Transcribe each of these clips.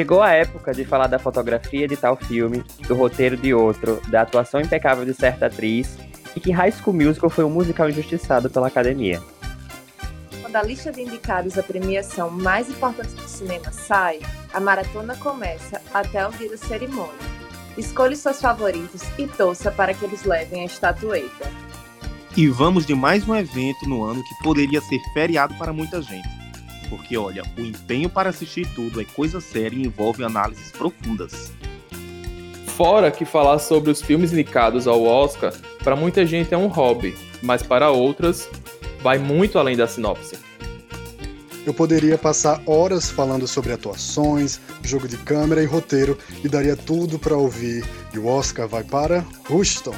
Chegou a época de falar da fotografia de tal filme, do roteiro de outro, da atuação impecável de certa atriz e que High School Musical foi um musical injustiçado pela academia. Quando a lista de indicados à premiação mais importante do cinema sai, a maratona começa até o dia da cerimônia. Escolha seus favoritos e torça para que eles levem a estatueta. E vamos de mais um evento no ano que poderia ser feriado para muita gente. Porque, olha, o empenho para assistir tudo é coisa séria e envolve análises profundas. Fora que falar sobre os filmes indicados ao Oscar, para muita gente é um hobby, mas para outras, vai muito além da sinopse. Eu poderia passar horas falando sobre atuações, jogo de câmera e roteiro e daria tudo para ouvir. E o Oscar vai para Houston.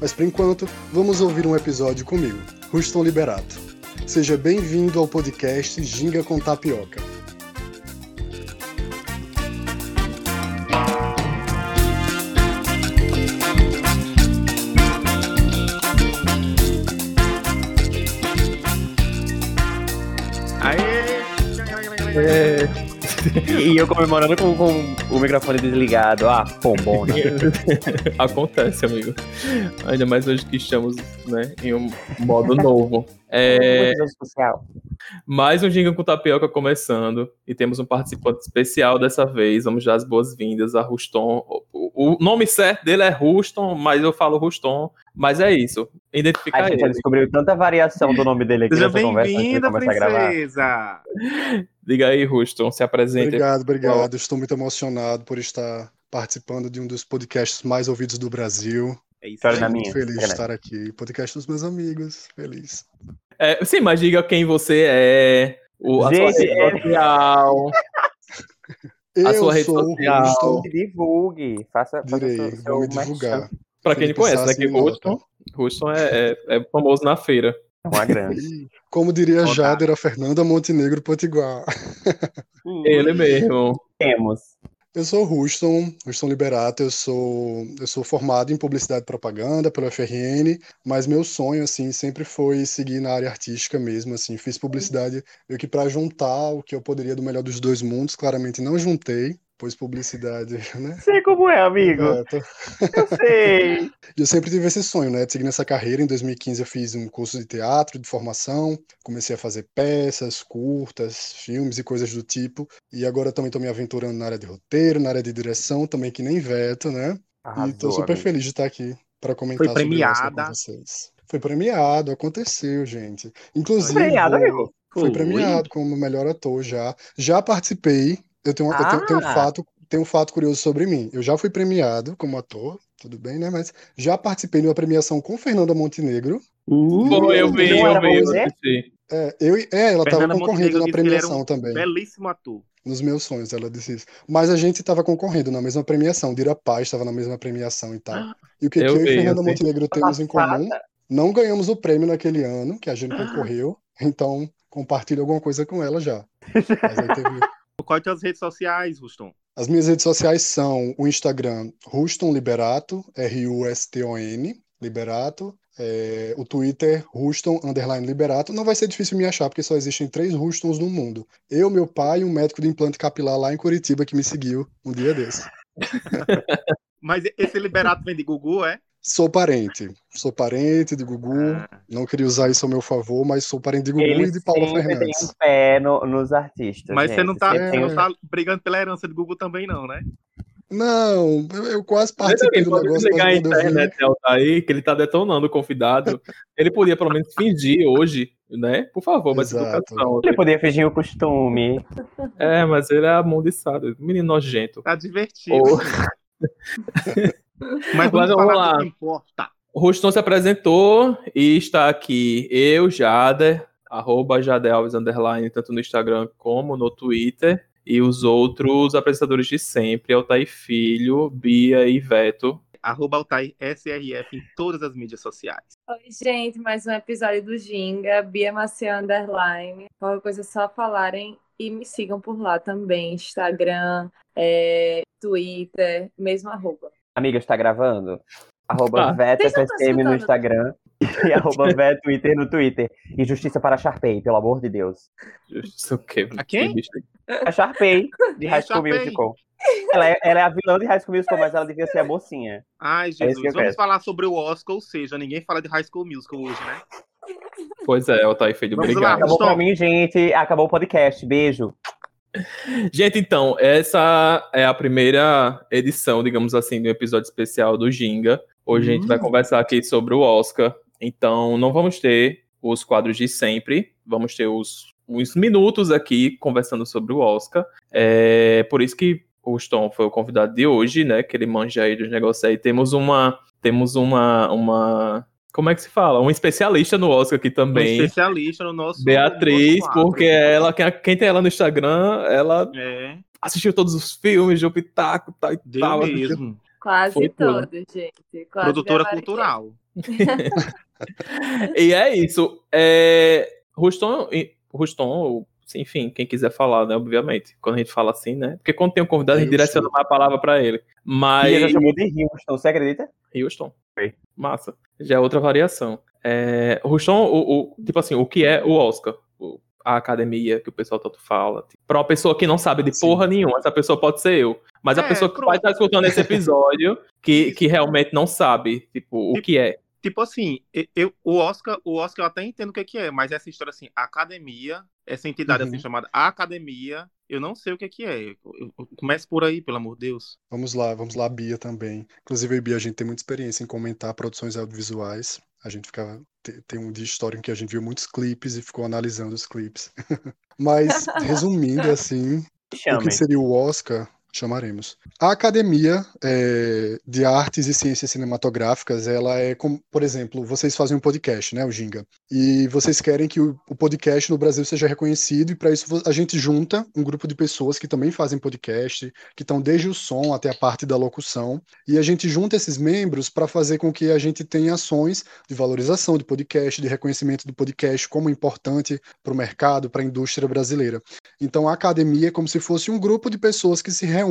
Mas por enquanto, vamos ouvir um episódio comigo, Houston Liberato. Seja bem-vindo ao podcast Ginga com Tapioca. E eu comemorando com, com, o microfone desligado. Ah, pombona. Acontece, amigo. Ainda mais hoje que estamos né, em um modo novo. É... especial. Mais um Ginga com Tapioca começando. E temos um participante especial dessa vez. Vamos dar as boas-vindas a Ruston. O nome certo dele é Ruston, mas eu falo Ruston. Mas é isso. Identificar a gente já descobriu tanta variação do nome dele aqui Seja bem-vinda, princesa! Diga aí, Ruston, se apresente. Obrigado, obrigado. Estou muito emocionado por estar participando de um dos podcasts mais ouvidos do Brasil. É isso, Estou muito feliz de estar aqui. Podcast dos meus amigos. Feliz. É, sim, mas diga quem você é, o, a Gente, sua rede é... social. A sua rede social. Divulgue. Faça, Direi, faça vou me divulgar. Para quem não conhece, né? Que Ruston, Ruston é, é, é famoso na feira. Uma grande. Como diria Jader, a Fernanda Montenegro Potiguar. Ele mesmo. Temos. Eu sou Ruston, Ruston Liberato, eu sou, eu sou formado em publicidade e propaganda pelo FRN, mas meu sonho, assim, sempre foi seguir na área artística mesmo, assim, fiz publicidade meio que para juntar o que eu poderia do melhor dos dois mundos, claramente não juntei, pois publicidade, né? Sei como é, amigo. É, tô... Eu sei. eu sempre tive esse sonho, né, de seguir nessa carreira. Em 2015 eu fiz um curso de teatro, de formação, comecei a fazer peças, curtas, filmes e coisas do tipo. E agora também estou me aventurando na área de roteiro, na área de direção, também que nem veto, né? Arrasou, e estou super amigo. feliz de estar aqui para comentar Foi premiada. com vocês. Foi premiado, aconteceu, gente. Inclusive, Foi premiado, amigo. Foi premiado como melhor ator já. Já participei eu tenho, ah. eu tenho, tenho, um ah! fato, tenho um fato curioso sobre mim. Eu já fui premiado como ator, tudo bem, né? Mas já participei de uma premiação com Fernanda Montenegro. Uh, eu vi, eu vi, é, eu, é, ela estava concorrendo na premiação um também. Belíssimo ator. Nos meus sonhos, ela disse isso. Mas a gente estava concorrendo na mesma premiação. Dira Paz estava na mesma premiação e tal. Ah, e o que, eu, que eu e Fernanda Montenegro temos em comum? Não ganhamos o prêmio naquele ano, que a gente concorreu. Então, compartilho alguma coisa com ela já. Mas aí teve. Quais as redes sociais, Ruston? As minhas redes sociais são o Instagram Ruston Liberato, R-U-S-T-O-N, Liberato. É, o Twitter, Ruston Underline Liberato. Não vai ser difícil me achar, porque só existem três Rustons no mundo. Eu, meu pai e um médico de implante capilar lá em Curitiba que me seguiu um dia desse. Mas esse Liberato vem de Gugu, é? Sou parente. Sou parente de Gugu. Ah. Não queria usar isso ao meu favor, mas sou parente de Gugu Ele e de Paula Fernandes. Tem um pé no, nos artistas. Mas gente. você não tá, é... não tá brigando pela herança de Gugu também, não, né? Não, eu, eu quase participei do negócio. Ligar a internet vi... aí, que ele tá detonando o convidado. ele podia pelo menos fingir hoje, né? Por favor, mas educação. Ele podia fingir o costume. É, mas ele é amaldiçoado, menino nojento. Tá divertido. Oh. Mas vamos, vamos lá. Que importa. O Ruston se apresentou e está aqui eu, Jader, arroba Jadelves, underline, tanto no Instagram como no Twitter. E os outros apresentadores de sempre, Altair Filho, Bia e Veto. Arroba Altair SRF em todas as mídias sociais. Oi, gente, mais um episódio do Ginga, Bia Macia Underline. Qualquer coisa é só falarem e me sigam por lá também, Instagram, é, Twitter, mesmo arroba. Amiga, está gravando? Arroba ah. VetaFSM no Instagram. E arroba no Twitter. E justiça para a Sharpay, pelo amor de Deus. Justiça o quê? A quem? A Sharpay, de High School? Musical. Ela é, ela é a vilã de High School Musical, mas ela devia ser a mocinha. Ai, É Jesus. eu Vamos falar sobre o Oscar, ou seja, ninguém fala de High School Musical hoje, né? Pois é, Altair Filho, Vamos lá, obrigado. Acabou pra mim, gente. Acabou o podcast. Beijo. Gente, então, essa é a primeira edição, digamos assim, do episódio especial do Ginga. Hoje a gente vai Hum. conversar aqui sobre o Oscar. Então, não vamos ter os quadros de sempre, vamos ter os, uns minutos aqui conversando sobre o Oscar. É por isso que o Stone foi o convidado de hoje, né? Que ele manja aí dos negócios aí. Temos uma. Temos uma. uma como é que se fala? Um especialista no Oscar aqui Um também. especialista no nosso. Beatriz, no nosso quadro. porque ela, quem, quem tem ela no Instagram, ela É, assistiu todos os filmes, deu pitaco tal e deu tal. mesmo. Quase Foi tudo. todos, gente. Quase Produtora cultural. E é isso. É... Ruston, Ruston, ou- enfim, quem quiser falar, né? Obviamente. Quando a gente fala assim, né? Porque quando tem um convidado, a gente direciona mais a palavra pra ele. Mas. E já chamou de Houston, você acredita? Houston. Foi. Massa. Já é outra variação. É... Ruston, o, o- tipo assim, o que é o Oscar? O- A academia que o pessoal tanto fala. Tipo, pra uma pessoa que não sabe de Sim. porra nenhuma, essa pessoa pode ser eu. Mas a É, pessoa que pronto. vai estar escutando esse episódio, que, que realmente não sabe, tipo, o que é. Tipo assim, eu, o Oscar, o Oscar eu até entendo o que, que é, mas essa história assim, academia, essa entidade Uhum. assim chamada academia, eu não sei o que, que é. Eu, eu, comece por aí, pelo amor de Deus. Vamos lá, vamos lá, Bia também. Inclusive, Bia, a gente tem muita experiência em comentar produções audiovisuais. A gente ficava. te- Tem um dia histórico em que a gente viu muitos clipes e ficou analisando os clipes. Mas, resumindo, assim, o Chame. que seria o Oscar, chamaremos. A Academia eh, de Artes e Ciências Cinematográficas, ela é como, por exemplo, vocês fazem um podcast, né, o Ginga, e vocês querem que o, o podcast no Brasil seja reconhecido, e para isso a gente junta um grupo de pessoas que também fazem podcast, que estão desde o som até a parte da locução, e a gente junta esses membros para fazer com que a gente tenha ações de valorização do podcast, de reconhecimento do podcast como importante para o mercado, para a indústria brasileira. Então a academia é como se fosse um grupo de pessoas que se reúnem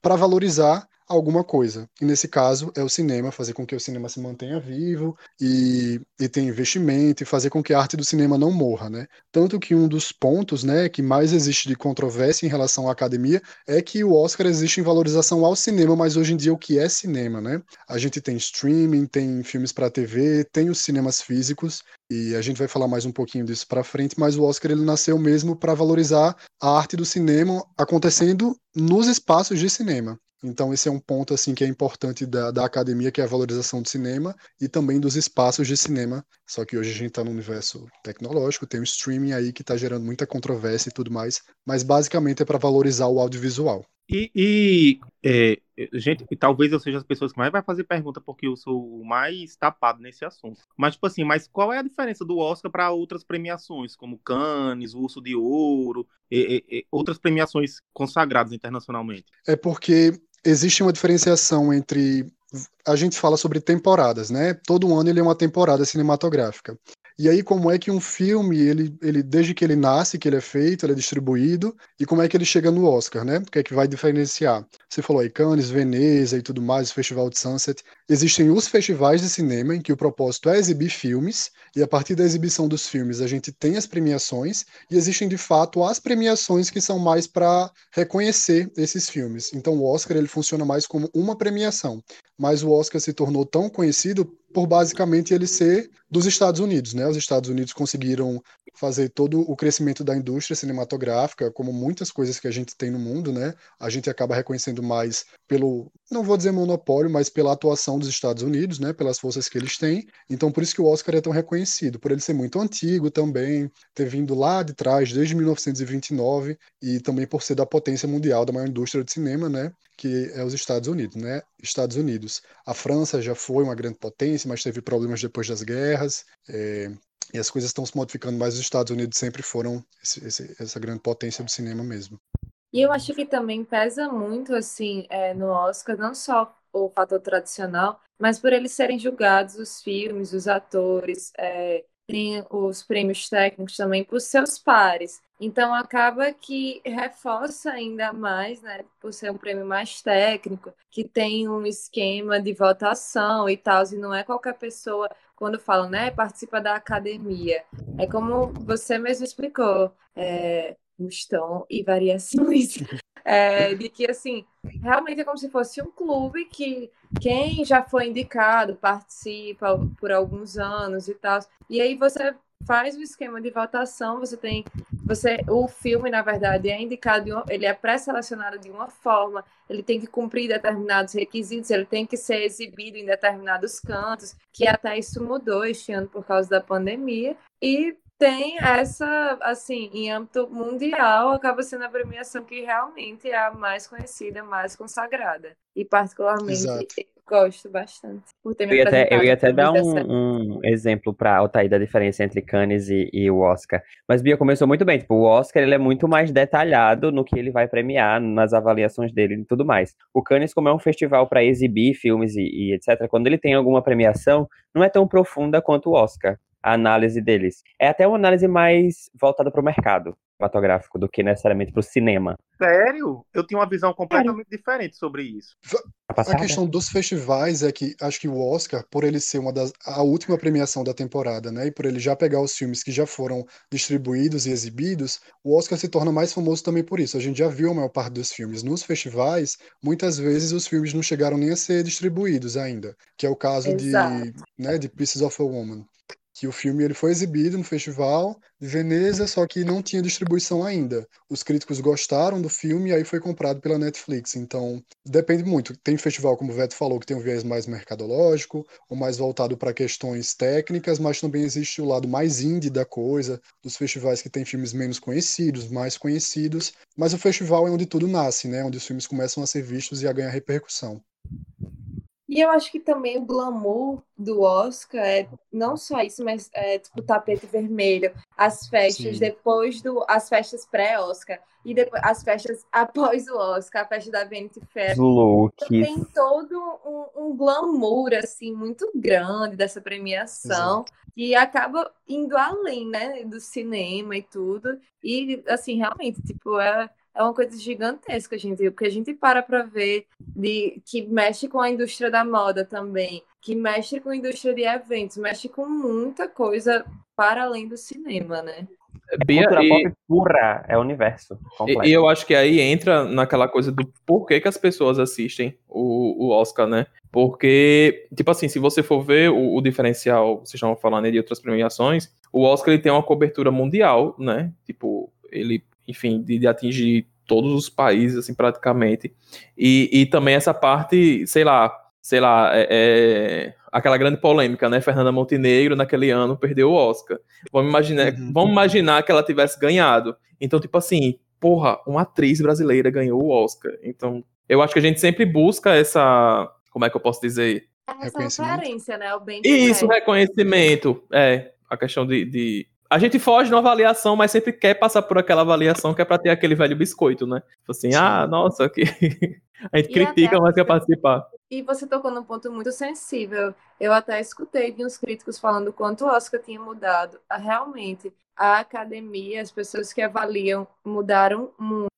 para valorizar alguma coisa. E nesse caso é o cinema, fazer com que o cinema se mantenha vivo e, e tenha investimento e fazer com que a arte do cinema não morra, né? Tanto que um dos pontos, né, que mais existe de controvérsia em relação à academia é que o Oscar existe em valorização ao cinema, mas hoje em dia o que é cinema, né? A gente tem streaming, tem filmes para TV, tem os cinemas físicos e a gente vai falar mais um pouquinho disso para frente, mas o Oscar ele nasceu mesmo para valorizar a arte do cinema acontecendo nos espaços de cinema. Então esse é um ponto assim que é importante da, da academia, que é a valorização do cinema e também dos espaços de cinema. Só que hoje a gente está no universo tecnológico, tem o streaming aí que está gerando muita controvérsia e tudo mais, mas basicamente é para valorizar o audiovisual. E, e, é, gente, talvez eu seja as pessoas que mais vai fazer pergunta, porque eu sou o mais tapado nesse assunto. Mas, tipo assim, mas qual é a diferença do Oscar para outras premiações, como Cannes, o Urso de Ouro, e- e outras premiações consagradas internacionalmente? É porque existe uma diferenciação entre a gente fala sobre temporadas, né? Todo ano ele é uma temporada cinematográfica. E aí, como é que um filme, ele, ele, desde que ele nasce, que ele é feito, ele é distribuído, e como é que ele chega no Oscar, né? O que é que vai diferenciar? Você falou aí, Cannes, Veneza e tudo mais, o Festival de Sunset. Existem os festivais de cinema, em que o propósito é exibir filmes, e a partir da exibição dos filmes a gente tem as premiações, e existem de fato as premiações que são mais para reconhecer esses filmes. Então o Oscar ele funciona mais como uma premiação, mas o Oscar se tornou tão conhecido por basicamente ele ser dos Estados Unidos, né? Os Estados Unidos conseguiram fazer todo o crescimento da indústria cinematográfica, como muitas coisas que a gente tem no mundo, né? A gente acaba reconhecendo mais pelo, não vou dizer monopólio, mas pela atuação dos Estados Unidos, né? Pelas forças que eles têm. Então por isso que o Oscar é tão reconhecido, por ele ser muito antigo também, ter vindo lá de trás desde 1929 e também por ser da potência mundial da maior indústria de cinema, né? Que é os Estados Unidos, né? Estados Unidos. A França já foi uma grande potência, mas teve problemas depois das guerras, é, e as coisas estão se modificando, mas os Estados Unidos sempre foram esse, esse, essa grande potência do cinema mesmo. E eu acho que também pesa muito, assim, é, no Oscar, não só o fator tradicional, mas por eles serem julgados, os filmes, os atores, é, tem os prêmios técnicos também por seus pares. Então acaba que reforça ainda mais, né, por ser um prêmio mais técnico, que tem um esquema de votação e tal, e não é qualquer pessoa quando falam, né, participa da academia. É como você mesmo explicou, é, e variações, é, de que, assim, realmente é como se fosse um clube que quem já foi indicado participa por alguns anos e tal. E aí você faz o esquema de votação, você tem você o filme na verdade é indicado, ele é pré-selecionado de uma forma, ele tem que cumprir determinados requisitos, ele tem que ser exibido em determinados cantos, que até isso mudou este ano por causa da pandemia e tem essa, assim, em âmbito mundial, acaba sendo a premiação que realmente é a mais conhecida, mais consagrada. E particularmente Exato. Gosto bastante. eu, ia até, eu ia até dar um, um exemplo para Altair da diferença entre Cannes e, e, o Oscar. Mas Bia começou muito bem. Tipo, o Oscar ele é muito mais detalhado no que ele vai premiar, nas avaliações dele e tudo mais. O Cannes, como é um festival para exibir filmes e, e etc., quando ele tem alguma premiação, não é tão profunda quanto o Oscar a análise deles. É até uma análise mais voltada para o mercado cinematográfico do que necessariamente para o cinema. Sério? Eu tinha uma visão completamente Sério? diferente sobre isso. A questão dos festivais é que acho que o Oscar, por ele ser uma das a última premiação da temporada, né, e por ele já pegar os filmes que já foram distribuídos e exibidos, o Oscar se torna mais famoso também por isso. A gente já viu a maior parte dos filmes nos festivais, muitas vezes os filmes não chegaram nem a ser distribuídos ainda, que é o caso Exato. de, né, de Pieces of a Woman que o filme ele foi exibido no festival de Veneza, só que não tinha distribuição ainda. Os críticos gostaram do filme e aí foi comprado pela Netflix. Então, depende muito. Tem festival, como o Veto falou, que tem um viés mais mercadológico, ou mais voltado para questões técnicas, mas também existe o lado mais indie da coisa, dos festivais que tem filmes menos conhecidos, mais conhecidos. Mas o festival é onde tudo nasce, né? Onde os filmes começam a ser vistos e a ganhar repercussão. E eu acho que também o glamour do Oscar é não só isso, mas é tipo o tapete vermelho, as festas Sim. depois do. as festas pré-Oscar e depois as festas após o Oscar, a festa da Vanity Fair. Tem todo um, um, glamour assim muito grande dessa premiação Exato. e acaba indo além, né, do cinema e tudo. E assim, realmente, tipo, é é uma coisa gigantesca, gente. O que a gente para para ver de que mexe com a indústria da moda também, que mexe com a indústria de eventos, mexe com muita coisa para além do cinema, né? É cultura e, pop pura, é o universo. E, e, eu acho que aí entra naquela coisa do porquê que as pessoas assistem o, o Oscar, né? Porque, tipo assim, se você for ver o, o diferencial, vocês estavam falando de outras premiações, o Oscar ele tem uma cobertura mundial, né? Tipo, ele enfim, de, de atingir todos os países, assim, praticamente. E, e também essa parte, sei lá, sei lá, é, é, aquela grande polêmica, né? Fernanda Montenegro, naquele ano, perdeu o Oscar. Vamos imaginar, uhum. vamos imaginar que ela tivesse ganhado. Então, tipo assim, porra, uma atriz brasileira ganhou o Oscar. Então, eu acho que a gente sempre busca essa. Como é que eu posso dizer? Essa referência, né? O bem Isso, reconhecimento. É, a questão de, de a gente foge na avaliação, mas sempre quer passar por aquela avaliação que é para ter aquele velho biscoito, né? Tipo assim, Sim. ah, nossa, que a gente e critica, mas quer participar. E você tocou num ponto muito sensível. Eu até escutei de uns críticos falando quanto o Oscar tinha mudado. Ah, realmente, a academia, as pessoas que avaliam mudaram muito.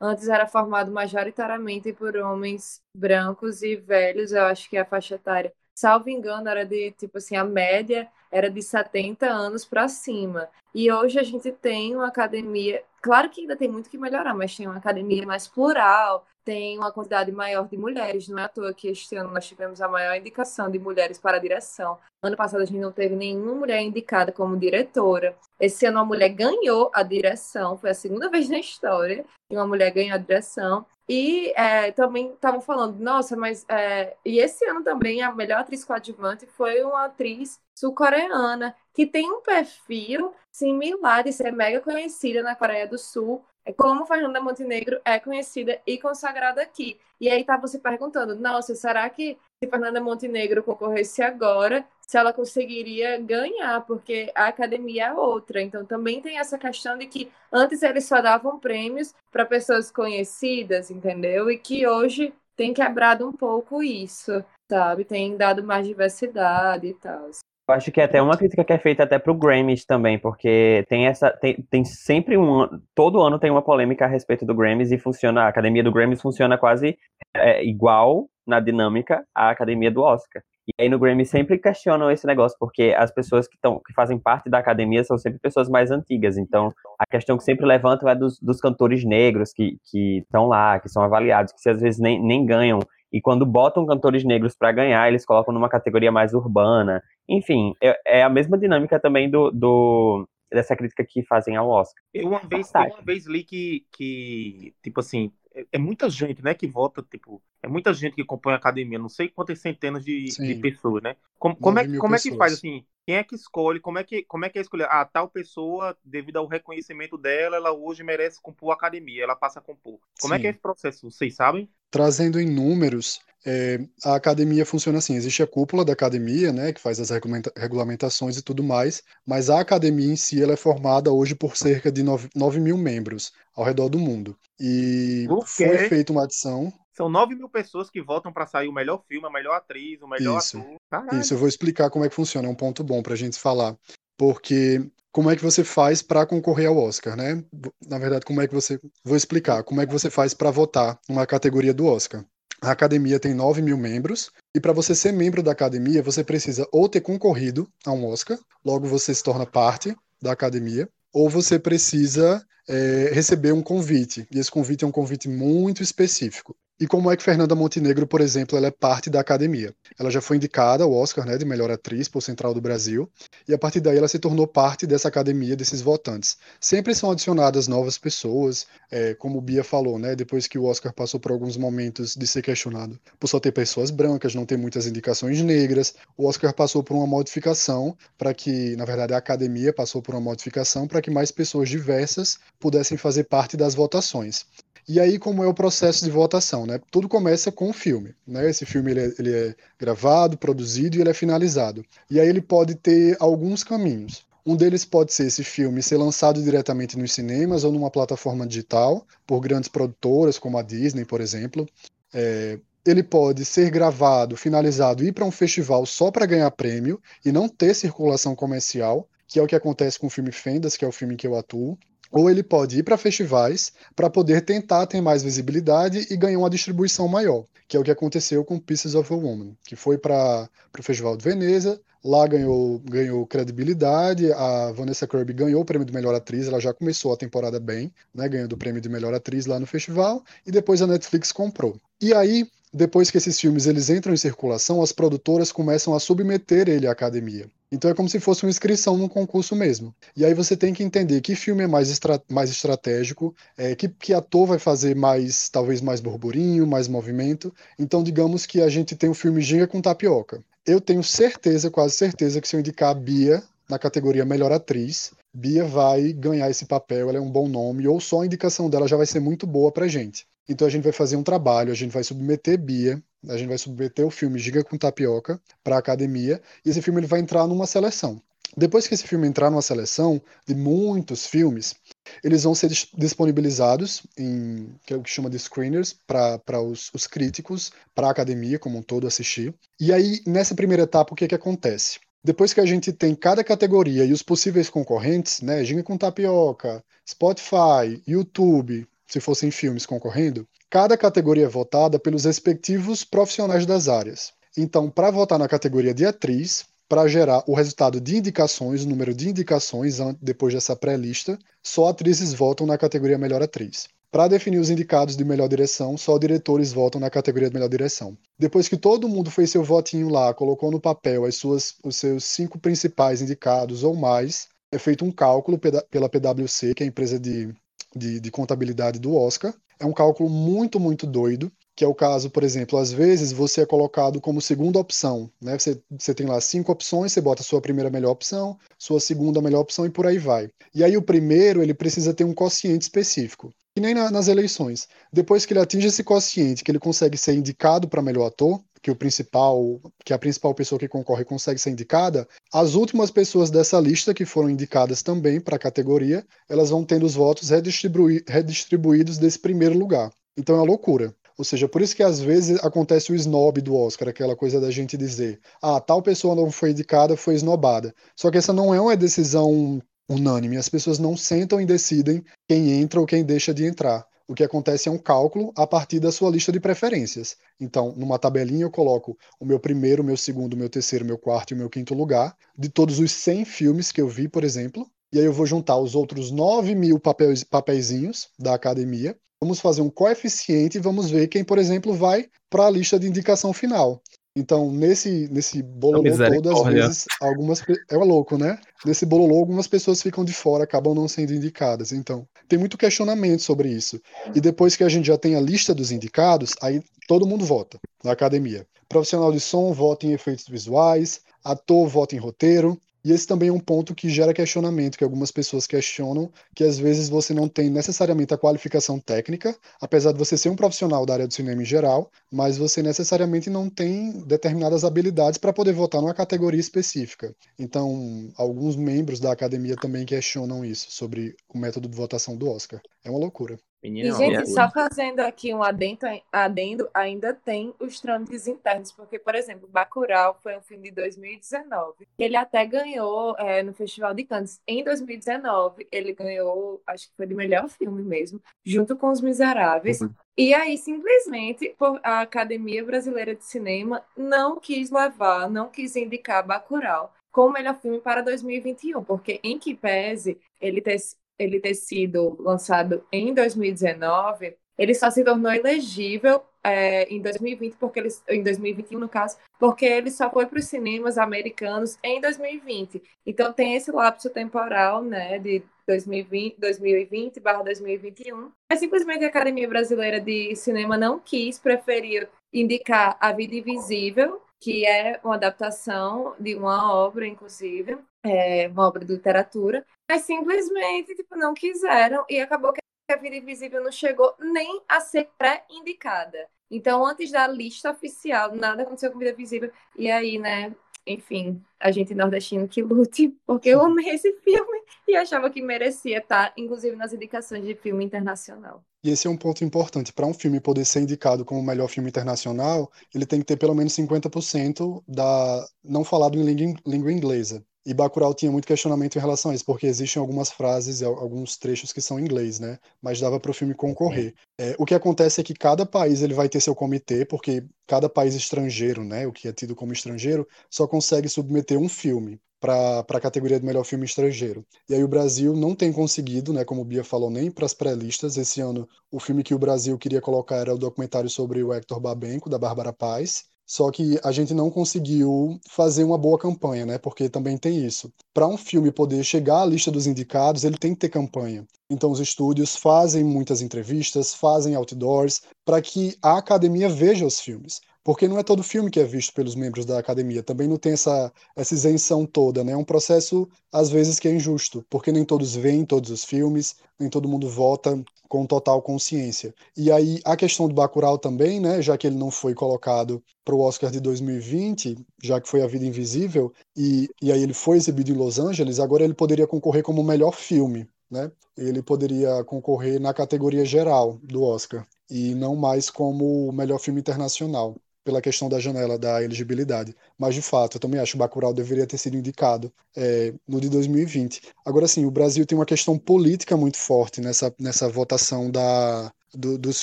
Antes era formado majoritariamente por homens brancos e velhos, eu acho que a faixa etária, salvo engano, era de tipo assim, a média era de 70 anos para cima. E hoje a gente tem uma academia, claro que ainda tem muito que melhorar, mas tem uma academia mais plural, tem uma quantidade maior de mulheres. Não é à toa que este ano nós tivemos a maior indicação de mulheres para a direção. Ano passado a gente não teve nenhuma mulher indicada como diretora. Esse ano uma mulher ganhou a direção, foi a segunda vez na história que uma mulher ganhou a direção. E é, também estavam falando, nossa, mas. É, e esse ano também a melhor atriz coadjuvante foi uma atriz sul-coreana, que tem um perfil similar de ser mega conhecida na Coreia do Sul, é como Fernanda Montenegro é conhecida e consagrada aqui. E aí tá você perguntando, nossa, será que se Fernanda Montenegro concorresse agora, se ela conseguiria ganhar? Porque a academia é outra. Então também tem essa questão de que antes eles só davam prêmios para pessoas conhecidas, entendeu? E que hoje tem quebrado um pouco isso, sabe? Tem dado mais diversidade e tal. Eu acho que é até uma crítica que é feita até pro Grammys também, porque tem essa. Tem, tem sempre um. Todo ano tem uma polêmica a respeito do Grammys e funciona. A academia do Grammys funciona quase é, igual na dinâmica à academia do Oscar. E aí no Grammy sempre questionam esse negócio, porque as pessoas que, tão, que fazem parte da academia são sempre pessoas mais antigas. Então, a questão que sempre levantam é dos, dos cantores negros que estão lá, que são avaliados, que se às vezes nem, nem ganham. E quando botam cantores negros para ganhar, eles colocam numa categoria mais urbana. Enfim, é, é a mesma dinâmica também do, do, dessa crítica que fazem ao Oscar. Eu uma vez, uma vez li que, que, tipo assim, é, é, muita gente, né, que vota, tipo, é muita gente que compõe a academia, não sei quantas centenas de, de pessoas, né? Como, como, é, como é que faz, assim, quem é que escolhe, como é que, como é que é escolher? Ah, tal pessoa, devido ao reconhecimento dela, ela hoje merece compor a academia, ela passa a compor. Como Sim. é que é esse processo, vocês sabem? Trazendo em números, é, a academia funciona assim: existe a cúpula da academia, né, que faz as regulamenta regulamentações e tudo mais, mas a academia em si ela é formada hoje por cerca de 9, 9 mil membros ao redor do mundo. E foi feita uma adição. São 9 mil pessoas que votam para sair o melhor filme, a melhor atriz, o melhor Isso. ator. Caralho. Isso, eu vou explicar como é que funciona, é um ponto bom para a gente falar. Porque como é que você faz para concorrer ao Oscar, né? Na verdade, como é que você. Vou explicar. Como é que você faz para votar numa categoria do Oscar? A academia tem 9 mil membros, e para você ser membro da academia, você precisa ou ter concorrido a um Oscar, logo você se torna parte da academia, ou você precisa é, receber um convite. E esse convite é um convite muito específico. E como é que Fernanda Montenegro, por exemplo, ela é parte da academia? Ela já foi indicada ao Oscar né, de melhor atriz por Central do Brasil, e a partir daí ela se tornou parte dessa academia, desses votantes. Sempre são adicionadas novas pessoas, é, como Bia falou, né, depois que o Oscar passou por alguns momentos de ser questionado por só ter pessoas brancas, não ter muitas indicações negras, o Oscar passou por uma modificação para que, na verdade, a academia passou por uma modificação para que mais pessoas diversas pudessem fazer parte das votações. E aí, como é o processo de votação, né? Tudo começa com o filme, né? Esse filme ele é, ele é gravado, produzido e ele é finalizado. E aí ele pode ter alguns caminhos. Um deles pode ser esse filme ser lançado diretamente nos cinemas ou numa plataforma digital, por grandes produtoras, como a Disney, por exemplo. É, ele pode ser gravado, finalizado, ir para um festival só para ganhar prêmio e não ter circulação comercial, que é o que acontece com o filme Fendas, que é o filme em que eu atuo ou ele pode ir para festivais para poder tentar ter mais visibilidade e ganhar uma distribuição maior, que é o que aconteceu com Pieces of a Woman, que foi para o Festival de Veneza, lá ganhou, ganhou credibilidade, a Vanessa Kirby ganhou o prêmio de melhor atriz, ela já começou a temporada bem, né, ganhando o prêmio de melhor atriz lá no festival, e depois a Netflix comprou. E aí, depois que esses filmes eles entram em circulação, as produtoras começam a submeter ele à academia. Então é como se fosse uma inscrição num concurso mesmo. E aí você tem que entender que filme é mais, estra mais estratégico, é, que, que ator vai fazer mais, talvez mais burburinho, mais movimento. Então digamos que a gente tem o filme Ginga com Tapioca. Eu tenho certeza, quase certeza, que se eu indicar a Bia na categoria Melhor Atriz, Bia vai ganhar esse papel, ela é um bom nome, ou só a indicação dela já vai ser muito boa pra gente. Então a gente vai fazer um trabalho, a gente vai submeter Bia a gente vai submeter o filme Giga com Tapioca para a academia e esse filme ele vai entrar numa seleção. Depois que esse filme entrar numa seleção de muitos filmes, eles vão ser disponibilizados em que é o que chama de screeners para os, os, críticos, para a academia como um todo assistir. E aí, nessa primeira etapa, o que, que acontece? Depois que a gente tem cada categoria e os possíveis concorrentes, né, Ginga com Tapioca, Spotify, YouTube, se fossem filmes concorrendo, Cada categoria é votada pelos respectivos profissionais das áreas. Então, para votar na categoria de atriz, para gerar o resultado de indicações, o número de indicações depois dessa pré-lista, só atrizes votam na categoria melhor atriz. Para definir os indicados de melhor direção, só diretores votam na categoria de melhor direção. Depois que todo mundo fez seu votinho lá, colocou no papel as suas, os seus cinco principais indicados ou mais, é feito um cálculo pela PwC, que é a empresa de, de, de contabilidade do Oscar, é um cálculo muito, muito doido, que é o caso, por exemplo, às vezes você é colocado como segunda opção, né? Você, você tem lá cinco opções, você bota sua primeira melhor opção, sua segunda melhor opção e por aí vai. E aí o primeiro, ele precisa ter um quociente específico. Que nem na, nas eleições. Depois que ele atinge esse quociente, que ele consegue ser indicado para melhor ator, que o principal, que a principal pessoa que concorre consegue ser indicada, as últimas pessoas dessa lista que foram indicadas também para a categoria, elas vão tendo os votos redistribuídos desse primeiro lugar. Então é uma loucura. Ou seja, por isso que às vezes acontece o snob do Oscar, aquela coisa da gente dizer, ah, tal pessoa não foi indicada, foi esnobada. Só que essa não é uma decisão unânime, as pessoas não sentam e decidem quem entra ou quem deixa de entrar. O que acontece é um cálculo a partir da sua lista de preferências. Então, numa tabelinha eu coloco o meu primeiro, o meu segundo, o meu terceiro, o meu quarto e o meu quinto lugar, de todos os 100 filmes que eu vi, por exemplo, e aí eu vou juntar os outros 9 mil papéis, papeizinhos da academia, vamos fazer um coeficiente e vamos ver quem, por exemplo, vai para a lista de indicação final. Então, nesse, nesse bololô todo, às vezes, algumas. É louco, né? Nesse bololô, algumas pessoas ficam de fora, acabam não sendo indicadas. Então, tem muito questionamento sobre isso. E depois que a gente já tem a lista dos indicados, aí todo mundo vota na academia. Profissional de som vota em efeitos visuais, ator vota em roteiro, e esse também é um ponto que gera questionamento, que algumas pessoas questionam, que às vezes você não tem necessariamente a qualificação técnica, apesar de você ser um profissional da área do cinema em geral, mas você necessariamente não tem determinadas habilidades para poder votar numa categoria específica. Então, alguns membros da academia também questionam isso, sobre o método de votação do Oscar. É uma loucura. Menina, e, gente, só fazendo aqui um adendo, adendo, ainda tem os trâmites internos, porque, por exemplo, Bacurau foi um filme de 2019. Ele até ganhou é, no Festival de Cannes. Em 2019, ele ganhou, acho que foi de melhor filme mesmo, junto com Os Miseráveis. Uhum. E aí, simplesmente, a Academia Brasileira de Cinema não quis levar, não quis indicar Bacurau como melhor filme para 2021, porque em que pese ele ter ele ter sido lançado em 2019, ele só se tornou elegível é, em 2020, porque ele, em 2021, no caso, porque ele só foi para os cinemas americanos em 2020. Então tem esse lapso temporal, né, de 2020, 2020 barra 2021. É simplesmente a Academia Brasileira de Cinema não quis, preferir indicar A Vida Invisível, que é uma adaptação de uma obra, inclusive, é, uma obra de literatura, mas simplesmente tipo, não quiseram e acabou que a Vida Invisível não chegou nem a ser pré-indicada. Então, antes da lista oficial, nada aconteceu com Vida Invisível. E aí, né, enfim, a gente nordestino que lute, porque eu amei esse filme e achava que merecia estar, inclusive, nas indicações de filme internacional. E esse é um ponto importante. Para um filme poder ser indicado como o melhor filme internacional, ele tem que ter pelo menos 50% da não falado em língua, língua inglesa. E Bacurau tinha muito questionamento em relação a isso, porque existem algumas frases e alguns trechos que são em inglês, né? Mas dava para o filme concorrer. É, o que acontece é que cada país ele vai ter seu comitê, porque cada país estrangeiro, né, o que é tido como estrangeiro, só consegue submeter um filme para a categoria de melhor filme estrangeiro. E aí o Brasil não tem conseguido, né, como o Bia falou, nem para as pré-listas. Esse ano, o filme que o Brasil queria colocar era o documentário sobre o Hector Babenco, da Bárbara Paz. Só que a gente não conseguiu fazer uma boa campanha, né? Porque também tem isso. Para um filme poder chegar à lista dos indicados, ele tem que ter campanha. Então os estúdios fazem muitas entrevistas, fazem outdoors para que a academia veja os filmes porque não é todo filme que é visto pelos membros da academia, também não tem essa, essa isenção toda, né? É um processo, às vezes, que é injusto, porque nem todos veem todos os filmes, nem todo mundo vota com total consciência. E aí, a questão do Bacurau também, né? Já que ele não foi colocado para o Oscar de 2020, já que foi A Vida Invisível, e, e aí ele foi exibido em Los Angeles, agora ele poderia concorrer como melhor filme, né? Ele poderia concorrer na categoria geral do Oscar e não mais como melhor filme internacional pela questão da janela da elegibilidade. Mas, de fato, eu também acho que Bacurau deveria ter sido indicado é, no de 2020. Agora, sim, o Brasil tem uma questão política muito forte nessa, nessa votação da, do, dos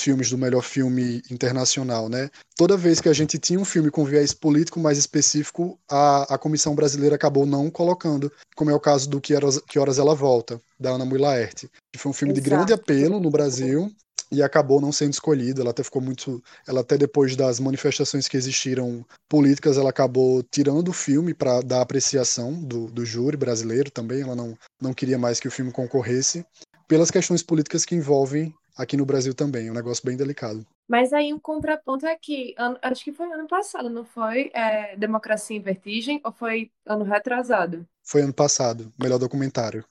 filmes do melhor filme internacional, né? Toda vez que a gente tinha um filme com viés político mais específico, a, a comissão brasileira acabou não colocando, como é o caso do Que Horas, que Horas Ela Volta, da Ana Mui Laerte, que foi um filme Exato. de grande apelo no Brasil, e acabou não sendo escolhida. Ela até ficou muito, ela até depois das manifestações que existiram políticas, ela acabou tirando o filme para dar apreciação do, do júri brasileiro também. Ela não, não queria mais que o filme concorresse pelas questões políticas que envolvem aqui no Brasil também. É um negócio bem delicado. Mas aí um contraponto é que, acho que foi ano passado, não foi? É, Democracia em Vertigem ou foi ano retrasado? Foi ano passado, melhor documentário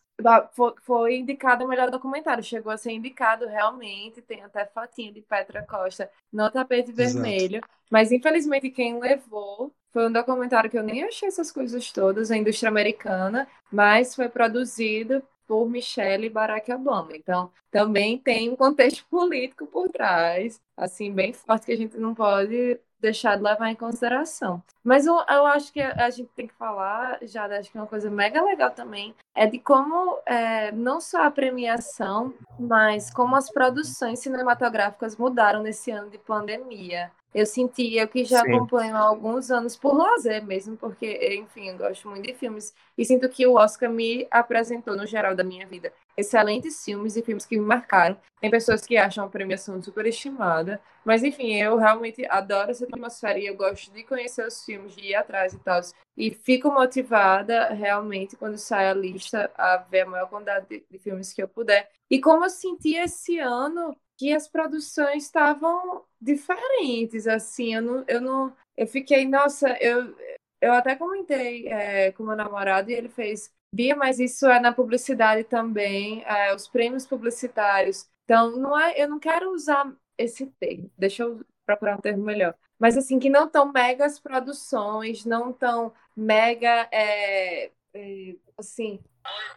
foi, indicado o melhor documentário, chegou a ser indicado realmente, tem até fotinha de Petra Costa no tapete Exato. vermelho, mas infelizmente quem levou foi um documentário que eu nem achei essas coisas todas, a indústria americana, mas foi produzido por Michelle e Barack Obama. Então, também tem um contexto político por trás, assim, bem forte que a gente não pode deixar de levar em consideração. Mas eu, eu acho que a, gente tem que falar, já acho que uma coisa mega legal também, é de como é, não só a premiação, mas como as produções cinematográficas mudaram nesse ano de pandemia. Eu senti, eu que já Sim. acompanho há alguns anos por lazer mesmo, porque, enfim, eu gosto muito de filmes e sinto que o Oscar me apresentou, no geral da minha vida, excelentes filmes e filmes que me marcaram. Tem pessoas que acham a premiação superestimada, mas, enfim, eu realmente adoro essa atmosfera e eu gosto de conhecer os filmes, de ir atrás e tal. E fico motivada, realmente, quando sai a lista, a ver a maior quantidade de, de filmes que eu puder. E como eu senti esse ano que as produções estavam diferentes, assim, eu não, eu não, eu fiquei, nossa, eu, eu até comentei é, com meu namorado e ele fez, Bia, mas isso é na publicidade também, é, os prêmios publicitários, então não é, eu não quero usar esse termo, deixa eu procurar um termo melhor, mas assim, que não tão megas produções, não tão mega, é, é, assim,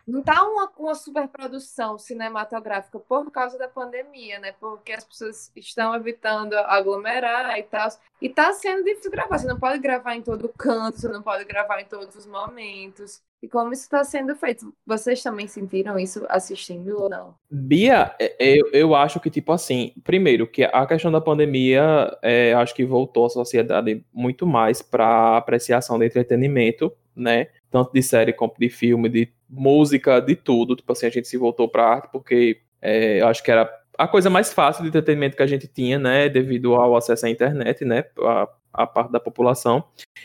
não tá uma, uma superprodução cinematográfica por causa da pandemia, né? Porque as pessoas estão evitando aglomerar e tal. E tá sendo difícil gravar. Você não pode gravar em todo canto, você não pode gravar em todos os momentos. E como isso está sendo feito? Vocês também sentiram isso assistindo ou não? Bia, eu, eu acho que, tipo assim, primeiro, que a questão da pandemia, é, acho que voltou a sociedade muito mais para apreciação de entretenimento, né? Tanto de série como de filme, de música, de tudo. Tipo assim, a gente se voltou para arte porque é, eu acho que era a coisa mais fácil de entretenimento que a gente tinha, né? Devido ao acesso à internet, né? A, a parte da população.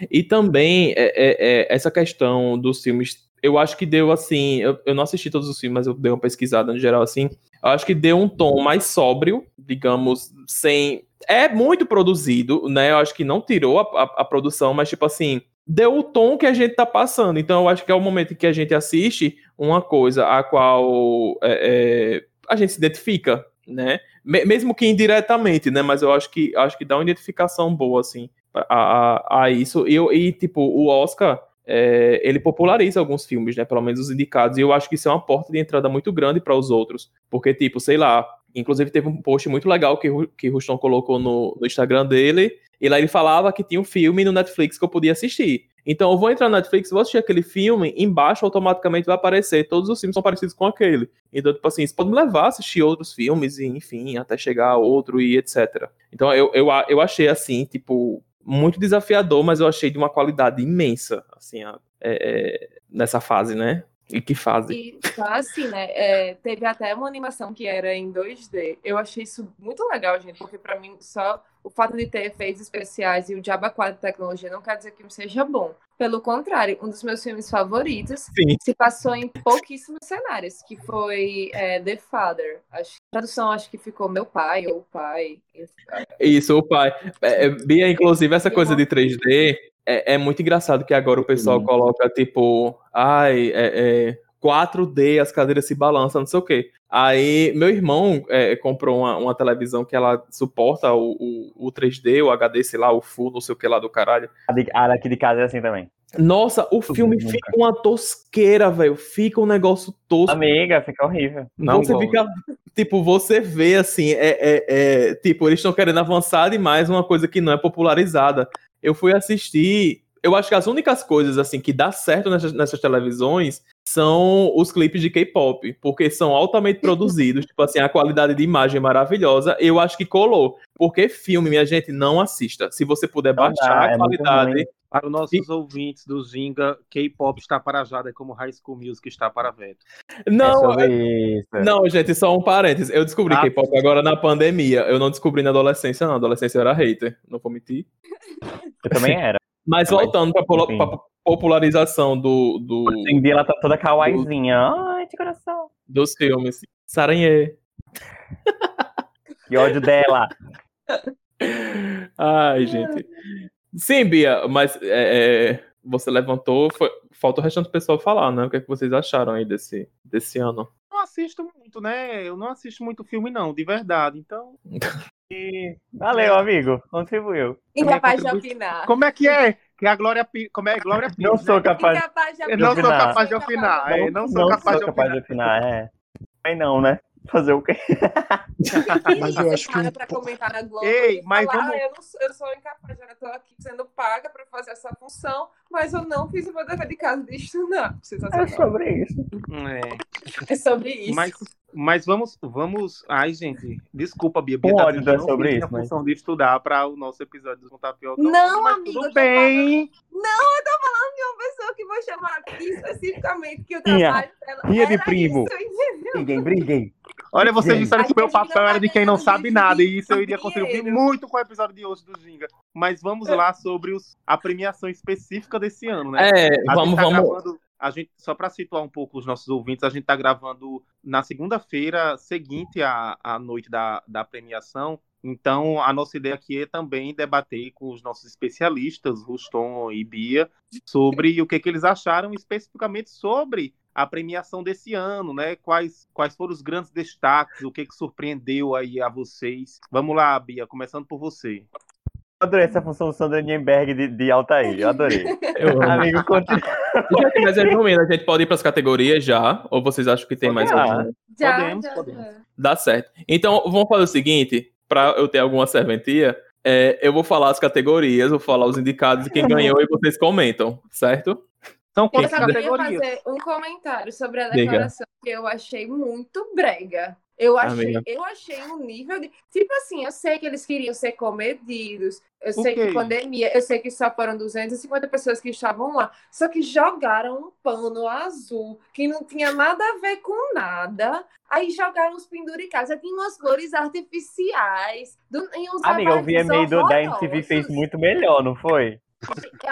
E também é, é, é, essa questão dos filmes, eu acho que deu assim. Eu, eu não assisti todos os filmes, mas eu dei uma pesquisada no geral assim. Eu acho que deu um tom mais sóbrio, digamos, sem. É muito produzido, né? Eu acho que não tirou a, a, a produção, mas tipo assim, deu o tom que a gente tá passando. Então, eu acho que é o momento em que a gente assiste uma coisa a qual é, é, a gente se identifica, né? Mesmo que indiretamente, né? Mas eu acho que acho que dá uma identificação boa, assim, a, a, a isso. E, e, tipo, o Oscar. É, ele populariza alguns filmes, né? Pelo menos os indicados. E eu acho que isso é uma porta de entrada muito grande para os outros. Porque, tipo, sei lá. Inclusive, teve um post muito legal que, que Ruston colocou no, no Instagram dele, e lá ele falava que tinha um filme no Netflix que eu podia assistir. Então eu vou entrar no Netflix, vou assistir aquele filme, embaixo automaticamente vai aparecer. Todos os filmes são parecidos com aquele. Então, tipo assim, isso pode me levar a assistir outros filmes, e, enfim, até chegar a outro e etc. Então eu, eu, eu achei assim, tipo, muito desafiador, mas eu achei de uma qualidade imensa, assim, é, é, nessa fase, né? E que fase? E tá assim, né? É, teve até uma animação que era em 2D. Eu achei isso muito legal, gente, porque para mim só o fato de ter efeitos especiais e o Diaba 4 de tecnologia não quer dizer que seja bom. Pelo contrário, um dos meus filmes favoritos Sim. se passou em pouquíssimos cenários, que foi é, The Father. Acho, a tradução acho que ficou Meu Pai ou Pai. Isso, o Pai. É, é Bia, inclusive, essa coisa de 3D é, é, muito engraçado que agora o pessoal coloca, tipo, ai, é, é 4D, as cadeiras se balançam, não sei o quê. Aí, meu irmão é, comprou uma, uma, televisão que ela suporta o, o, o, 3D, o HD, sei lá, o Full, não sei o que lá do caralho. A daqui de casa é assim também. Nossa, o filme fica uma tosqueira, velho. Fica um negócio tosco. Amiga, fica horrível. Não você fica. Tipo, você vê assim, é, é, é tipo, eles estão querendo avançar demais uma coisa que não é popularizada. Eu fui assistir eu acho que as únicas coisas assim que dá certo nessas, nessas televisões são os clipes de K-pop, porque são altamente produzidos, tipo assim, a qualidade de imagem é maravilhosa. Eu acho que colou, porque filme, minha gente, não assista. Se você puder não baixar dá, a é qualidade. Para os nossos e... ouvintes do Zinga, K-pop está para Jada como High School Music está para Veto. Não, é... não, gente, só um parênteses. Eu descobri ah, K-pop agora na pandemia. Eu não descobri na adolescência, não. Na adolescência eu era hater, não vou mentir. Eu também era. Mas voltando para a popularização do. do Cindy, ela tá toda kawaiizinha. Ai, de coração. Dos filmes. Saranhê. que ódio dela. Ai, gente. Sim, Bia, mas é, é, você levantou. Foi, falta o restante do pessoal falar, né? O que, é que vocês acharam aí desse, desse ano? Não assisto muito, né? Eu não assisto muito filme, não, de verdade. Então. E... Valeu, amigo. Contribuiu. Incapaz de opinar. Como é que é? que a Glória Como é Glória Pires, Não sou capaz, capaz de opinar. Não sou capaz de opinar. Não, não sou, não capaz, sou de capaz de opinar. É. Também não, né? Fazer o quê? mas eu acho que. Pra comentar na Globo Ei, mas falar, vamos... ah, eu, não, eu sou incapaz, eu estou aqui sendo paga para fazer essa função, mas eu não fiz o meu dever de casa de estudar. É sobre isso. É. é sobre isso. Mas, mas vamos, vamos. Ai, gente, desculpa, Bia. Bia tá é sobre isso. a função de estudar para o nosso episódio do Tapioca. Não, amigo. Tudo bem. Falando... Não, eu tô falando de uma pessoa que vou chamar especificamente, que o trabalho dela. Minha de primo. Briguem, briguem. Olha, vocês disseram que o meu papel era de quem não sabe nada, e isso eu iria contribuir muito com o episódio de hoje do Ginga. Mas vamos lá sobre os, a premiação específica desse ano, né? É, a vamos, tá vamos. Gravando, a gente, só para situar um pouco os nossos ouvintes, a gente está gravando na segunda-feira seguinte à, à noite da, da premiação. Então, a nossa ideia aqui é também debater com os nossos especialistas, Ruston e Bia, sobre o que, que eles acharam especificamente sobre a premiação desse ano, né? Quais, quais foram os grandes destaques, o que, que surpreendeu aí a vocês? Vamos lá, Bia, começando por você. Eu adorei essa função do Sandra Nienberg de, de Altair, eu adorei. Eu Amigo, continua. Mas resumindo, a gente pode ir para as categorias já, ou vocês acham que tem mais alguma? Já, podemos, já, podemos. Dá certo. Então, vamos fazer o seguinte, para eu ter alguma serventia, é, eu vou falar as categorias, vou falar os indicados e quem ganhou e vocês comentam, certo? Então, eu só queria fazer um comentário sobre a declaração Diga. que eu achei muito brega. Eu achei, eu achei um nível de. Tipo assim, eu sei que eles queriam ser comedidos, eu sei que pandemia, eu sei que só foram 250 pessoas que estavam lá, só que jogaram um pano azul que não tinha nada a ver com nada. Aí jogaram os penduricados, tinha umas flores artificiais. Do, e uns Amiga, eu vi a meio da MTV fez muito melhor, não foi?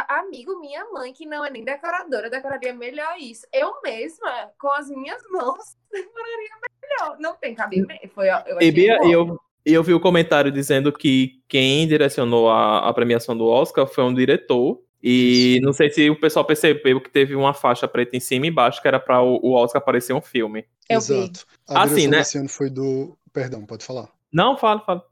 Amigo, minha mãe, que não é nem decoradora, decoraria melhor isso. Eu mesma, com as minhhas mãos, decoraria melhor. Não tem cabimento. Foi, eu e Bia, eu, eu vi o comentário dizendo que quem direcionou a, a premiação do Oscar foi um diretor. E não sei se o pessoal percebeu que teve uma faixa preta em cima e embaixo, que era para o, o, Oscar aparecer um filme. Eu Exato. Vi. A assim, né? desse ano foi do. Perdão, pode falar. Não, fala, fala.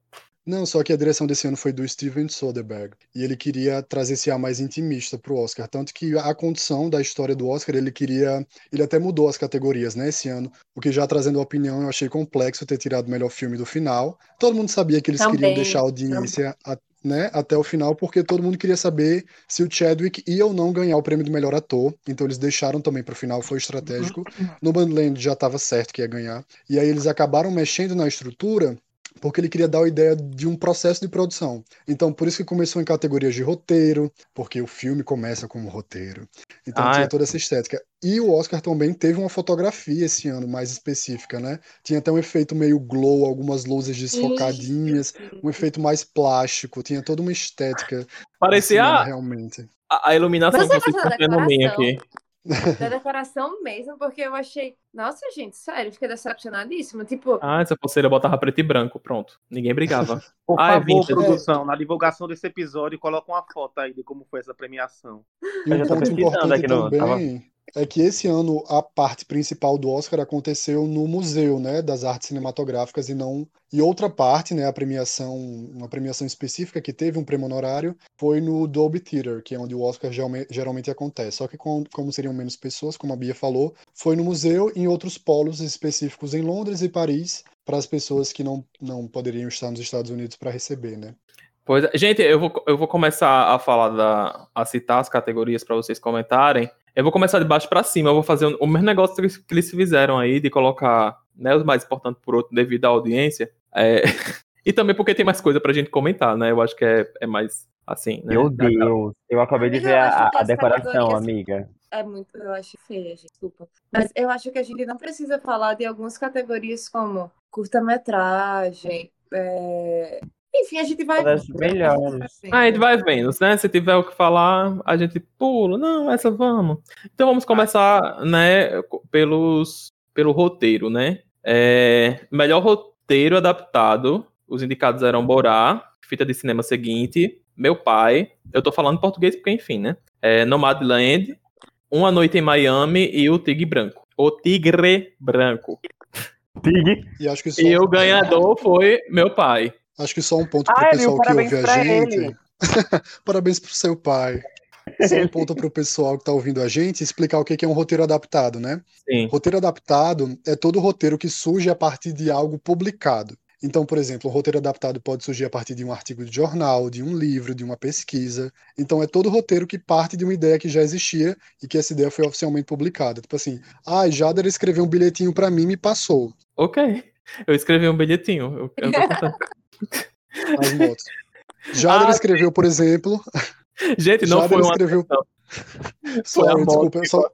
Não, só que a direção desse ano foi do Steven Soderbergh. E ele queria trazer esse ar mais intimista pro Oscar. Tanto que a condição da história do Oscar, ele queria. Ele até mudou as categorias, né, esse ano. O que já trazendo a opinião, eu achei complexo ter tirado o melhor filme do final. Todo mundo sabia que eles também, queriam deixar a audiência. A, né, até o final, porque todo mundo queria saber se o Chadwick ia ou não ganhar o prêmio do melhor ator. Então eles deixaram também para o final, foi estratégico. No Bandland já estava certo que ia ganhar. E aí eles acabaram mexendo na estrutura porque ele queria dar a ideia de um processo de produção. Então, por isso que começou em categorias de roteiro, porque o filme começa como roteiro. Então, ah, tinha é. toda essa estética. E o Oscar também teve uma fotografia esse ano mais específica, né? Tinha até um efeito meio glow, algumas luzes desfocadinhas, um efeito mais plástico, tinha toda uma estética. Parecia cinema, realmente. A, a iluminação que vocês estão tendo aqui. da decoração mesmo, porque eu achei, nossa, gente, sério, fiquei decepcionadíssima. Tipo. Ah, essa pulseira botava preto e branco, pronto. Ninguém brigava. Por ah, é favor, é produção, na divulgação desse episódio, coloca uma foto aí de como foi essa premiação. E um ponto importante também é que esse ano a parte principal do Oscar aconteceu no museu, né, das artes cinematográficas e não e outra parte, né, a premiação, uma premiação específica que teve um prêmio honorário foi no Dolby Theater, que é onde o Oscar geralmente acontece. Só que com, como seriam menos pessoas, como a Bia falou, foi no museu e em outros polos específicos em Londres e Paris para as pessoas que não não poderiam estar nos Estados Unidos para receber, né? Pois, é. gente, eu vou, eu vou começar a falar da a citar as categorias para vocês comentarem. Eu vou começar de baixo para cima, eu vou fazer o mesmo negócio que eles fizeram aí, de colocar né, os mais importantes por outro devido à audiência. É... e também porque tem mais coisa pra gente comentar, né? Eu acho que é, é mais assim, né? Meu Deus, eu acabei de ver a, a decoração, amiga. É muito, eu acho feia, desculpa. Mas eu acho que a gente não precisa falar de algumas categorias como curta-metragem, é, enfim, a gente vai. Das melhores. Ah, a gente vai vendo, né? Se tiver o que falar, a gente pula. Não, essa vamos. Então vamos começar, né, pelos, pelo roteiro, né? É, melhor roteiro adaptado. Os indicados eram Borá, fita de cinema seguinte, Meu Pai. Eu tô falando português porque, enfim, né? É, Nomadland, Uma Noite em Miami e O Tigre Branco. O Tigre Branco. Tigre. E, acho que e o ganhador foi Meu Pai. Acho que só um ponto para o pessoal que ouve a gente. parabéns pro seu pai. Só um ponto para o pessoal que está ouvindo a gente explicar o que é um roteiro adaptado, né? Sim. Roteiro adaptado é todo roteiro que surge a partir de algo publicado. Então, por exemplo, o roteiro adaptado pode surgir a partir de um artigo de jornal, de um livro, de uma pesquisa. Então, é todo roteiro que parte de uma ideia que já existia e que essa ideia foi oficialmente publicada. Tipo assim, ah, Jader escreveu um bilhetinho para mim e me passou. Ok. Eu escrevi um bilhetinho. Eu, eu As motos. Jader ah, escreveu, por exemplo. Gente, não Jader foi uma escreveu... Sorry, desculpa. Só...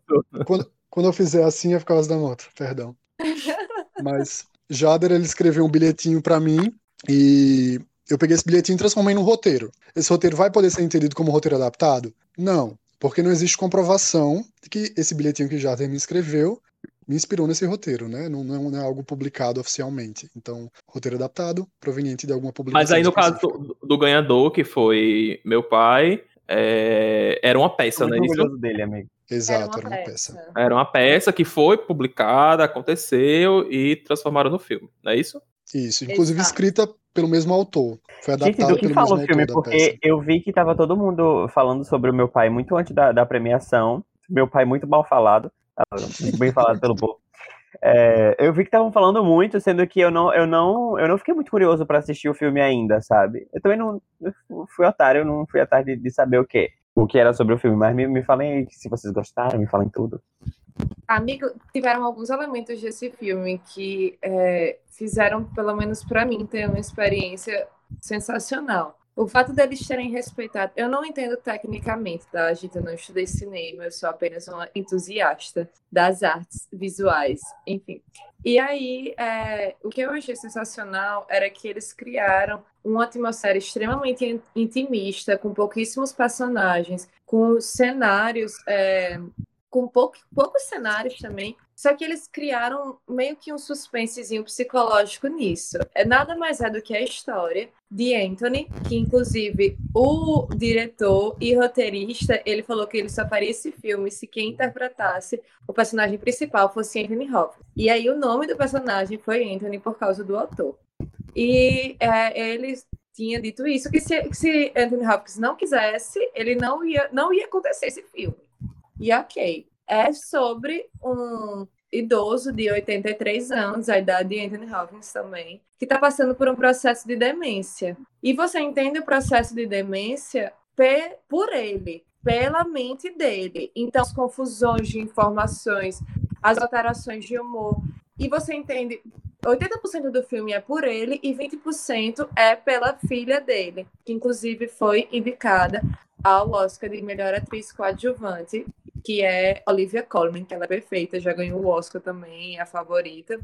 Quando, quando eu fizer assim é por causa da moto, perdão. Mas Jader ele escreveu um bilhetinho para mim e eu peguei esse bilhetinho e transformei num roteiro. Esse roteiro vai poder ser entendido como roteiro adaptado? Não, porque não existe comprovação de que esse bilhetinho que Jader me escreveu me inspirou nesse roteiro, né? Não, não, é algo publicado oficialmente. Então, roteiro adaptado, proveniente de alguma publicação. Mas aí, no específica. caso do, do, ganhador, que foi meu pai, é... era uma peça, né? Isso dele, amigo. Exato, era uma, era uma peça. peça. Era uma peça que foi publicada, aconteceu e transformaram no filme, não é isso? Isso, inclusive Exato. escrita pelo mesmo autor. Foi adaptada Gente, do que fala o filme, porque eu vi que tava todo mundo falando sobre o meu pai muito antes da, da premiação. Meu pai muito mal falado, bem falado pelo povo. É, eu vi que estavam falando muito, sendo que eu não, eu não, eu não fiquei muito curioso para assistir o filme ainda, sabe? Eu também não eu fui otário, eu não fui atrás de, de saber o que, o que era sobre o filme, mas me, me falem se vocês gostaram, me falem tudo. Amigo, tiveram alguns elementos desse filme que é, fizeram, pelo menos para mim, ter uma experiência sensacional. O fato deles terem respeitado, eu não entendo tecnicamente, tá? Gente, eu não estudei cinema, eu sou apenas uma entusiasta das artes visuais, enfim. E aí, é, o que eu achei sensacional era que eles criaram uma atmosfera extremamente intimista, com pouquíssimos personagens, com cenários, é, com pouco, poucos cenários também, só que eles criaram meio que um suspensezinho psicológico nisso. É nada mais é do que a história de Anthony, que inclusive o diretor e roteirista, ele falou que ele só faria esse filme se quem interpretasse o personagem principal fosse Anthony Hopkins. E aí o nome do personagem foi Anthony por causa do autor. E é, eles tinha dito isso que se, que se Anthony Hopkins não quisesse, ele não ia não ia acontecer esse filme. E ok, é sobre um idoso de 83 anos, a idade de Anthony Hopkins também, que está passando por um processo de demência. E você entende o processo de demência por ele, pela mente dele. Então, as confusões de informações, as alterações de humor. E você entende, 80% do filme é por ele e 20% é pela filha dele, que inclusive foi indicada ao Oscar de melhor atriz coadjuvante que é Olivia Colman, que ela é perfeita, já ganhou o Oscar também, é a favorita.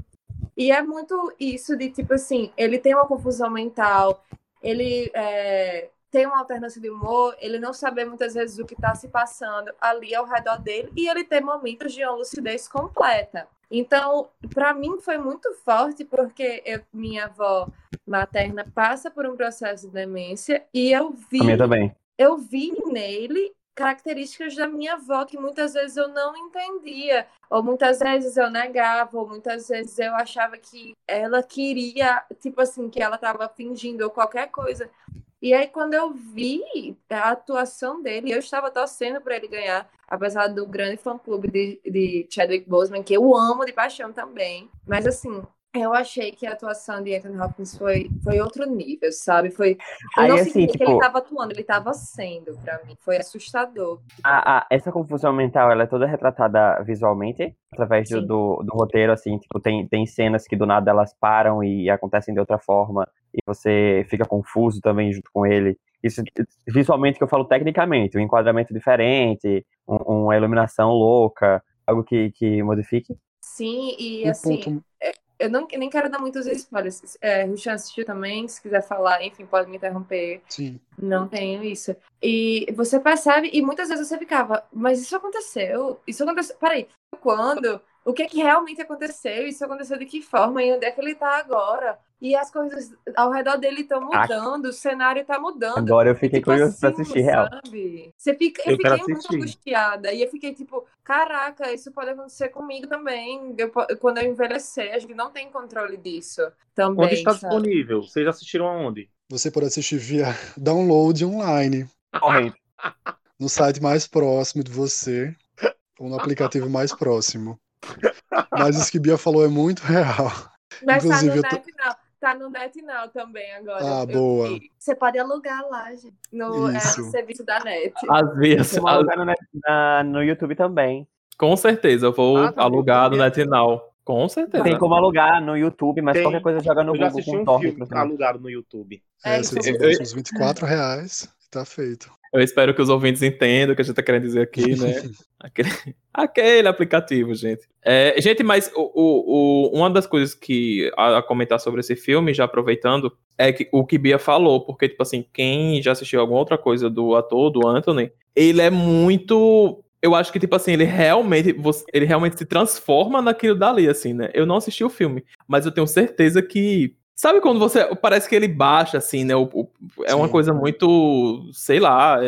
E é muito isso de, tipo assim, ele tem uma confusão mental, ele é, tem uma alternância de humor, ele não sabe muitas vezes o que está se passando ali ao redor dele, e ele tem momentos de uma lucidez completa. Então, para mim foi muito forte, porque eu, minha avó materna passa por um processo de demência, e eu vi... A minha também. Eu vi nele características da minha avó que muitas vezes eu não entendia, ou muitas vezes eu negava, ou muitas vezes eu achava que ela queria, tipo assim, que ela estava fingindo ou qualquer coisa. E aí, quando eu vi a atuação dele, eu estava torcendo para ele ganhar, apesar do grande fã-clube de, de Chadwick Boseman, que eu amo de paixão também. Mas, assim, eu achei que a atuação de Anthony Hopkins foi, foi outro nível, sabe? Foi. Eu Aí, não assim, senti tipo, que ele estava atuando, ele estava sendo, para mim. Foi assustador. A, a, essa confusão mental, ela é toda retratada visualmente, através do, do, do, roteiro, assim, tipo, tem, tem cenas que do nada elas param e acontecem de outra forma, e você fica confuso também junto com ele. Isso visualmente que eu falo tecnicamente, um enquadramento diferente, um, uma iluminação louca, algo que, que modifique. Sim, e assim. Ponto eu não, nem quero dar muitos spoilers. É, Ruchan assistiu também, se quiser falar, enfim, pode me interromper. Sim. Não tenho isso. E você percebe, e muitas vezes você ficava, mas isso aconteceu? Isso aconteceu. Peraí, quando? O que é que realmente aconteceu? Isso aconteceu de que forma? E onde é que ele tá agora? E as coisas ao redor dele estão mudando, o cenário está mudando. Agora eu fiquei tipo curioso assim, pra assistir real. Sabe? Você fica, eu, eu fiquei muito angustiada. E eu fiquei tipo, caraca, isso pode acontecer comigo também. Eu, quando eu envelhecer, a gente não tem controle disso também. Onde está sabe? disponível? Vocês assistiram aonde? Você pode assistir via download online. No site mais próximo de você ou no aplicativo mais próximo. Mas isso que Bia falou é muito real. Mas Inclusive, tá no NetNow. Tá no NetNow também agora. Ah, boa. Você pode alugar lá, gente. No, é, no serviço da Net. Às vezes. Alugar no, na, no YouTube também. Com certeza, eu vou ah, alugar no NetNow. Com certeza. Tem como alugar no YouTube, mas Tem. qualquer coisa joga no eu Google com um torrent. Filme alugado no YouTube. É, é você uns 24 reais, tá feito. Eu espero que os ouvintes entendam o que a gente tá querendo dizer aqui, né? aquele, aquele aplicativo, gente. É, gente, mas o, o, o, uma das coisas que a, a, comentar sobre esse filme, já aproveitando, é que o que Bia falou, porque, tipo assim, quem já assistiu alguma outra coisa do ator, do Anthony, ele é muito eu acho que, tipo assim, ele realmente, ele realmente se transforma naquilo dali, assim, né? Eu não assisti o filme, mas eu tenho certeza que. Sabe quando você. Parece que ele baixa, assim, né? O, o, é Sim. uma coisa muito. Sei lá. É,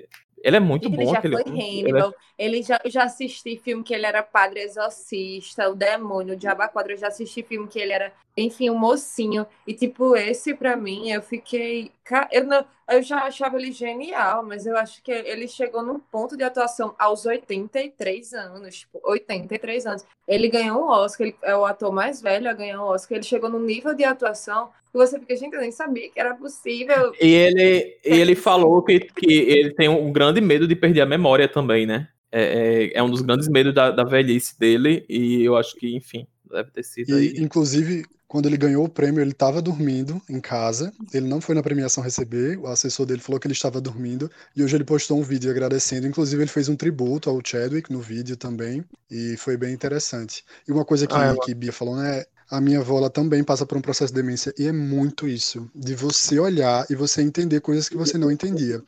é, ele é muito ele bom. Já aquele... foi Hannibal. Ele, é... ele já, eu já assisti filme que ele era padre exorcista, o demônio, o Diabo Quadro. Eu já assisti filme que ele era, enfim, um mocinho. E, tipo, esse pra mim, eu fiquei. Eu, não, eu já achava ele genial, mas eu acho que ele chegou num ponto de atuação aos 83 anos. Tipo, 83 anos. Ele ganhou um Oscar, ele é o ator mais velho a ganhar um Oscar. Ele chegou num nível de atuação que você fica, gente, eu nem sabia que era possível. E ele, e ele falou que, que ele tem um grande medo de perder a memória também, né? É, é, é um dos grandes medos da, da velhice dele, e eu acho que, enfim, deve ter sido. E, aí. inclusive, quando ele ganhou o prêmio, ele estava dormindo em casa. Ele não foi na premiação receber. O assessor dele falou que ele estava dormindo. E hoje ele postou um vídeo agradecendo. Inclusive, ele fez um tributo ao Chadwick no vídeo também. E foi bem interessante. E uma coisa que, ah, é que Bia falou, né? A minha avó ela também passa por um processo de demência. E é muito isso. De você olhar e você entender coisas que você não entendia.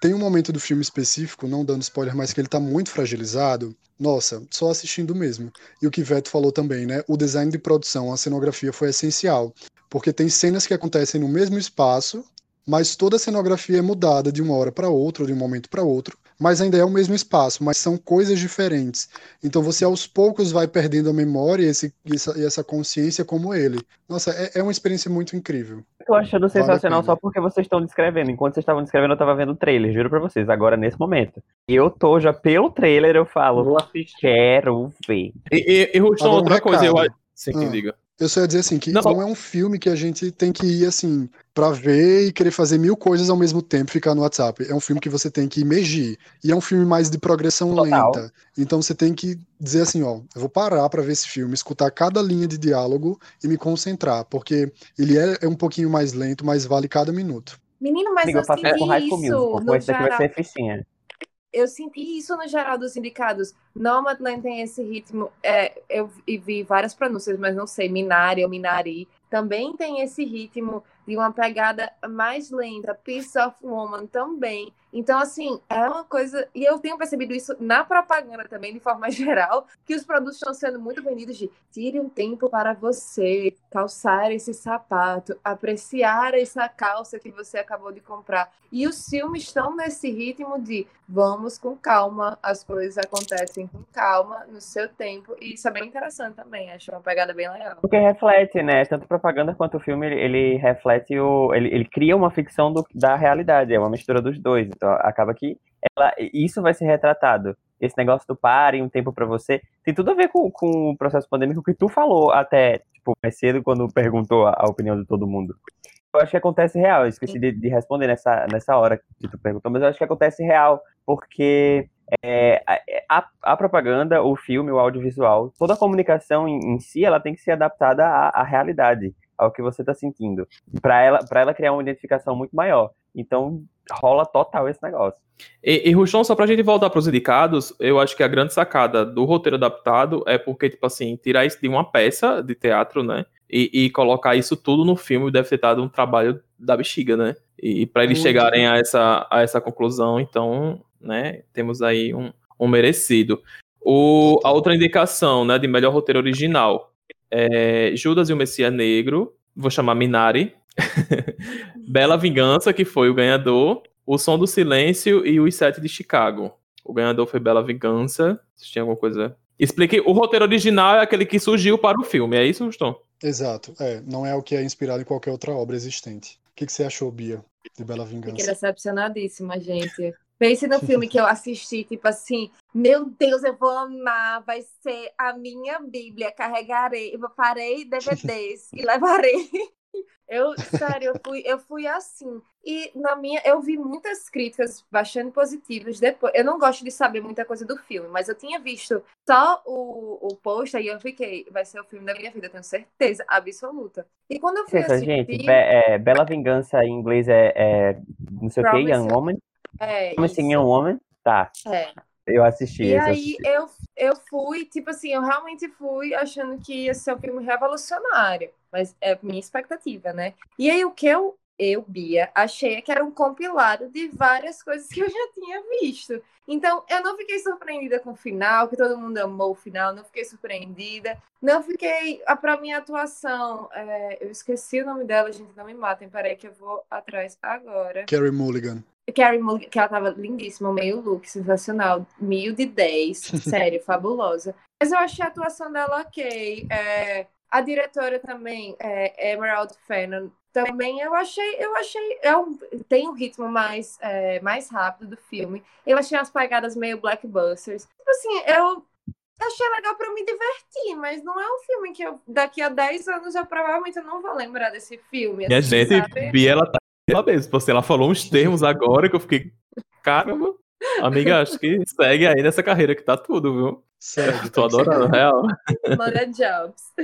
Tem um momento do filme específico, não dando spoiler, mas que ele tá muito fragilizado. Nossa, só assistindo mesmo. E o que Veto falou também, né? O design de produção, a cenografia foi essencial. Porque tem cenas que acontecem no mesmo espaço, mas toda a cenografia é mudada de uma hora para outra, de um momento para outro mas ainda é o mesmo espaço, mas são coisas diferentes. Então você aos poucos vai perdendo a memória e, esse, essa, essa consciência como ele. Nossa, é, é uma experiência muito incrível. Eu tô achando sensacional vale só porque vocês estão descrevendo. Enquanto vocês estavam descrevendo, eu tava vendo o trailer, juro pra vocês, agora nesse momento. E eu tô já pelo trailer, eu falo, Vou assistir. quero ver. E, e, e Ruston, outra coisa, eu. Sim, ah. diga. Eu só ia dizer assim, que não. não é um filme que a gente tem que ir assim, pra ver e querer fazer mil coisas ao mesmo tempo ficar no WhatsApp. É um filme que você tem que imergir. E é um filme mais de progressão Total. lenta. Então você tem que dizer assim, ó, eu vou parar para ver esse filme, escutar cada linha de diálogo e me concentrar, porque ele é, é um pouquinho mais lento, mas vale cada minuto. Menino, mas Amiga, eu, eu senti isso. Musical, esse daqui vai ser fichinha eu senti isso no geral dos indicados. Nomadland tem esse ritmo. É, eu vi várias pronúncias, mas não sei, Minari ou Minari. Também tem esse ritmo de uma pegada mais lenta. Piece of Woman também. Então, assim, é uma coisa. E eu tenho percebido isso na propaganda também, de forma geral, que os produtos estão sendo muito vendidos de tire um tempo para você calçar esse sapato, apreciar essa calça que você acabou de comprar. E os filmes estão nesse ritmo de vamos com calma, as coisas acontecem com calma, no seu tempo. E isso é bem interessante também, acho uma pegada bem legal. Porque reflete, né? Tanto propaganda quanto o filme, ele, ele reflete o. Ele, ele cria uma ficção do, da realidade, é uma mistura dos dois. Então, acaba que ela, isso vai ser retratado. Esse negócio do pare, um tempo para você, tem tudo a ver com, com o processo pandêmico que tu falou até, tipo, mais cedo, quando perguntou a, a opinião de todo mundo. Eu acho que acontece real, eu esqueci de, de, responder nessa, nessa hora que tu perguntou, mas eu acho que acontece real, porque é, a, a, propaganda, o filme, o audiovisual, toda a comunicação em, em si, ela tem que ser adaptada à, à realidade, ao que você está sentindo, para ela, ela criar uma identificação muito maior. Então, rola total esse negócio. E, e Ruxon, só pra gente voltar pros indicados, eu acho que a grande sacada do roteiro adaptado é porque, tipo assim, tirar isso de uma peça de teatro, né? E, e colocar isso tudo no filme deve ter dado um trabalho da bexiga, né? E, e para eles Muito chegarem a essa, a essa conclusão, então, né, temos aí um, um merecido. O, a outra indicação, né, de melhor roteiro original é Judas e o Messias Negro, vou chamar Minari, Bela Vingança, que foi o ganhador. O Som do Silêncio e Os Sete de Chicago. O ganhador foi Bela Vingança. Se tinha alguma coisa. Explique. O roteiro original é aquele que surgiu para o filme, é isso, Ruston? Exato. É, não é o que é inspirado em qualquer outra obra existente. O que, que você achou, Bia, de Bela Vingança? Fiquei decepcionadíssima, gente. Pense no filme que eu assisti, tipo assim, meu Deus, eu vou amar, vai ser a minha Bíblia, carregarei, eu farei DVDs e levarei. Eu, sério, eu fui, eu fui assim. E na minha, eu vi muitas críticas bastante positivas depois. Eu não gosto de saber muita coisa do filme, mas eu tinha visto só o, o post e eu fiquei, vai ser o filme da minha vida, tenho certeza absoluta. E quando eu fui Certo, assistir, gente, Be é, Bela Vingança em inglês é, é não sei o que, Young Woman. É, Promising isso. Young Woman? Tá, É. eu assisti. E esse aí assisti. eu, eu fui, tipo assim, eu realmente fui achando que ia ser um filme revolucionário, mas é minha expectativa, né? E aí o que eu, eu, Bia, achei que era um compilado de várias coisas que eu já tinha visto. Então, eu não fiquei surpreendida com o final, que todo mundo amou o final, não fiquei surpreendida. Não fiquei. A, pra minha atuação, é, eu esqueci o nome dela, gente, não me matem, peraí que eu vou atrás agora. Carrie Mulligan. Carrie Mulligan, que ela tava lindíssima, meio look, sensacional, mil de 10, sério, fabulosa. Mas eu achei a atuação dela ok. É, a diretora também, é, Emerald Fennell, também eu achei, eu achei, é um, tem um ritmo mais, é, mais rápido do filme. Eu achei umas pegadas meio blackbusters. Tipo assim, eu achei legal pra me divertir, mas não é um filme que eu, daqui a 10 anos eu provavelmente eu não vou lembrar desse filme. Assim, gente, sabe? Bia, ela tá ela mesmo. Você, ela falou uns termos agora que eu fiquei. Caramba, amiga, acho que segue aí nessa carreira que tá tudo, viu? Sério. Tô adorando, real. Manda jobs.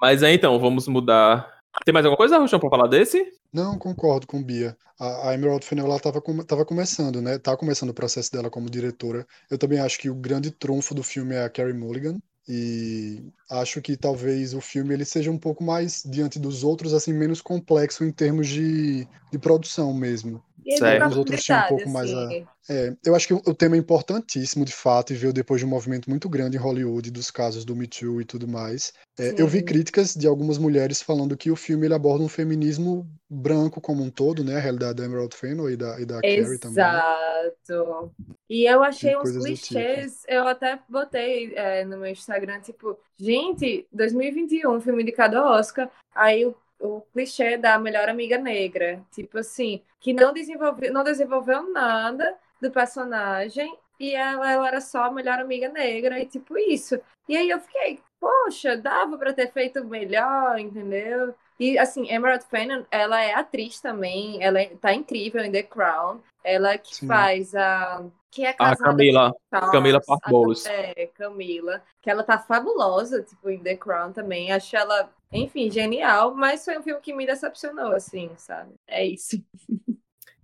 Mas é então, vamos mudar. Tem mais alguma coisa, Ruxão, pra falar desse? Não, concordo com Bia. A, a Emerald Fennell, ela tava, com- tava começando, né? Tá começando o processo dela como diretora. Eu também acho que o grande trunfo do filme é a Carrie Mulligan. E acho que talvez o filme ele seja um pouco mais, diante dos outros, assim, menos complexo em termos de, de produção mesmo. Certo. de Os outros tinham um pouco mais assim. É, eu acho que o, tema é importantíssimo, de fato, e veio depois de um movimento muito grande em Hollywood, dos casos do Me Too e tudo mais. É, eu vi críticas de algumas mulheres falando que o filme ele aborda um feminismo branco como um todo, né? A realidade da Emerald Fennell e da, e da Carrie também. Exato. E eu achei E uns do clichês, eu até botei é, no meu Instagram, tipo, gente, 2021, filme indicado ao Oscar, aí o, o clichê da melhor amiga negra, tipo assim, que não desenvolveu, não desenvolveu nada do personagem e ela, ela era só a melhor amiga negra e tipo isso. E aí eu fiquei, poxa, dava pra ter feito melhor, entendeu? E assim, Emerald Fennell, ela é atriz também, ela é- tá incrível em The Crown. Ela que Sim. faz a. Que é A casada Camila. com Charles, Camila a- Parbolos. É, Camila. Que ela tá fabulosa, tipo, em The Crown também. Acho ela, enfim, genial, mas foi um filme que me decepcionou, assim, sabe? É isso.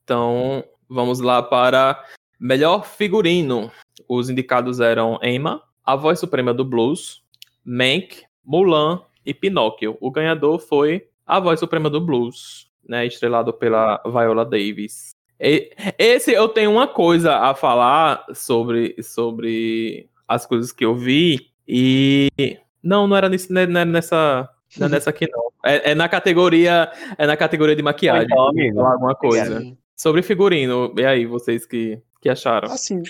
Então, vamos lá para melhor figurino. Os indicados eram Emma, A Voz Suprema do Blues, Mank, Mulan e Pinóquio. O ganhador foi A Voz Suprema do Blues, né, estrelado pela Viola Davis. Esse eu tenho uma coisa a falar sobre, sobre as coisas que eu vi e não, não era, nesse, não era nessa, não é nessa aqui não. É, é na categoria, é na categoria de maquiagem. Então, amigo. Falar alguma coisa. Sim. Sobre figurino, e aí, vocês que, que acharam? Assim,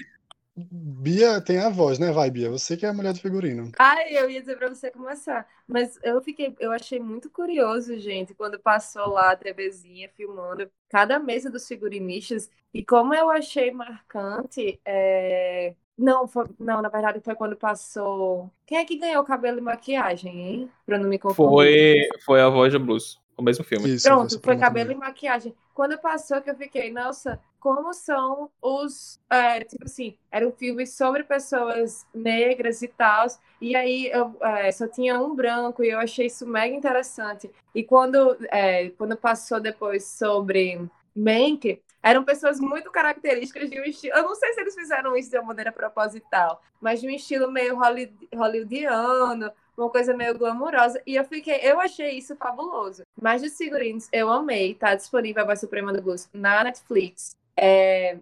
Bia tem a voz, né? Vai, Bia. Você que é a mulher do figurino. Ai, eu ia dizer pra você começar. Mas eu fiquei, eu achei muito curioso, gente, quando passou lá a TVzinha filmando cada mesa dos figurinistas. E como eu achei marcante, é, não, foi- não, na verdade foi quando passou. Quem é que ganhou cabelo e maquiagem, hein? Pra não me confundir. Foi, foi a voz do blues, o mesmo filme. Isso, Pronto, foi cabelo também. e maquiagem. Quando passou que eu fiquei, nossa, como são os. é, tipo assim, eram filmes sobre pessoas negras e tal. E aí eu é, só tinha um branco e eu achei isso mega interessante. E quando, é, quando passou depois sobre Mank, eram pessoas muito características de um estilo. Eu não sei se eles fizeram isso de uma maneira proposital, mas de um estilo meio holly- hollywoodiano, uma coisa meio glamurosa. E eu fiquei, eu achei isso fabuloso. Mas dos figurinos, eu amei. Tá disponível a Voz Suprema do Blues na Netflix. É,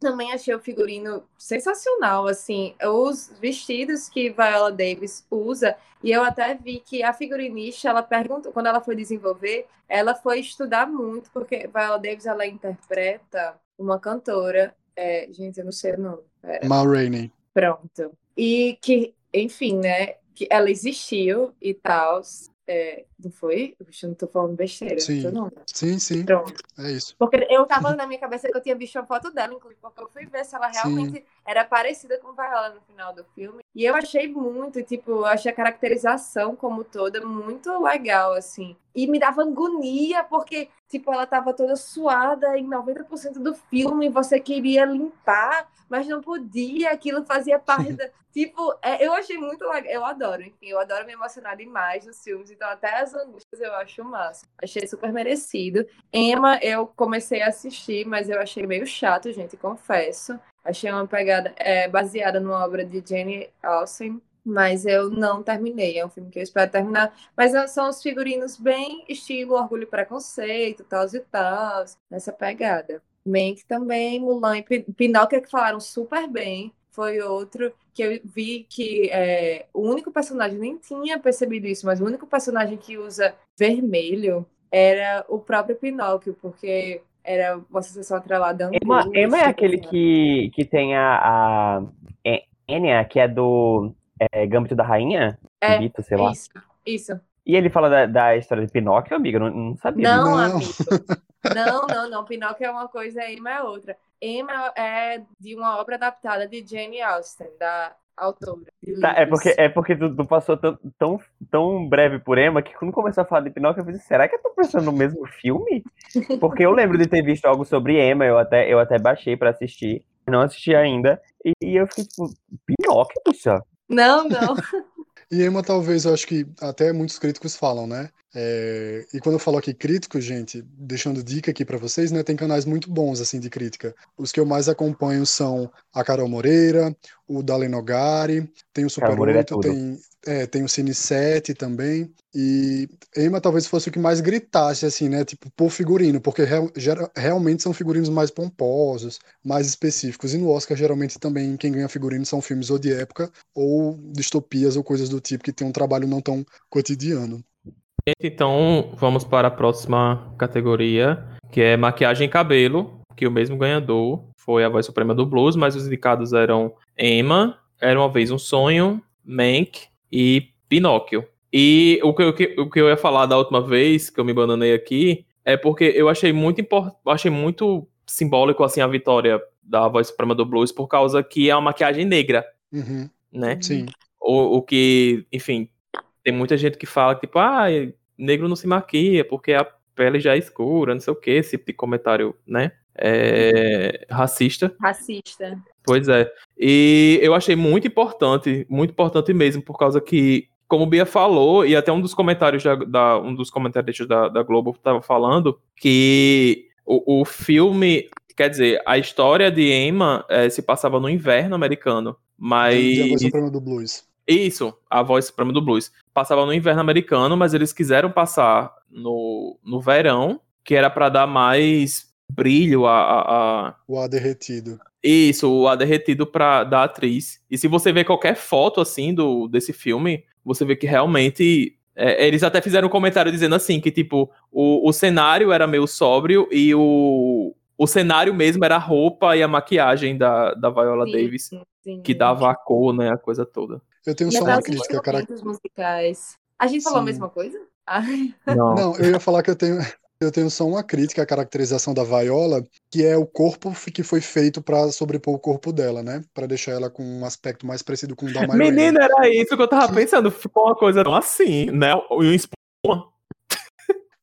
também achei o figurino sensacional, assim, os vestidos que Viola Davis usa, e eu até vi que a figurinista, ela perguntou, quando ela foi desenvolver, ela foi estudar muito, porque Viola Davis, ela interpreta uma cantora, é, gente, eu não sei o nome, pera. Ma Rainey. Pronto. E que, enfim, né? Que ela existiu e tal. É, não foi? Eu não tô falando besteira. Sim. Não. Sim, sim. Pronto. É isso. Porque eu tava na minha cabeça que eu tinha visto a foto dela, inclusive, porque eu fui ver se ela realmente sim. Era parecida com Viola no final do filme. E eu achei muito, tipo, achei a caracterização como toda muito legal, assim. E me dava agonia, porque, tipo, ela tava toda suada em 90% do filme, e você queria limpar, mas não podia, aquilo fazia parte da. Tipo, é, eu achei muito legal, eu adoro, enfim, eu adoro me emocionar demais nos filmes, então até as angústias eu acho massa. Achei super merecido. Emma, eu comecei a assistir, mas eu achei meio chato, gente, confesso. Achei uma pegada é, baseada numa obra de Jane Austen, mas eu não terminei. É um filme que eu espero terminar. Mas são os figurinos bem estilo Orgulho e Preconceito, tal e tal, nessa pegada. Mank também, Mulan e Pinóquio que falaram super bem. Foi outro que eu vi que é, o único personagem, nem tinha percebido isso, mas o único personagem que usa vermelho era o próprio Pinóquio, porque era uma sensação atrelada Emma, Emma é aquele que, que tem a, a Enya, que é do é, Gambito da Rainha? É, Bito, sei lá. isso, isso. E ele fala da, da história de Pinóquio, amiga? Não, não sabia. Não, Não. amigo. Não, não, não. Pinóquio é uma coisa, Emma é outra. Emma é de uma obra adaptada de Jane Austen, da autora. Tá, é porque, é porque tu, tu passou tão, tão, tão breve por Emma que quando começou a falar de Pinóquio, eu falei, será que eu tô pensando no mesmo filme? Porque eu lembro de ter visto algo sobre Emma, eu até, eu até baixei pra assistir, não assisti ainda, e, e eu fiquei tipo, Pinóquio, puxa. Não, não. E Emma, talvez, eu acho que até muitos críticos falam, né? É, E quando eu falo aqui crítico, gente, deixando dica aqui pra vocês, né? Tem canais muito bons, assim, de crítica. Os que eu mais acompanho são a Carol Moreira, o Dalen Nogari, tem o Super Carol Moreira é 8, tudo. tem, é, tem o Cine 7 também. E Emma talvez fosse o que mais gritasse, assim, né? Tipo, por figurino, porque real- gera- realmente são figurinos mais pomposos, mais específicos. E no Oscar, geralmente, também quem ganha figurino são filmes ou de época, ou distopias ou coisas do tipo que tem um trabalho não tão cotidiano. Então vamos para a próxima categoria, que é maquiagem e cabelo, que o mesmo ganhador foi a voz suprema do blues, mas os indicados eram Emma, Era Uma Vez um Sonho, Mank e Pinóquio. E o que, eu- o que- o que eu ia falar da última vez, que eu me bananei aqui, é porque eu achei muito import... achei muito simbólico assim a vitória da voz suprema do blues por causa que é uma maquiagem negra, Uhum, né? sim. O, o que, enfim, tem muita gente que fala que, tipo, ah, negro não se maquia porque a pele já é escura, não sei o que, esse tipo de comentário, né? É, racista. Racista. Pois é. E eu achei muito importante, muito importante mesmo, por causa que, como o Bia falou, e até um dos comentários da, da- um dos comentaristas da, da Globo estava falando, que o, o filme, quer dizer, a história de Emma eh, se passava no inverno americano. Mas. A voz suprema do blues. Isso, a voz suprema do blues. Passava no inverno americano, mas eles quiseram passar no, no verão, que era pra dar mais brilho a, a, a- O ar derretido. isso, o ar derretido pra, da atriz. E se você ver qualquer foto assim do desse filme, você vê que realmente é, eles até fizeram um comentário dizendo assim que tipo o, o cenário era meio sóbrio e o o cenário mesmo era a roupa e a maquiagem da, da Viola Sim, Davis sim. que dava a cor, né, a coisa toda. Eu tenho E só uma crítica, cara. musicais. A gente falou a mesma coisa? Ah, Não. Não, eu ia falar que eu tenho, eu tenho só uma crítica à caracterização da Viola, que é o corpo que foi feito pra sobrepor o corpo dela, né? Pra deixar ela com um aspecto mais parecido com o da. Menina, era isso que eu tava pensando. Ficou uma coisa tão assim, né? E um espuma.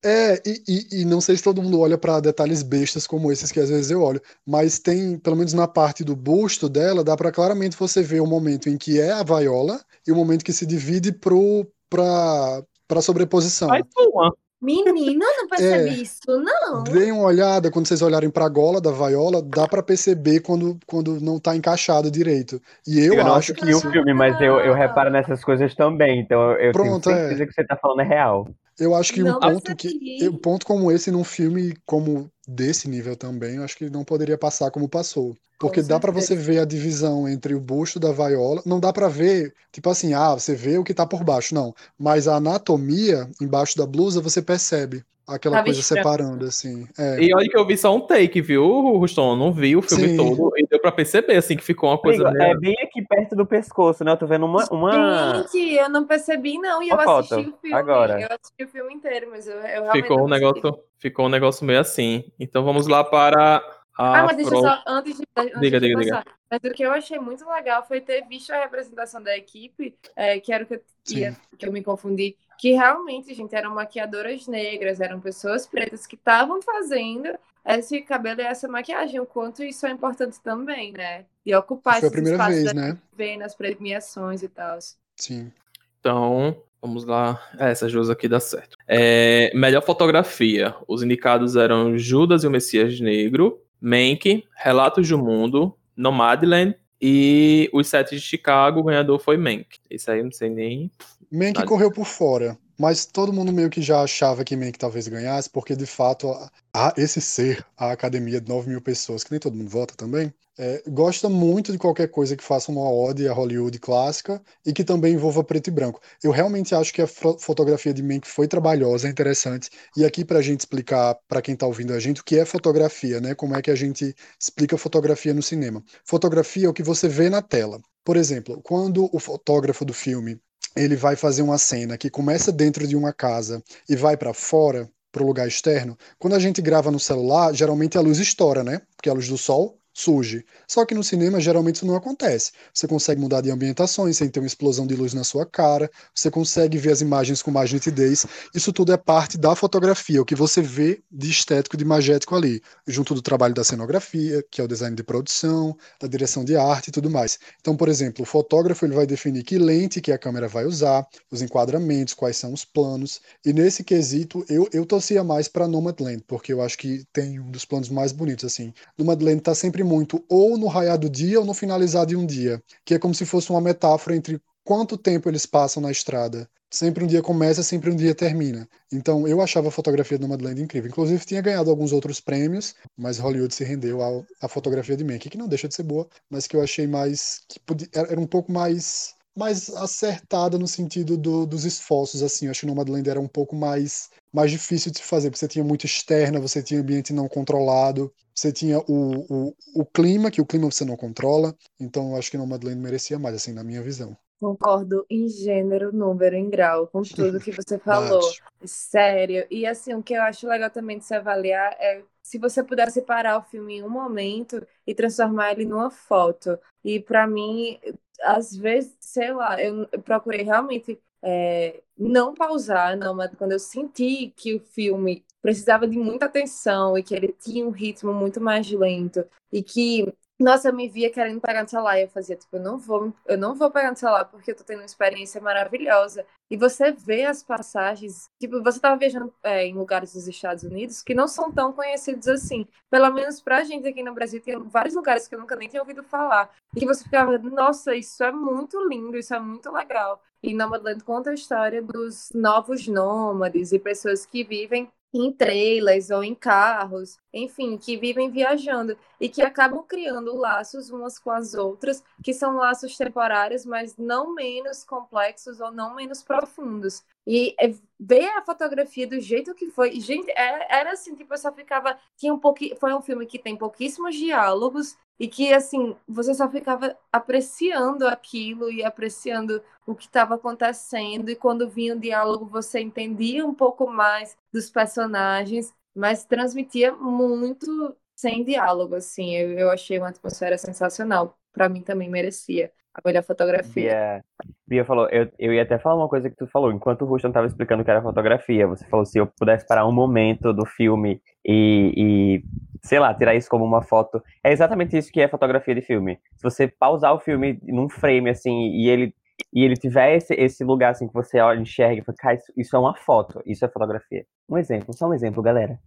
É, e, e, e não sei se todo mundo olha pra detalhes bestas como esses que às vezes eu olho, mas tem, pelo menos na parte do busto dela, dá pra claramente você ver o momento em que é a Viola e o momento que se divide pro, pra, pra sobreposição. Faz uma. menina, eu não percebi É. isso, não. Deem uma olhada, quando vocês olharem pra gola da Viola, dá pra perceber quando, quando não tá encaixado direito. E eu, Eu, não acho que assisti o isso, filme, mas eu, eu reparo nessas coisas também. Então eu, eu Pronto, tenho certeza é. que você tá falando é real. Eu acho que um Não ponto que um ponto como esse num filme como desse nível também, eu acho que não poderia passar como passou. Porque dá para você ver a divisão entre o busto da vaiola. Não dá para ver, tipo assim, ah, você vê o que tá por baixo, não. Mas a anatomia embaixo da blusa você percebe aquela coisa separando, assim. É. E olha que eu vi só um take, viu, Ruston? Não vi o filme Sim. todo e deu pra perceber, assim, que ficou uma coisa. Amigo. É bem aqui perto do pescoço, né? Eu tô vendo uma. uma... Gente, eu não percebi, não. E eu assisti o filme. Agora. Eu assisti o filme inteiro, mas eu, eu ficou um negócio Ficou um negócio meio assim. Então vamos lá para. Ah, mas deixa pro... só, antes de, antes diga, de diga, passar. Diga. Mas o que eu achei muito legal foi ter visto a representação da equipe, é, que era o que eu, ia, que eu me confundi, que realmente, gente, eram maquiadoras negras, eram pessoas pretas que estavam fazendo esse cabelo e essa maquiagem, o quanto isso é importante também, né? E ocupar a primeira vez, né? Ver nas premiações e tal. Sim. Então, vamos lá. É, essa Josa aqui dá certo. É, melhor fotografia. Os indicados eram Judas e o Messias Negro, Mank, Relatos do Mundo, Nomadland e Os Sete de Chicago. O ganhador foi Mank. Isso aí eu não sei nem Mank correu por fora, mas todo mundo meio que já achava que Mank talvez ganhasse, porque de fato a, esse ser, a academia de 9 mil pessoas, que nem todo mundo vota também, é, gosta muito de qualquer coisa que faça uma ode à Hollywood clássica e que também envolva preto e branco. Eu realmente acho que a fotografia de Mank foi trabalhosa, interessante. E aqui para a gente explicar para quem está ouvindo a gente o que é fotografia, né? Como é que a gente explica fotografia no cinema? Fotografia é o que você vê na tela. Por exemplo, quando o fotógrafo do filme ele vai fazer uma cena que começa dentro de uma casa e vai para fora, para o lugar externo. Quando a gente grava no celular, geralmente a luz estoura, né? Porque a luz do sol surge. Só que no cinema geralmente isso não acontece. Você consegue mudar de ambientações sem ter uma explosão de luz na sua cara, você consegue ver as imagens com mais nitidez. Isso tudo é parte da fotografia, o que você vê de estético, de magético ali, junto do trabalho da cenografia, que é o design de produção, da direção de arte e tudo mais. Então, por exemplo, o fotógrafo ele vai definir que lente que a câmera vai usar, os enquadramentos, quais são os planos. E nesse quesito, eu, eu torcia mais para Nomadland, porque eu acho que tem um dos planos mais bonitos assim. Nomadland está sempre muito ou no raiar do dia ou no finalizar de um dia, que é como se fosse uma metáfora entre quanto tempo eles passam na estrada. Sempre um dia começa, sempre um dia termina. Então eu achava a fotografia do Nomadland incrível. Inclusive tinha ganhado alguns outros prêmios, mas Hollywood se rendeu à, fotografia de Mank, que não deixa de ser boa, mas que eu achei mais que podia, era um pouco mais mais acertada no sentido do, dos esforços, assim. Eu acho que Nomadland era um pouco mais, mais difícil de se fazer, porque você tinha muito externa, você tinha ambiente não controlado, você tinha o, o, o clima, que o clima você não controla. Então eu acho que Nomadland merecia mais, assim, na minha visão. Concordo em gênero, número, em grau, com tudo que você falou. Sério. E assim, o que eu acho legal também de se avaliar é se você puder separar o filme em um momento e transformar ele numa foto. E para mim, às vezes, sei lá, eu procurei realmente é, não pausar, não, mas quando eu senti que o filme precisava de muita atenção e que ele tinha um ritmo muito mais lento e que nossa, eu me via querendo pegar no celular eu fazia, tipo, eu não vou, eu não vou pegar no celular porque eu tô tendo uma experiência maravilhosa. E você vê as passagens, tipo, você tava viajando é, em lugares dos Estados Unidos que não são tão conhecidos assim. Pelo menos pra gente aqui no Brasil, tem vários lugares que eu nunca nem tinha ouvido falar. E que você ficava, nossa, isso é muito lindo, isso é muito legal. E Nomadland conta a história dos novos nômades e pessoas que vivem em trailers ou em carros, enfim, que vivem viajando e que acabam criando laços umas com as outras, que são laços temporários, mas não menos complexos ou não menos profundos. E é, ver a fotografia do jeito que foi, gente, é, era assim, tipo, eu só ficava, tinha um pouquinho, foi um filme que tem pouquíssimos diálogos, e que assim você só ficava apreciando aquilo e apreciando o que estava acontecendo e quando vinha o diálogo você entendia um pouco mais dos personagens mas transmitia muito sem diálogo assim. Eu, eu achei uma atmosfera sensacional. Para mim também merecia a melhor fotografia. Bia, Bia falou, eu, eu ia até falar uma coisa que tu falou, enquanto o Ruston estava explicando que era fotografia, você falou se eu pudesse parar um momento do filme e, e, sei lá, tirar isso como uma foto. É exatamente isso que é fotografia de filme. Se você pausar o filme num frame, assim, e ele e ele tiver esse, esse lugar assim que você olha, enxerga e fala, cara, isso, isso é uma foto, isso é fotografia. Um exemplo, só um exemplo, galera.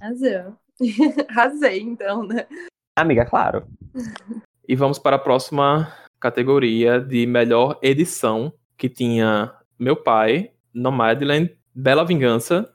Razão. Razei, então, né? Amiga, claro. E vamos para a próxima categoria de melhor edição, que tinha Meu Pai, Nomadland, Bela Vingança,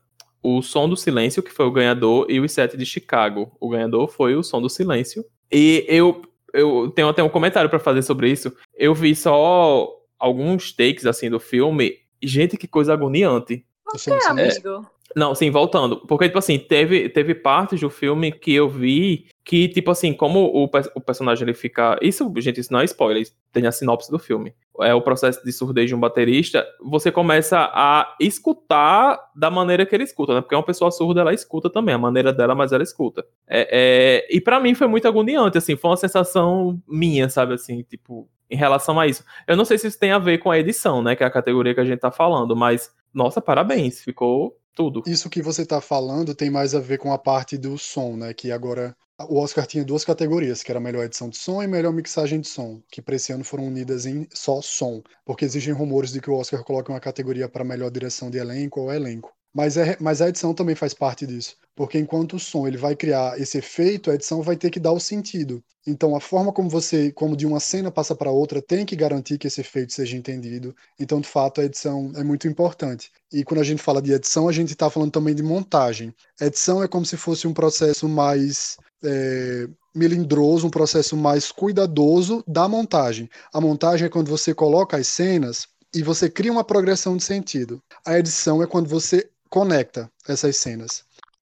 o Som do Silêncio, que foi o ganhador, e os Sete de Chicago. O ganhador foi o Som do Silêncio. E eu, eu tenho até um comentário para fazer sobre isso. Eu vi só alguns takes assim do filme. Gente, que coisa agoniante. Por que, amigo? É, não, sim, voltando. Porque, tipo assim, teve, teve partes do filme que eu vi que, tipo assim, como o, o personagem ele fica. Isso, gente, isso não é spoiler, tem a sinopse do filme. É o processo de surdez de um baterista. Você começa a escutar da maneira que ele escuta, né? Porque uma pessoa surda, ela escuta também, a maneira dela, mas ela escuta. É, é... E para mim foi muito agoniante, assim, foi uma sensação minha, sabe, assim, tipo, em relação a isso. Eu não sei se isso tem a ver com a edição, né? Que é a categoria que a gente tá falando, mas, nossa, parabéns, ficou tudo. Isso que você está falando tem mais a ver com a parte do som, né? Que agora o Oscar tinha duas categorias, que era melhor edição de som e melhor mixagem de som, que para esse ano foram unidas em só som, porque existem rumores de que o Oscar coloque uma categoria para melhor direção de elenco ou elenco. Mas, é, mas a edição também faz parte disso. Porque enquanto o som ele vai criar esse efeito, a edição vai ter que dar o sentido. Então a forma como você, como de uma cena passa para outra, tem que garantir que esse efeito seja entendido. Então, de fato, a edição é muito importante. E quando a gente fala de edição, a gente está falando também de montagem. Edição é como se fosse um processo mais é, melindroso, um processo mais cuidadoso da montagem. A montagem é quando você coloca as cenas e você cria uma progressão de sentido. A edição é quando você conecta essas cenas.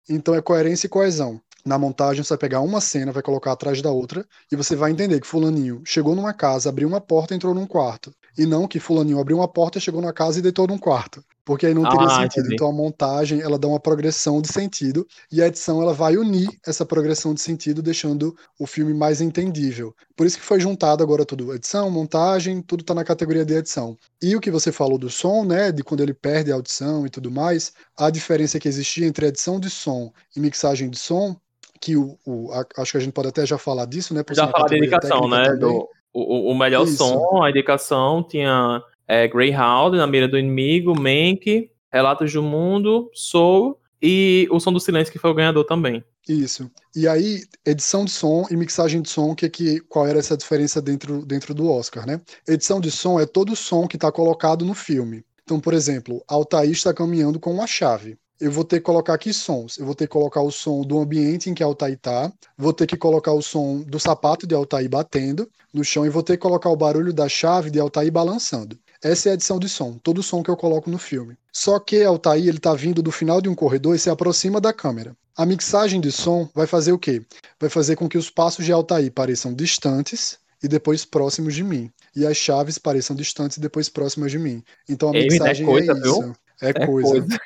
Então é coerência e coesão. Na montagem, você vai pegar uma cena, vai colocar atrás da outra, e você vai entender que Fulaninho chegou numa casa, abriu uma porta entrou num quarto. E não que Fulaninho abriu uma porta, chegou na casa e deitou num quarto. Porque aí não teria ah, sentido. Entendi. Então a montagem, ela dá uma progressão de sentido, e a edição, ela vai unir essa progressão de sentido, deixando o filme mais entendível. Por isso que foi juntado agora tudo. Edição, montagem, tudo tá na categoria de edição. E o que você falou do som, né, de quando ele perde a audição e tudo mais, a diferença que existia entre edição de som e mixagem de som que o, o a, acho que a gente pode até já falar disso, né? já falar de indicação, né? Do, o, o melhor Isso. som, a indicação tinha é, Greyhound, Na Mira do Inimigo, Mank, Relatos do Mundo, Soul e O Som do Silêncio, que foi o ganhador também. Isso. E aí, edição de som e mixagem de som, que, que qual era essa diferença dentro, dentro do Oscar, né? Edição de som é todo o som que está colocado no filme. Então, por exemplo, Altair está caminhando com uma chave eu vou ter que colocar aqui sons. Eu vou ter que colocar o som do ambiente em que Altair está, vou ter que colocar o som do sapato de Altair batendo no chão e vou ter que colocar o barulho da chave de Altair balançando. Essa é a edição de som, todo o som que eu coloco no filme. Só que Altair ele está vindo do final de um corredor e se aproxima da câmera. A mixagem de som vai fazer o quê? Vai fazer com que os passos de Altair pareçam distantes e depois próximos de mim. E as chaves pareçam distantes e depois próximas de mim. Então a mixagem é, coisa, é isso. Viu? É, é coisa. coisa.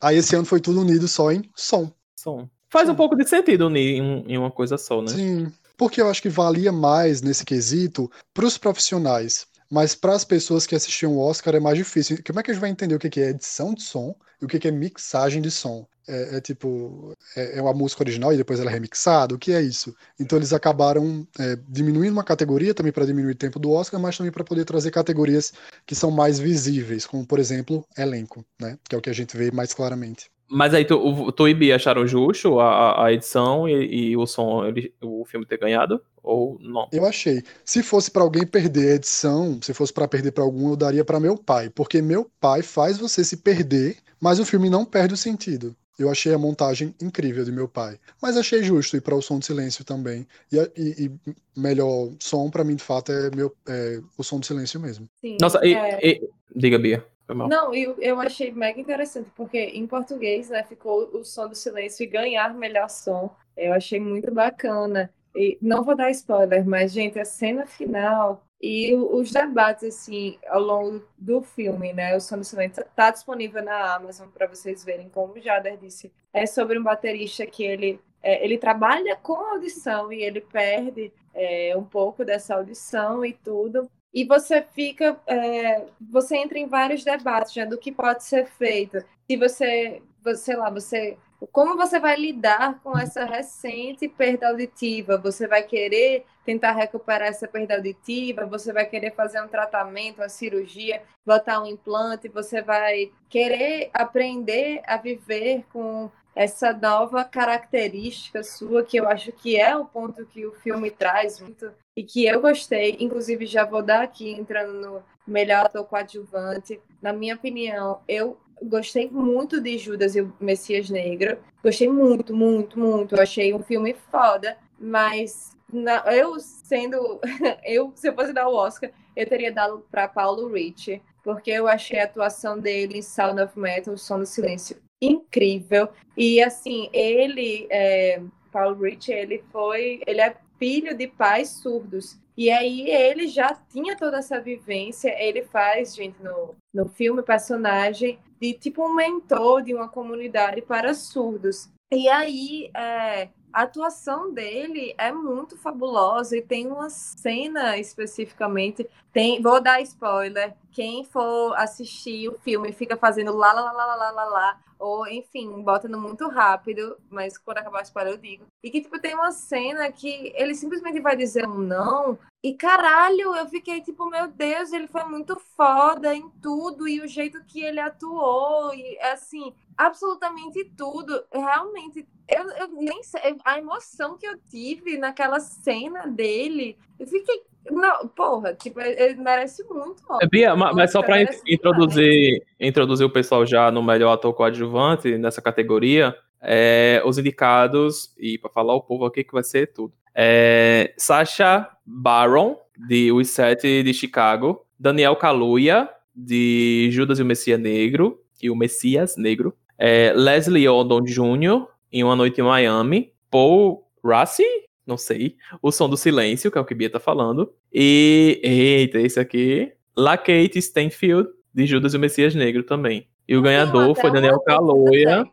Aí esse ano foi tudo unido só em som. Som. Faz som. um pouco de sentido unir em, em uma coisa só, né? Sim. Porque eu acho que valia mais nesse quesito para os profissionais. Mas para as pessoas que assistiam o Oscar é mais difícil. Como é que a gente vai entender o que é edição de som e o que é mixagem de som? É, é tipo, é, é, uma música original e depois ela é remixada? O que é isso? Então eles acabaram é, diminuindo uma categoria também para diminuir o tempo do Oscar, mas também para poder trazer categorias que são mais visíveis, como por exemplo, elenco, né? Que é o que a gente vê mais claramente. Mas aí tu, tu e Bia acharam justo a, a edição e, e o som, ele, o filme ter ganhado? Ou não? Eu achei. Se fosse para alguém perder a edição, se fosse para perder para algum, eu daria para meu pai, porque meu pai faz você se perder, mas o filme não perde o sentido. Eu achei a montagem incrível de meu pai. Mas achei justo ir para o som de silêncio também. E, e, e melhor som, para mim, de fato, é, meu, é o som de silêncio mesmo. Sim, Nossa, é... e, diga, Bia. Não, eu, eu achei mega interessante, porque em português, né, ficou o som do silêncio e ganhar melhor som. Eu achei muito bacana. E não vou dar spoiler, mas, gente, a cena final e os debates, assim, ao longo do filme, né? O Som do Silêncio está disponível na Amazon para vocês verem, como o Jader disse. É sobre um baterista que ele, é, ele trabalha com audição e ele perde é, um pouco dessa audição e tudo e você fica, é, você entra em vários debates já do que pode ser feito. Se você, sei lá, você, como você vai lidar com essa recente perda auditiva? Você vai querer tentar recuperar essa perda auditiva? Você vai querer fazer um tratamento, uma cirurgia, botar um implante? Você vai querer aprender a viver com essa nova característica sua, que eu acho que é o ponto que o filme traz muito e que eu gostei. Inclusive, já vou dar aqui, entrando no melhor ator coadjuvante. Na minha opinião, eu gostei muito de Judas e o Messias Negro. Gostei muito, muito, muito. achei um filme foda, mas na, eu sendo. eu, se eu fosse dar o Oscar, eu teria dado para Paulo Ricci, porque eu achei a atuação dele em Sound of Metal, Som do Silêncio, incrível. E assim, ele, é, Paulo Ricci, ele foi. Ele é filho de pais surdos. E aí ele já tinha toda essa vivência, ele faz, gente, no, no filme, personagem de tipo um mentor de uma comunidade para surdos. E aí, é, a atuação dele é muito fabulosa e tem uma cena especificamente. Tem, vou dar spoiler. Quem for assistir o filme fica fazendo lá, lá, lá, lá, lá, lá, ou enfim, bota no muito rápido, mas quando acabar o spoiler eu digo. E que, tipo, tem uma cena que ele simplesmente vai dizer um não, e caralho, eu fiquei tipo, meu Deus, ele foi muito foda em tudo, e o jeito que ele atuou, e assim, absolutamente tudo. Realmente, eu, eu nem sei, a emoção que eu tive naquela cena dele, eu fiquei não, porra, tipo, ele merece muito. Ó. Bia, mas, mas só para introduzir, introduzir o pessoal já no melhor ator coadjuvante nessa categoria, é, os indicados, e para falar o povo aqui que vai ser tudo. É, Sacha Baron, de Os Sete de Chicago, Daniel Kaluuya, de Judas e o Messias Negro, e o Messias Negro, é, Leslie Odom Jr., em Uma Noite em Miami, Paul Rassi, não sei. O Som do Silêncio, que é o que Bia tá falando. E, eita, esse aqui, La Kate Stanfield, de Judas e o Messias Negro também. E o ganhador foi Daniel Caloia,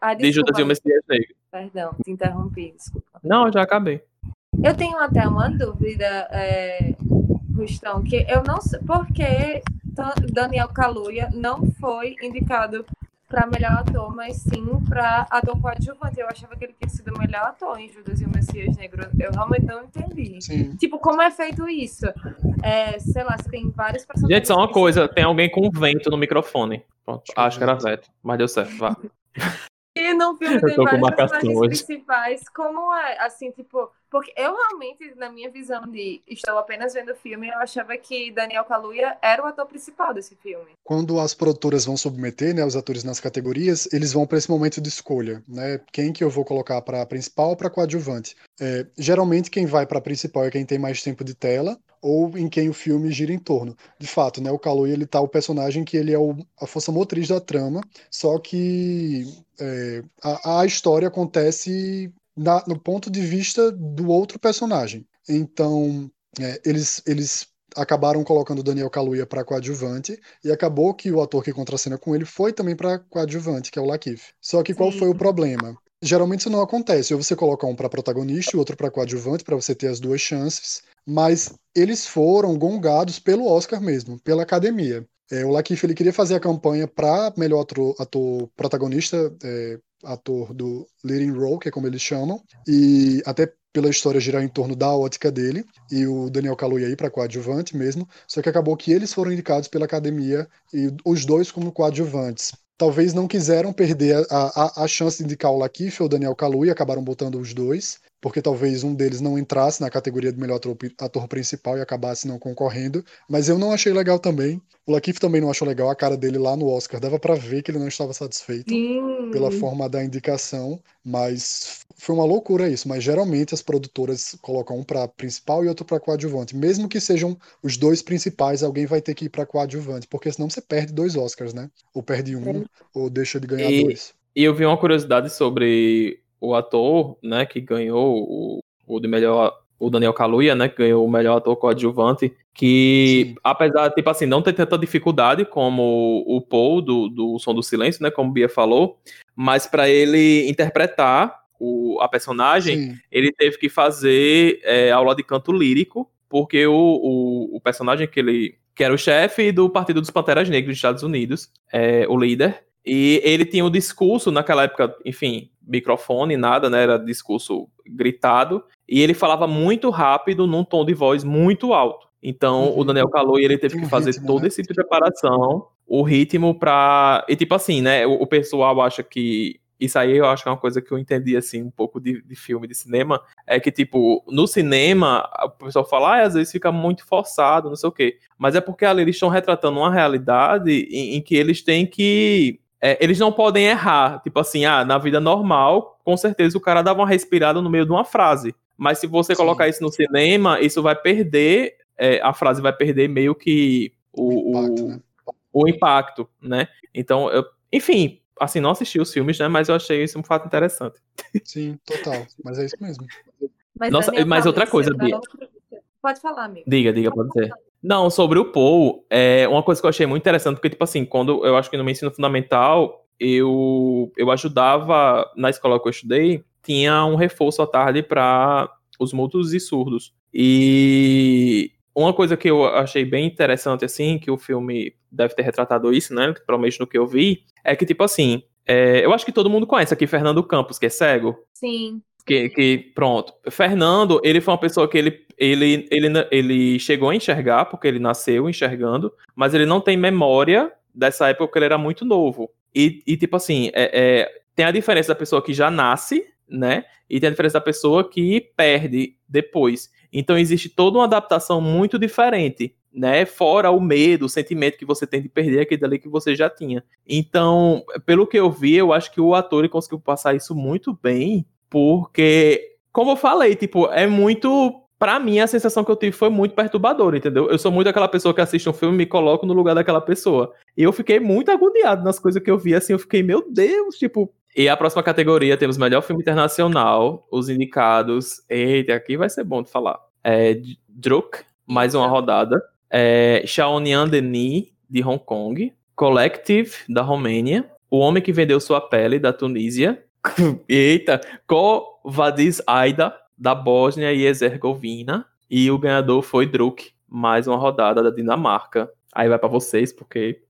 ah, de Judas e o Messias Negro. Perdão, te interrompi, desculpa. Não, já acabei. Eu tenho até uma dúvida, é, Rustão, que eu não sei por que Daniel Kaluuya não foi indicado para melhor ator, mas sim para ator coadjuvante. Eu achava que ele tinha sido o melhor ator em Judas e o Messias Negro. Eu realmente não entendi. Sim. Tipo, como é feito isso? É, sei lá, você tem vários personagens. Gente, só uma coisa: tem alguém com vento no microfone. Pronto, acho que era Veto, mas deu certo, vá. E no filme tem vários personagens principais. Como é, assim, tipo... Porque eu realmente, na minha visão de estou apenas vendo o filme, eu achava que Daniel Kaluuya era o ator principal desse filme. Quando as produtoras vão submeter né, os atores nas categorias, eles vão para esse momento de escolha, né? Quem que eu vou colocar para principal ou para coadjuvante? É, geralmente quem vai para principal é quem tem mais tempo de tela ou em quem o filme gira em torno. De fato, né, o Kaluuya ele tá o personagem que ele é o, a força motriz da trama, só que é, a, a, história acontece na, no ponto de vista do outro personagem. Então, é, eles, eles acabaram colocando o Daniel Kaluuya para coadjuvante e acabou que o ator que contracena com ele foi também para coadjuvante, que é o Lakif. Só que qual Sim. foi o problema? Geralmente isso não acontece. Ou você coloca um para protagonista e outro para coadjuvante para você ter as duas chances. Mas eles foram gongados pelo Oscar mesmo, pela academia. É, o Lakeith ele queria fazer a campanha para melhor ator, ator protagonista, é, ator do leading role, que é como eles chamam, e até pela história girar em torno da ótica dele, e o Daniel Kaluuya aí para coadjuvante mesmo, só que acabou que eles foram indicados pela academia, e os dois como coadjuvantes. Talvez não quiseram perder a, a, a chance de indicar o Lakif ou o Daniel Kaluuya, acabaram botando os dois, porque talvez um deles não entrasse na categoria de melhor ator, ator, principal e acabasse não concorrendo, mas eu não achei legal também. O Lakif também não achou legal a cara dele lá no Oscar, dava para ver que ele não estava satisfeito Sim. pela forma da indicação, mas foi uma loucura isso, mas geralmente as produtoras colocam um para principal e outro para coadjuvante. Mesmo que sejam os dois principais, alguém vai ter que ir para coadjuvante, porque senão você perde dois Oscars, né? Ou perde um, ou deixa de ganhar e, dois. E eu vi uma curiosidade sobre o ator, né, que ganhou o, o de melhor o Daniel Kaluuya, né, que ganhou o melhor ator coadjuvante, que Sim. apesar, tipo assim, não ter tanta dificuldade como o Paul do, do Som do Silêncio, né, como Bia falou, mas para ele interpretar o, a personagem, Sim. ele teve que fazer é, aula de canto lírico, porque o, o, o, personagem que ele que era o chefe do Partido dos Panteras Negras dos Estados Unidos, é, o líder, e ele tinha um discurso naquela época, enfim, microfone, nada, né? Era discurso gritado, e ele falava muito rápido, num tom de voz muito alto. Então, uhum. o Daniel Caloi, ele teve que fazer ritmo, toda né? essa preparação, o ritmo para E tipo assim, né? O, o pessoal acha que isso aí eu acho que é uma coisa que eu entendi, assim, um pouco de, de filme, de cinema, é que, tipo, no cinema, o pessoal fala, ah, às vezes fica muito forçado, não sei o quê. Mas é porque ali eles estão retratando uma realidade em, em que eles têm que é, eles não podem errar. Tipo assim, ah, na vida normal, com certeza o cara dava uma respirada no meio de uma frase. Mas se você Sim. colocar isso no cinema, isso vai perder, é, a frase vai perder meio que o, o, impacto, né? o impacto, né? Então, eu, enfim, assim, não assisti os filmes, né? Mas eu achei isso um fato interessante. Sim, total. Mas é isso mesmo. Mas, Nossa, mas outra coisa, Bia. Pode falar, amigo. Diga, diga, pode ser. Não, sobre o Paul, é uma coisa que eu achei muito interessante, porque, tipo assim, quando eu acho que no meu ensino fundamental, eu, eu ajudava na escola que eu estudei, tinha um reforço à tarde para os mudos e surdos. E uma coisa que eu achei bem interessante, assim, que o filme deve ter retratado isso, né? Provavelmente no que eu vi, é que, tipo assim, é, eu acho que todo mundo conhece aqui Fernando Campos, que é cego. Sim. Que, que, pronto. Fernando, ele foi uma pessoa que ele, ele, ele, ele chegou a enxergar, porque ele nasceu enxergando, mas ele não tem memória dessa época porque ele era muito novo. E, e tipo assim, é, é, tem a diferença da pessoa que já nasce, né? E tem a diferença da pessoa que perde depois. Então existe toda uma adaptação muito diferente, né? Fora o medo, o sentimento que você tem de perder aquele ali que você já tinha. Então, pelo que eu vi, eu acho que o ator conseguiu passar isso muito bem porque, como eu falei, tipo, é muito. Pra mim, a sensação que eu tive foi muito perturbadora, entendeu? Eu sou muito aquela pessoa que assiste um filme e me coloco no lugar daquela pessoa. E eu fiquei muito agoniado nas coisas que eu vi, assim, eu fiquei, meu Deus, tipo. E a próxima categoria temos melhor filme internacional, os indicados. Eita, aqui vai ser bom de falar. É Druk, mais uma rodada. É Xiaonian Denis, de Hong Kong. Collective, da Romênia. O Homem que Vendeu Sua Pele, da Tunísia. Eita, Kovadiz Aida, da Bósnia e Herzegovina. E o ganhador foi Druk, mais uma rodada da Dinamarca. Aí vai para vocês, porque.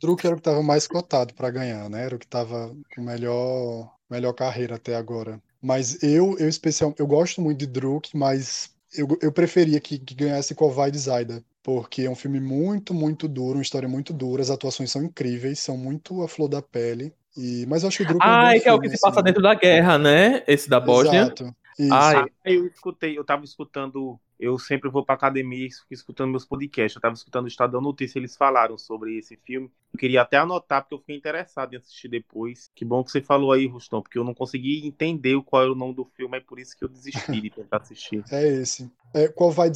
Druk era o que estava mais cotado para ganhar, né? Era o que estava com melhor, melhor carreira até agora. Mas eu, eu especial, eu gosto muito de Druk, mas eu, eu preferia que, que ganhasse Kovadiz Aida porque é um filme muito, muito duro, uma história muito dura, as atuações são incríveis, são muito a flor da pele. E, mas eu acho que o Druk ah, é, um que é o que se passa assim. dentro da guerra, né? Esse da Bósnia. Exato. Isso. Ah, eu escutei, eu tava escutando, eu sempre vou pra academia escutando meus podcasts. Eu tava escutando o Estadão Notícia, eles falaram sobre esse filme. Eu queria até anotar, porque eu fiquei interessado em assistir depois. Que bom que você falou aí, Rustão, porque eu não consegui entender qual era o nome do filme, é por isso que eu desisti de tentar assistir. É esse. É, qual vai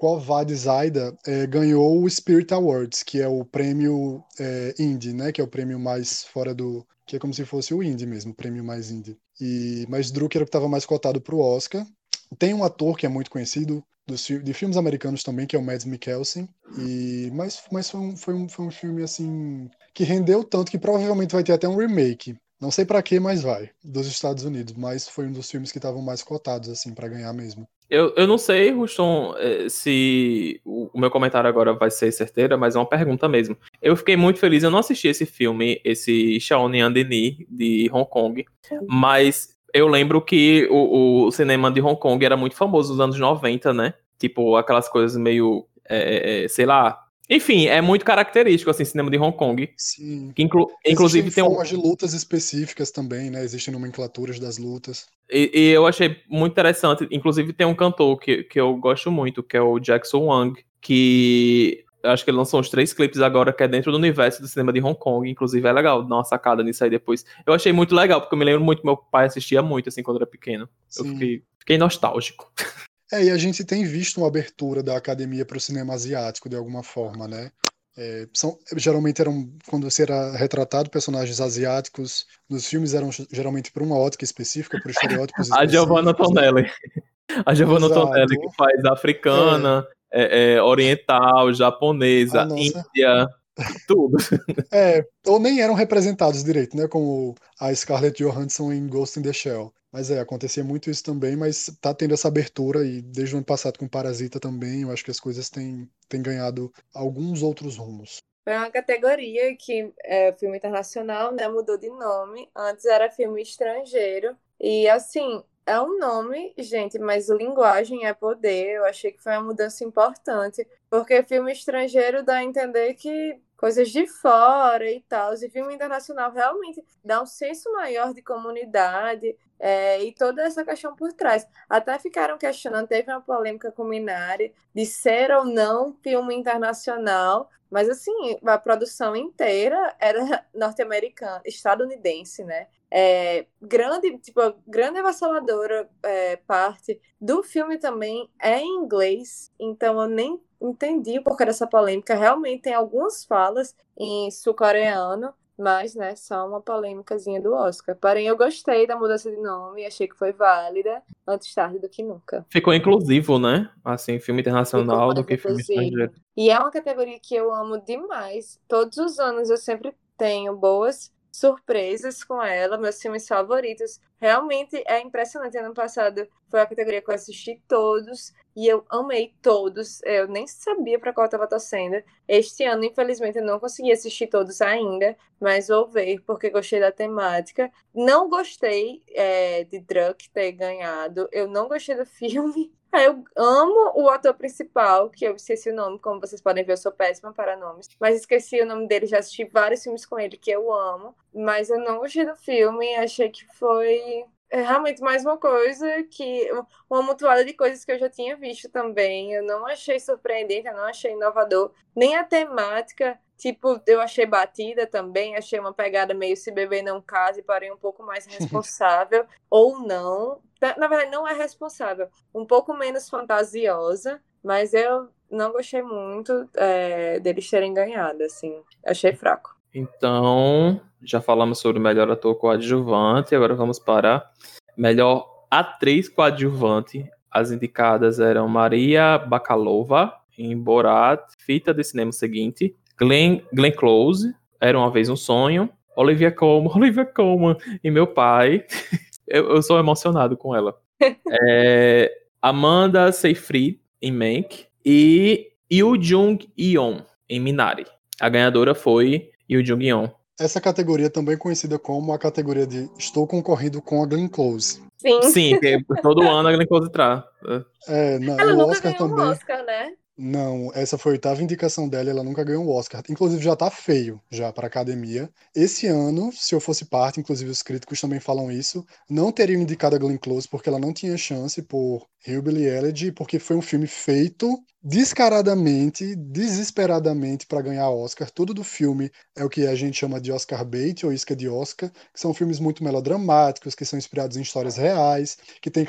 Kovad Zaida é, ganhou o Spirit Awards, que é o prêmio é, indie, né? Que é o prêmio mais fora do. que é como se fosse o indie mesmo, o prêmio mais indie. E, mas Drucker era o que estava mais cotado para o Oscar. Tem um ator que é muito conhecido dos, de filmes americanos também, que é o Mads Mikkelsen. E, mas mas foi, um, foi, um, foi um filme assim que rendeu tanto que provavelmente vai ter até um remake. Não sei para que, mas vai, dos Estados Unidos. Mas foi um dos filmes que estavam mais cotados assim para ganhar mesmo. Eu, eu não sei, Ruston, eh, se o meu comentário agora vai ser certeira, mas é uma pergunta mesmo. Eu fiquei muito feliz, eu não assisti esse filme, esse Shaolin Denis, de Hong Kong, mas eu lembro que o, o, cinema de Hong Kong era muito famoso nos anos 90, né? Tipo, aquelas coisas meio, é, sei lá, enfim, é muito característico, assim, cinema de Hong Kong. Sim. Que inclu inclusive Existem tem formas um... de lutas específicas também, né? Existem nomenclaturas das lutas. E, e, eu achei muito interessante. Inclusive tem um cantor que, que eu gosto muito, que é o Jackson Wang, que acho que ele lançou uns três clipes agora, que é dentro do universo do cinema de Hong Kong. Inclusive é legal dar uma sacada nisso aí depois. Eu achei muito legal, porque eu me lembro muito, meu pai assistia muito, assim, quando era pequeno. Sim. Eu fiquei, fiquei nostálgico. É, e a gente tem visto uma abertura da academia para o cinema asiático, de alguma forma, né? É, são, geralmente eram, quando você era retratado, personagens asiáticos nos filmes eram geralmente por uma ótica específica, por estereótipos A Giovanna Tonelli. A Giovanna Tonelli, que faz africana, é. É, é oriental, japonesa, índia, tudo. É, ou nem eram representados direito, né? Como a Scarlett Johansson em Ghost in the Shell. Mas é, acontecia muito isso também, mas tá tendo essa abertura e desde o ano passado com Parasita também, eu acho que as coisas têm, têm ganhado alguns outros rumos. Foi uma categoria que é filme internacional, né? Mudou de nome. Antes era filme estrangeiro. E assim, é um nome, gente, mas linguagem é poder. Eu achei que foi uma mudança importante. Porque filme estrangeiro dá a entender que coisas de fora e tal. E filme internacional realmente dá um senso maior de comunidade. É, e toda essa questão por trás. Até ficaram questionando, teve uma polêmica com Minari de ser ou não filme internacional, mas assim, a produção inteira era norte-americana, estadunidense, né? É, grande, tipo, grande avassaladora é, parte do filme também é em inglês, então eu nem entendi o porquê dessa polêmica. Realmente tem algumas falas em sul-coreano, mas, né, só uma polêmicazinha do Oscar. Porém, eu gostei da mudança de nome, achei que foi válida, antes tarde do que nunca. Ficou inclusivo, né? Assim, filme internacional do que filme estrangeiro. E é uma categoria que eu amo demais. Todos os anos eu sempre tenho boas surpresas com ela, meus filmes favoritos. Realmente é impressionante. Ano passado foi a categoria que eu assisti todos e eu amei todos. Eu nem sabia para qual estava torcendo. Este ano, infelizmente, eu não consegui assistir todos ainda, mas vou ver porque gostei da temática. Não gostei é, de Druck ter ganhado. Eu não gostei do filme. Eu amo o ator principal, que eu esqueci o nome, como vocês podem ver, eu sou péssima para nomes. Mas esqueci o nome dele, já assisti vários filmes com ele que eu amo. Mas eu não gostei do filme, achei que foi é realmente mais uma coisa que. Uma mutuada de coisas que eu já tinha visto também. Eu não achei surpreendente, eu não achei inovador. Nem a temática, tipo, eu achei batida também. Achei uma pegada meio se beber não case, porém um pouco mais responsável. ou não. Na verdade, não é responsável. Um pouco menos fantasiosa. Mas eu não gostei muito é, deles terem ganhado, assim. Achei fraco. Então, já falamos sobre o melhor ator coadjuvante, agora vamos para melhor atriz coadjuvante. As indicadas eram Maria Bakalova, em Borat, Fita de Cinema Seguinte, Glenn, Glenn Close, Era Uma Vez Um Sonho, Olivia Colman, Olivia Colman e Meu Pai. eu, eu, sou emocionado com ela. é, Amanda Seyfried, em Mank, e Yoo Jung-yeon, em Minari. A ganhadora foi Yoo Jung-yeon. Essa categoria também é conhecida como a categoria de Estou concorrendo com a Glenn Close. Sim. Sim, todo ano a Glenn Close traz. É, na, Ela o nunca Oscar ganhou também. Um Oscar, né? Não, essa foi a oitava indicação dela, ela nunca ganhou um Oscar. Inclusive já tá feio já para academia. Esse ano, se eu fosse parte, inclusive os críticos também falam isso, não teriam indicado a Glenn Close porque ela não tinha chance por Hillbilly Elegy, porque foi um filme feito descaradamente, desesperadamente para ganhar Oscar. Tudo do filme é o que a gente chama de Oscar bait ou isca de Oscar, que são filmes muito melodramáticos, que são inspirados em histórias reais, que têm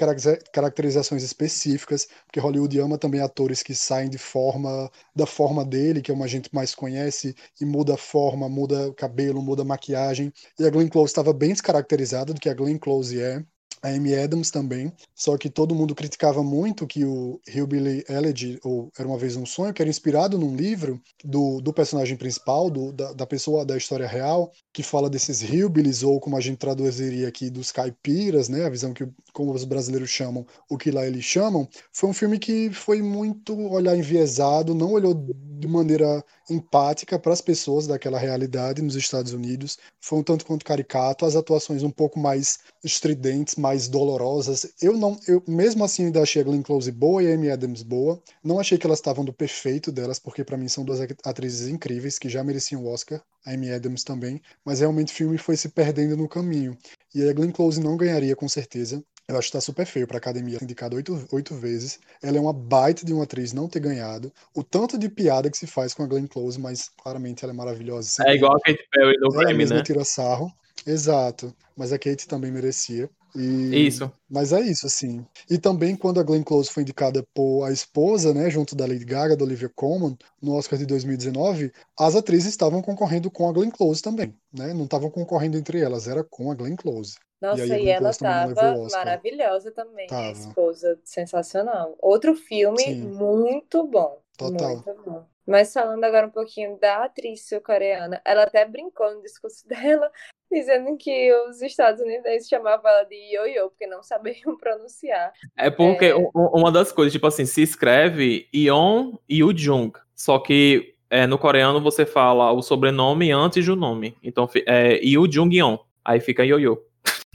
caracterizações específicas, porque Hollywood ama também atores que saem de forma da forma dele, que é uma gente mais conhece, e muda a forma, muda cabelo, muda maquiagem. E a Glenn Close estava bem descaracterizada do que a Glenn Close é a Amy Adams também, só que todo mundo criticava muito que o Hillbilly Elegy, ou Era Uma Vez Um Sonho, que era inspirado num livro do, do personagem principal, do, da, da pessoa da história real, que fala desses hillbillies, ou como a gente traduziria aqui, dos caipiras, né, a visão que, como os brasileiros chamam, o que lá eles chamam, foi um filme que foi muito olhar enviesado, não olhou de maneira empática para as pessoas daquela realidade nos Estados Unidos, foi um tanto quanto caricato, as atuações um pouco mais estridentes, mais dolorosas. Eu não, eu mesmo assim ainda achei a Glenn Close boa e a Amy Adams boa. Não achei que elas estavam do perfeito delas, porque para mim são duas atrizes incríveis que já mereciam o Oscar, a Amy Adams também, mas realmente o filme foi se perdendo no caminho. E a Glenn Close não ganharia com certeza. Eu acho que tá super feio pra academia ser indicada oito, oito vezes. Ela é uma baita de uma atriz não ter ganhado. O tanto de piada que se faz com a Glenn Close, mas claramente ela é maravilhosa. É igual a Kate Perry no Grammy, né? tira sarro. Exato. Mas a Kate também merecia. E... Isso. Mas é isso, assim. E também quando a Glenn Close foi indicada por a esposa, né, junto da Lady Gaga, da Olivia Colman, no Oscar de 2019, as atrizes estavam concorrendo com a Glenn Close também, né? Não estavam concorrendo entre elas, era com a Glenn Close. Nossa, e, e ela tava maravilhosa também, tava. a esposa, sensacional. Outro filme Sim. muito bom. Total. Muito bom. Mas falando agora um pouquinho da atriz sul-coreana, ela até brincou no discurso dela, dizendo que os Estados Unidos chamavam ela de Yo-Yo, porque não sabiam pronunciar. É porque é... uma das coisas, tipo assim, se escreve Yeon Yu Jung, só que é, no coreano você fala o sobrenome antes do nome. Então é Yu Jung Yeon, aí fica Yo-Yo.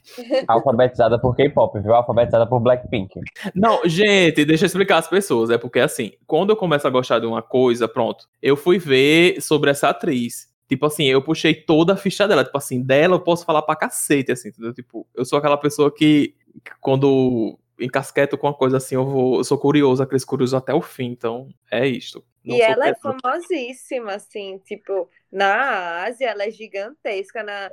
Alfabetizada por K-pop, viu? Alfabetizada por Blackpink. Não, gente, deixa eu explicar às pessoas. É porque, assim, quando eu começo a gostar de uma coisa, pronto. Eu fui ver sobre essa atriz. Tipo assim, eu puxei toda a ficha dela. Tipo assim, dela eu posso falar pra cacete, assim, entendeu? Tipo, eu sou aquela pessoa que, quando encasqueto com uma coisa assim, eu vou. Eu sou curioso, aqueles curiosos até o fim, então é isto. Não e ela é famosíssima, assim, tipo, na Ásia ela é gigantesca, na,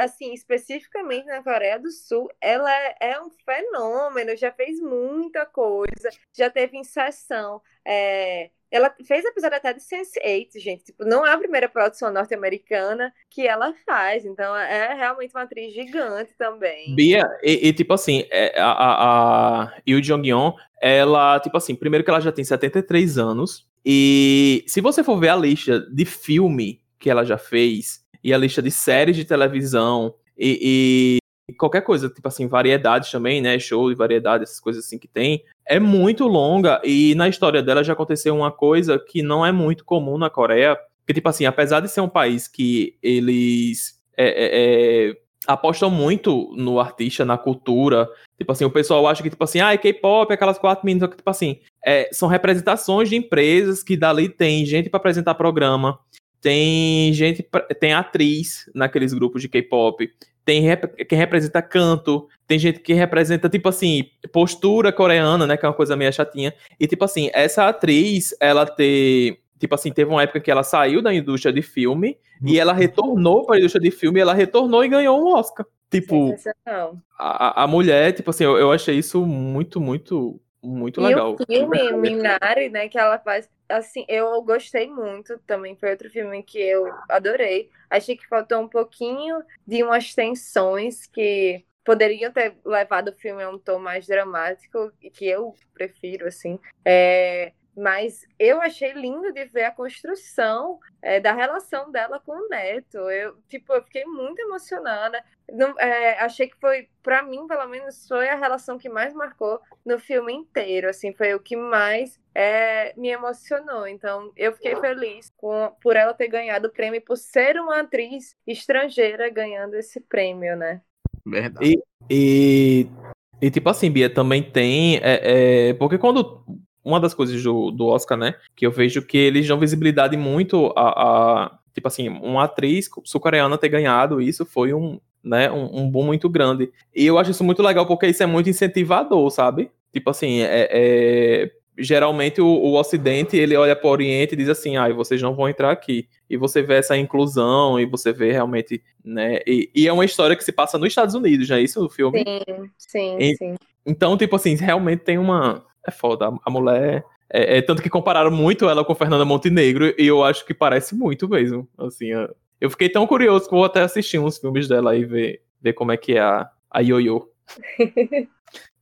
assim, especificamente na Coreia do Sul, ela é, é um fenômeno, já fez muita coisa, já teve inserção, é, ela fez episódio até de Sense8, gente. Tipo, não é a primeira produção norte-americana que ela faz. Então, é realmente uma atriz gigante também. Bia, e, e tipo assim, é, a, a, a Yu Jong-yeon, ela, tipo assim, primeiro que ela já tem 73 anos. E se você for ver a lista de filme que ela já fez, e a lista de séries de televisão, e, e qualquer coisa, tipo assim, variedades também, né? Show de variedade, essas coisas assim que tem é muito longa e na história dela já aconteceu uma coisa que não é muito comum na Coreia, que tipo assim, apesar de ser um país que eles é, é, é, apostam muito no artista, na cultura, tipo assim, o pessoal acha que tipo assim, ah, é K-pop, aquelas quatro meninas, tipo assim, é, são representações de empresas que dali tem gente para apresentar programa, tem gente, tem atriz naqueles grupos de K-pop, tem rep quem representa canto, tem gente que representa, tipo assim, postura coreana, né, que é uma coisa meio chatinha, e tipo assim, essa atriz, ela ter, tipo assim, teve uma época que ela saiu da indústria de filme, e ela retornou para a indústria de filme, e ela retornou e ganhou um Oscar. Tipo, a, a mulher, tipo assim, eu, eu achei isso muito, muito, muito e legal. o filme, Minari, né, que ela faz assim, eu gostei muito, também foi outro filme que eu adorei. Achei que faltou um pouquinho de umas tensões que poderiam ter levado o filme a um tom mais dramático, que eu prefiro, assim. É, mas eu achei lindo de ver a construção é, da relação dela com o neto. Eu, tipo, eu fiquei muito emocionada. Não, é, achei que foi, para mim, pelo menos, foi a relação que mais marcou no filme inteiro. Assim, foi o que mais é, me emocionou. Então, eu fiquei feliz com, por ela ter ganhado o prêmio, por ser uma atriz estrangeira ganhando esse prêmio, né? Verdade. E, e, e tipo assim, Bia, também tem. É, é, porque quando uma das coisas do, do Oscar, né? Que eu vejo que eles dão visibilidade muito a, a tipo assim, uma atriz sul-coreana ter ganhado isso foi um, né, um, um boom muito grande. E eu acho isso muito legal porque isso é muito incentivador, sabe? Tipo assim, é, é geralmente o, o, Ocidente ele olha para o Oriente e diz assim, ah, vocês não vão entrar aqui. E você vê essa inclusão e você vê realmente, né? E, e é uma história que se passa nos Estados Unidos, já é isso o filme? Sim, sim, e, sim. Então, tipo assim, realmente tem uma é foda. A mulher. É, é, tanto que compararam muito ela com Fernanda Montenegro e eu acho que parece muito mesmo. Assim, eu fiquei tão curioso que vou até assistir uns filmes dela e ver, ver como é que é a, a Yoyo.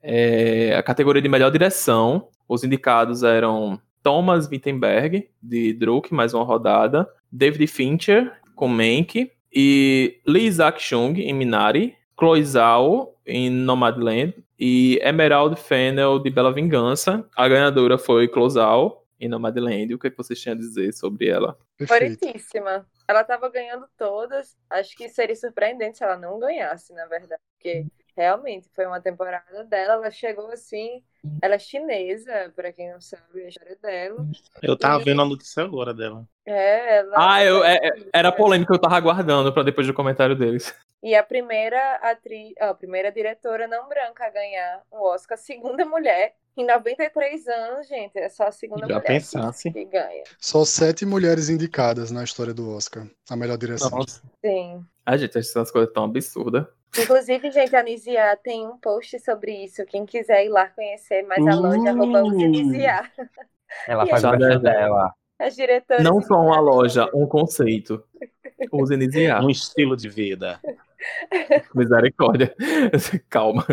é, a categoria de melhor direção, os indicados eram Thomas Wittenberg, de Druk, mais uma rodada, David Fincher, com Mank, e Lee Isaac Chung, em Minari, Chloe Zhao, em Nomadland, e Emerald Fennel de Bela Vingança. A ganhadora foi Closal em Nomadland. O que, é que vocês tinham a dizer sobre ela? Favoritíssima. Ela estava ganhando todas. Acho que seria surpreendente se ela não ganhasse, na verdade. Porque realmente foi uma temporada dela. Ela chegou assim. Ela é chinesa, para quem não sabe a história dela. Eu tava e... vendo a notícia agora dela. É, ela. Ah, eu, é, era polêmica, eu tava aguardando para depois do comentário deles. E a primeira atriz, a primeira diretora não branca a ganhar o Oscar, a segunda mulher em 93 anos, gente, é só a segunda Já mulher pensasse. que ganha. Só sete mulheres indicadas na história do Oscar, a melhor direção. Nossa. Sim. A gente, essas coisas tão absurdas. Inclusive, gente, a Nizia tem um post sobre isso. Quem quiser ir lá conhecer mais a loja, arroba Nizia. Ela faz a dela. As diretoras. Não só uma loja, um conceito. Use Nizia. Um estilo de vida. Misericórdia. Calma.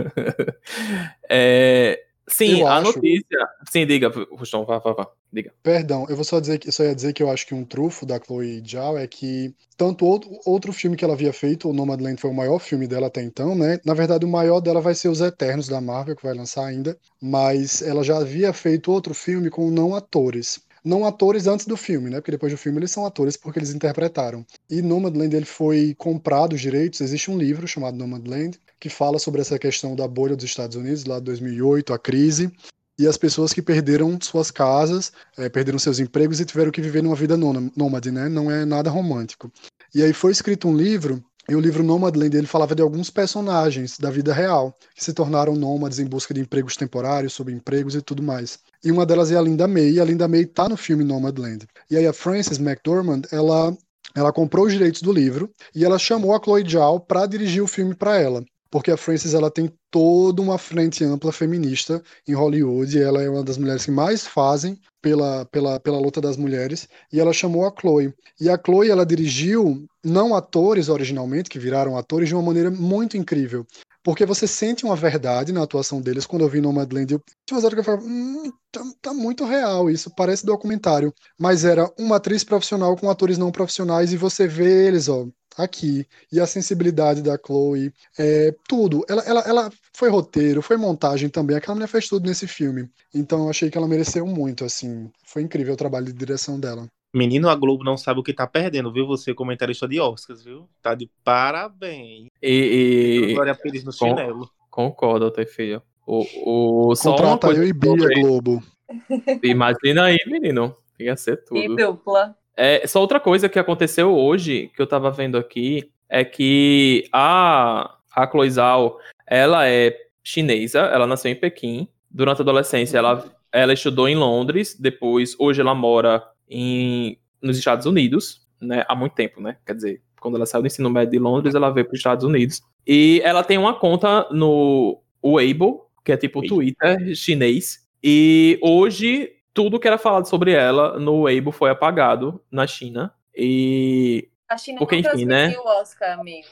É, sim, eu a acho... notícia. Sim, diga, Rustão, vá, vá, vá. Diga. Perdão, eu vou só dizer que só ia dizer que eu acho que um trufo da Chloe Zhao é que tanto outro, outro filme que ela havia feito, o Nomadland foi o maior filme dela até então, né? Na verdade, o maior dela vai ser Os Eternos da Marvel, que vai lançar ainda, mas ela já havia feito outro filme com não atores não atores antes do filme, né? Porque depois do filme eles são atores porque eles interpretaram. E Nomadland ele foi comprado os direitos. Existe um livro chamado Nomadland que fala sobre essa questão da bolha dos Estados Unidos lá de 2008, a crise e as pessoas que perderam suas casas, é, perderam seus empregos e tiveram que viver numa vida nômade, né? Não é nada romântico. E aí foi escrito um livro e o livro Nomadland ele falava de alguns personagens da vida real que se tornaram nômades em busca de empregos temporários, subempregos e tudo mais. E uma delas é a Linda May, e a Linda May tá no filme Nomadland. E aí a Frances McDormand, ela ela comprou os direitos do livro e ela chamou a Chloe Zhao para dirigir o filme para ela porque a Frances ela tem toda uma frente ampla feminista em Hollywood, ela é uma das mulheres que mais fazem pela, pela, pela luta das mulheres, e ela chamou a Chloe. E a Chloe ela dirigiu não atores originalmente, que viraram atores de uma maneira muito incrível. Porque você sente uma verdade na atuação deles. Quando eu vi Nomadland, eu tinha umas horas que eu falava, hum, tá, tá, muito real isso, parece documentário. Mas era uma atriz profissional com atores não profissionais e você vê eles, ó, aqui. E a sensibilidade da Chloe, é, tudo. Ela, ela, ela foi roteiro, foi montagem também. Aquela mulher fez tudo nesse filme. Então eu achei que ela mereceu muito, assim. Foi incrível o trabalho de direção dela. Menino, a Globo não sabe o que tá perdendo, viu? Você, comentarista de Oscars, viu? Tá de parabéns. E. e... Glória Pires no Com... chinelo. Concordo, até filho. O, o... Só Contrata eu e Bia Globo. Imagina aí, menino. Ia ser tudo. E dupla. É, só outra coisa que aconteceu hoje, que eu tava vendo aqui, é que a, a Chloe Zhao, ela é chinesa, ela nasceu em Pequim. Durante a adolescência, ela, ela estudou em Londres, depois, hoje ela mora em, nos Estados Unidos, né? Há muito tempo, né? Quer dizer, quando ela saiu do ensino médio de Londres, ela veio para os Estados Unidos. E ela tem uma conta no Weibo, que é tipo o Twitter chinês. E hoje tudo que era falado sobre ela no Weibo foi apagado na China. E. A China Porque, não enfim, né? o Oscar, amigo.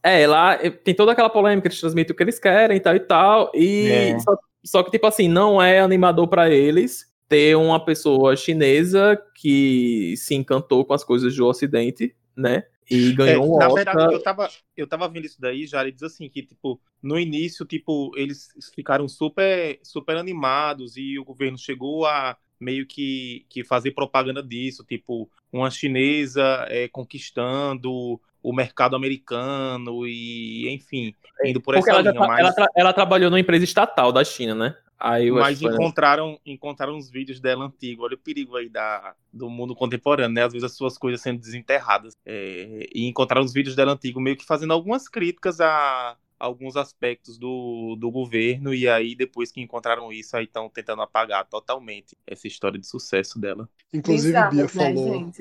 É, lá tem toda aquela polêmica, eles transmitem o que eles querem e tal e tal. E é. só, só, que, tipo assim, não é animador para eles ter uma pessoa chinesa que se encantou com as coisas do Ocidente, né? E ganhou é, um Na Oscar. verdade, eu tava, eu tava vendo isso daí, já ele diz assim, que, tipo, no início, tipo, eles ficaram super, super animados e o governo chegou a meio que, que fazer propaganda disso, tipo, uma chinesa é, conquistando o mercado americano e, enfim, indo por Porque essa ela, linha. Mas... Ela, tra ela, trabalhou numa empresa estatal da China, né? Aí mas encontraram, encontraram uns vídeos dela antigos. Olha o perigo aí da, do mundo contemporâneo, né? Às vezes as suas coisas sendo desenterradas. É, e encontraram os vídeos dela antigo meio que fazendo algumas críticas a, alguns aspectos do, do governo e aí depois que encontraram isso aí estão tentando apagar totalmente essa história de sucesso dela. Inclusive Bizarro, Bia né, falou,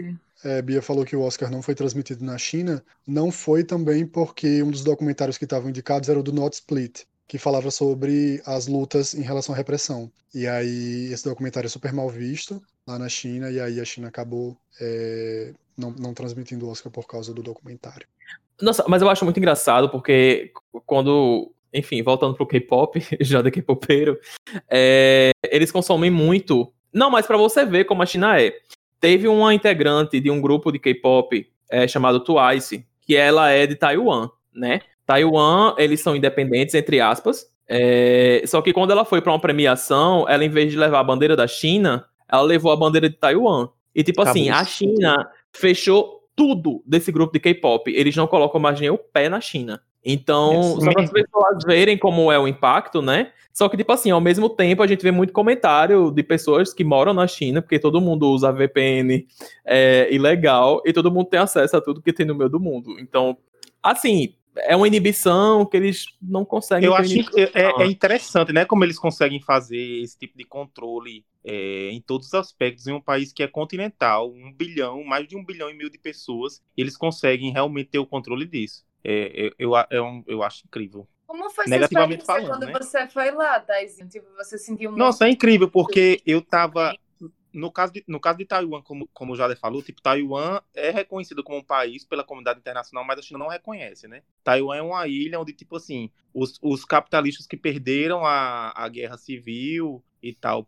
é, Bia falou que o Oscar não foi transmitido na China, não foi também porque um dos documentários que estavam indicados era o do Not Split, que falava sobre as lutas em relação à repressão. E aí esse documentário é super mal visto lá na China e aí a China acabou é, não, não transmitindo o Oscar por causa do documentário. Nossa, mas eu acho muito engraçado porque quando, enfim, voltando pro K-pop, já de K-popeiro, é, eles consomem muito. Não, mas para você ver como a China é. Teve uma integrante de um grupo de K-pop é, chamado Twice, que ela é de Taiwan, né? Taiwan, eles são independentes, entre aspas. É, só que quando ela foi para uma premiação, ela, em vez de levar a bandeira da China, ela levou a bandeira de Taiwan. E, tipo assim, a China fechou tudo desse grupo de K-pop. Eles não colocam mais nem o pé na China. Então, só para as pessoas verem como é o impacto, né? Só que, tipo assim, ao mesmo tempo, a gente vê muito comentário de pessoas que moram na China, porque todo mundo usa VPN é, ilegal e todo mundo tem acesso a tudo que tem no meio do mundo. Então, assim, é uma inibição que eles não conseguem. Eu acho que é, é, interessante, né? Como eles conseguem fazer esse tipo de controle é, em todos os aspectos em um país que é continental, um bilhão, mais de um bilhão e meio de pessoas, eles conseguem realmente ter o controle disso. É, eu, eu, eu, eu acho incrível. Como foi Negativamente falando, quando né? você foi lá, Daizinho? Tipo, você sentiu muito... Nossa, é incrível, porque eu tava no caso de, no caso de Taiwan, como, como o Jader falou, tipo, Taiwan é reconhecido como um país pela comunidade internacional, mas a China não reconhece, né? Taiwan é uma ilha onde, tipo assim, os, os capitalistas que perderam a, a guerra civil e tal,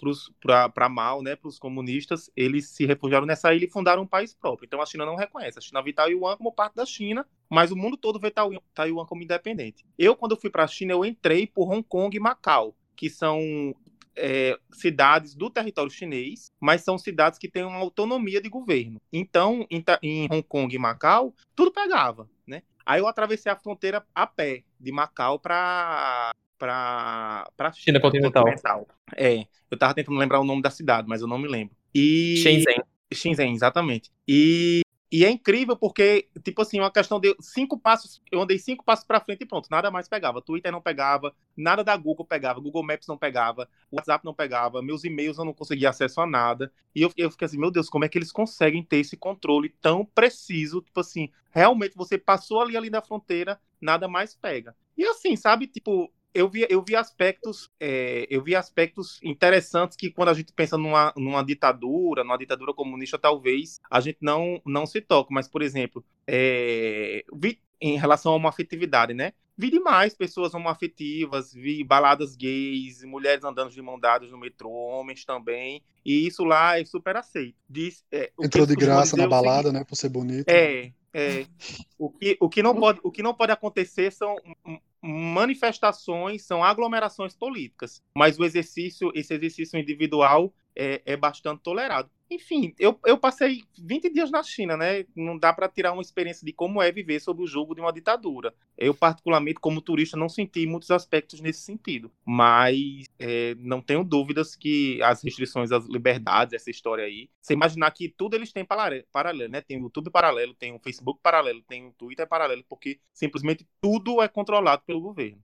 para mal, né, para os comunistas, eles se refugiaram nessa ilha e fundaram um país próprio. Então a China não reconhece. A China vê Taiwan como parte da China, mas o mundo todo vê Taiwan como independente. Eu, quando fui para a China, eu entrei por Hong Kong e Macau, que são é, cidades do território chinês, mas são cidades que têm uma autonomia de governo. Então, em, em Hong Kong e Macau, tudo pegava, né? Aí eu atravessei a fronteira a pé, de Macau para para para China continental. continental. É, eu tava tentando lembrar o nome da cidade, mas eu não me lembro. E Shenzhen. Shenzhen, exatamente. E E é incrível porque, tipo assim, uma questão de cinco passos, eu andei cinco passos para frente e pronto, nada mais pegava. Twitter não pegava, nada da Google pegava, Google Maps não pegava, WhatsApp não pegava, meus e-mails eu não conseguia acesso a nada. E eu, eu fiquei assim, meu Deus, como é que eles conseguem ter esse controle tão preciso? Tipo assim, realmente você passou ali, ali da fronteira, nada mais pega. E assim, sabe, tipo, eu vi, eu vi aspectos é, eu vi aspectos interessantes que quando a gente pensa numa, numa ditadura, numa ditadura comunista, talvez a gente não, não se toque. Mas, por exemplo, é, vi, em relação a uma afetividade, né? Vi demais pessoas homoafetivas, vi baladas gays, mulheres andando de mão dadas no metrô, homens também, e isso lá é super aceito. Diz, é, Entrou de graça na balada, né, por ser bonito. É, é. O que, o, que não pode, o que não pode acontecer são manifestações, são aglomerações políticas, mas o exercício, esse exercício individual é, é bastante tolerado. Enfim, eu, eu passei 20 dias na China, né? Não dá para tirar uma experiência de como é viver sob o jogo de uma ditadura. Eu, particularmente, como turista, não senti muitos aspectos nesse sentido. Mas é, não tenho dúvidas que as restrições às liberdades, essa história aí, você imaginar que tudo eles têm paralelo, né? Tem o YouTube paralelo, tem o Facebook paralelo, tem o Twitter paralelo, porque simplesmente tudo é controlado pelo governo.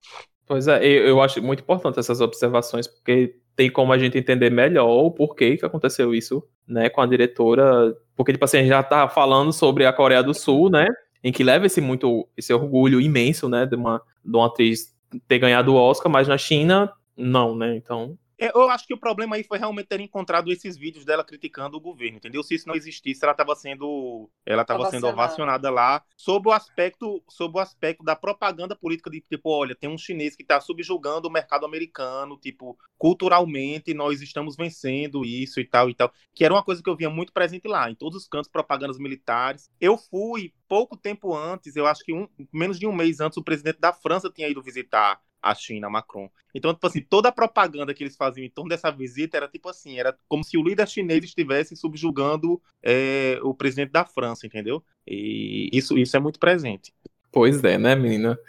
Pois é, eu acho muito importante essas observações, porque tem como a gente entender melhor o porquê que aconteceu isso, né, com a diretora, porque, tipo assim, a gente já tá falando sobre a Coreia do Sul, né, em que leva esse muito, esse orgulho imenso, né, de uma, de uma atriz ter ganhado o Oscar, mas na China, não, né, então eu acho que o problema aí foi realmente ter encontrado esses vídeos dela criticando o governo, entendeu? Se isso não existisse, ela estava sendo, ela estava sendo ovacionada lá sob o aspecto, sob o aspecto da propaganda política de tipo, olha, tem um chinês que está subjugando o mercado americano, tipo, culturalmente nós estamos vencendo isso e tal e tal, que era uma coisa que eu via muito presente lá, em todos os cantos propagandas militares. Eu fui pouco tempo antes, eu acho que um, menos de um mês antes, o presidente da França tinha ido visitar a China, Macron. Então, tipo assim, toda a propaganda que eles faziam em torno dessa visita era tipo assim, era como se o líder chinês estivesse subjugando é, o presidente da França, entendeu? E isso, isso é muito presente. Pois é, né, menina?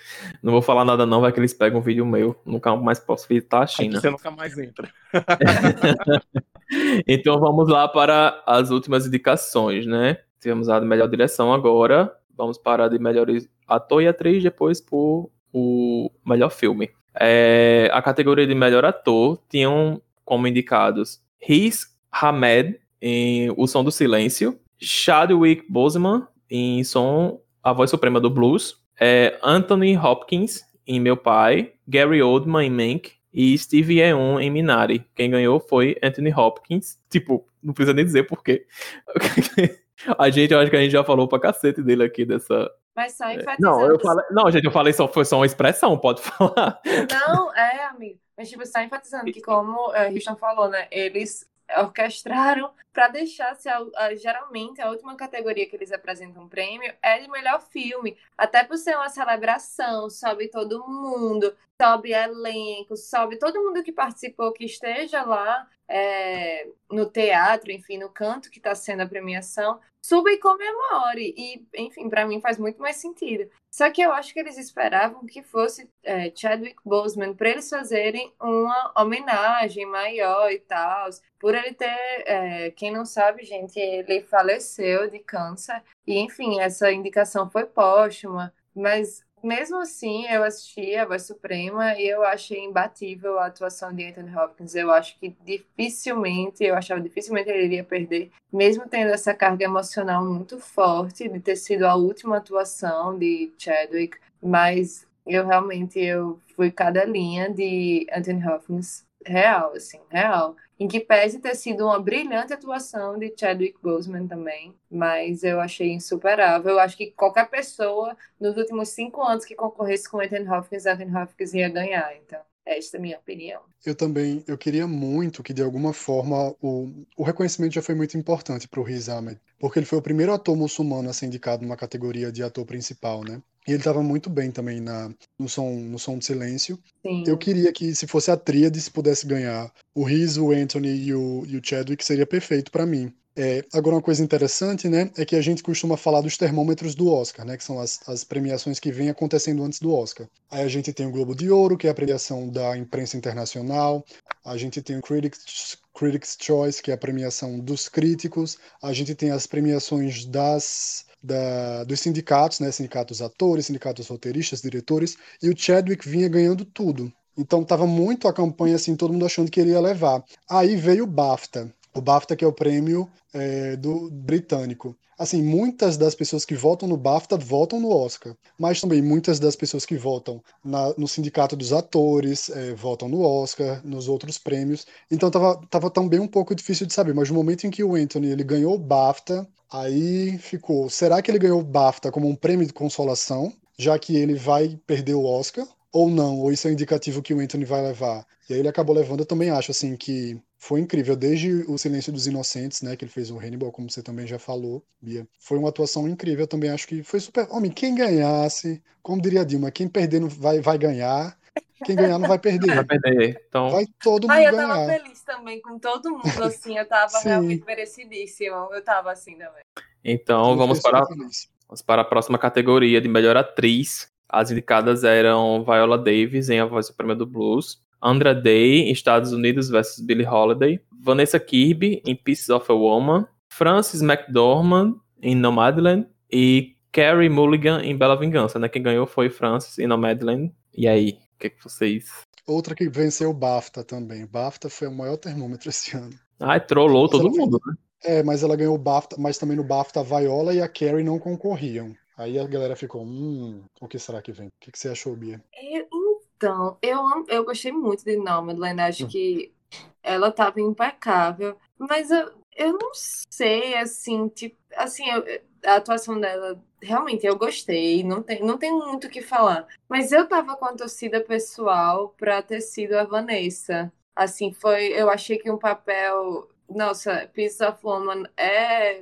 Não vou falar nada não, vai que eles pegam um vídeo meu, nunca mais posso visitar a China. Aí você nunca mais entra. então vamos lá para as últimas indicações, né? Tivemos a melhor direção agora, vamos para a de melhor ator e atriz, depois por o melhor filme. É, a categoria de melhor ator tinham como indicados Riz Hamed em O Som do Silêncio, Chadwick Boseman em Som A Voz Suprema do Blues, é, Anthony Hopkins em Meu Pai, Gary Oldman em Mank e Steve Yeun em Minari. Quem ganhou foi Anthony Hopkins. Tipo, não precisa nem dizer por quê. a gente, eu acho que a gente já falou pra cacete dele aqui dessa, mas só enfatizando. Não, eu falei, não, gente, eu falei só foi só uma expressão, pode falar. Não, é, amigo. Mas tipo, só enfatizando que como o Richard falou, né, eles orquestraram para deixar se geralmente a última categoria que eles apresentam prêmio é de melhor filme, até por ser uma celebração, sobe todo mundo, sobe elenco, sobe todo mundo que participou que esteja lá é, no teatro, enfim, no canto que está sendo a premiação, suba e comemore. E, enfim, para mim faz muito mais sentido. Só que eu acho que eles esperavam que fosse é, Chadwick Boseman para eles fazerem uma homenagem maior e tal. Por ele ter, é, quem não sabe, gente, ele faleceu de câncer. E, enfim, essa indicação foi póstuma. Mas mesmo assim, eu assisti a Voz Suprema e eu achei imbatível a atuação de Anthony Hopkins. Eu acho que dificilmente, eu achava dificilmente ele iria perder, mesmo tendo essa carga emocional muito forte de ter sido a última atuação de Chadwick, mas eu realmente eu fui cada linha de Anthony Hopkins real, assim, real. Em que pese ter sido uma brilhante atuação de Chadwick Boseman também, mas eu achei insuperável. Eu acho que qualquer pessoa nos últimos cinco anos que concorresse com Anthony Hopkins, Anthony Hopkins ia ganhar, então. Esta é a minha opinião. Eu também, eu queria muito que de alguma forma o, o reconhecimento já foi muito importante para o Riz Ahmed, porque ele foi o primeiro ator muçulmano a ser indicado numa categoria de ator principal, né? E ele estava muito bem também na, no, som, no som de silêncio. Sim. Eu queria que, se fosse a tríade, se pudesse ganhar o Riz, o Anthony e o, e o Chadwick, seria perfeito para mim. É, agora, uma coisa interessante, né, é que a gente costuma falar dos termômetros do Oscar, né, que são as, as premiações que vêm acontecendo antes do Oscar. Aí a gente tem o Globo de Ouro, que é a premiação da imprensa internacional, a gente tem o Critics, Critics' Choice, que é a premiação dos críticos, a gente tem as premiações das da, dos sindicatos, né? Sindicatos atores, sindicatos roteiristas, diretores, e o Chadwick vinha ganhando tudo. Então tava muito a campanha assim, todo mundo achando que ele ia levar. Aí veio o BAFTA. O BAFTA que é o prêmio é, do britânico. Assim, muitas das pessoas que votam no BAFTA votam no Oscar, mas também muitas das pessoas que votam na, no sindicato dos atores é, votam no Oscar, nos outros prêmios. Então tava, tava também um pouco difícil de saber. Mas no momento em que o Anthony ele ganhou o BAFTA, aí ficou. Será que ele ganhou o BAFTA como um prêmio de consolação, já que ele vai perder o Oscar? Ou não? Ou isso é um indicativo que o Anthony vai levar? E aí ele acabou levando. Eu também acho assim que foi incrível, desde o Silêncio dos Inocentes, né, que ele fez o Hannibal, como você também já falou, Bia. Foi uma atuação incrível, eu também acho que foi super. Homem, quem ganhasse, como diria Dilma, quem perder não vai, vai ganhar. Quem ganhar não vai perder. Vai perder. Então... Vai todo mundo Ai, eu ganhar. tava feliz também com todo mundo, assim, eu tava realmente merecidíssimo. Eu tava assim também. Então Eu vamos para, feliz. vamos para a próxima categoria de melhor atriz. As indicadas eram Viola Davis em A Voz Suprema do Blues, Andra Day em Estados Unidos vs Billie Holiday, Vanessa Kirby em Pieces of a Woman, Frances McDormand em Nomadland e Carrie Mulligan em Bela Vingança, né? Quem ganhou foi Frances em Nomadland. E aí, o que, que vocês... Outra que venceu o BAFTA também. O BAFTA foi o maior termômetro esse ano. Ai, trollou todo Ela- mundo, né? É, mas ela ganhou o BAFTA, mas também no BAFTA a Viola e a Carrie não concorriam. Aí a galera ficou, hum, o que será que vem? O que, que você achou, Bia? Eu- então, eu, eu gostei muito de Nomadland, acho Hum. que ela tava impecável, mas eu, eu não sei, assim, tipo, assim, eu- a atuação dela, realmente, eu gostei, não tem, não tem muito o que falar, mas eu tava com a torcida pessoal pra ter sido a Vanessa, assim, foi, eu achei que um papel, nossa, Piece of Woman é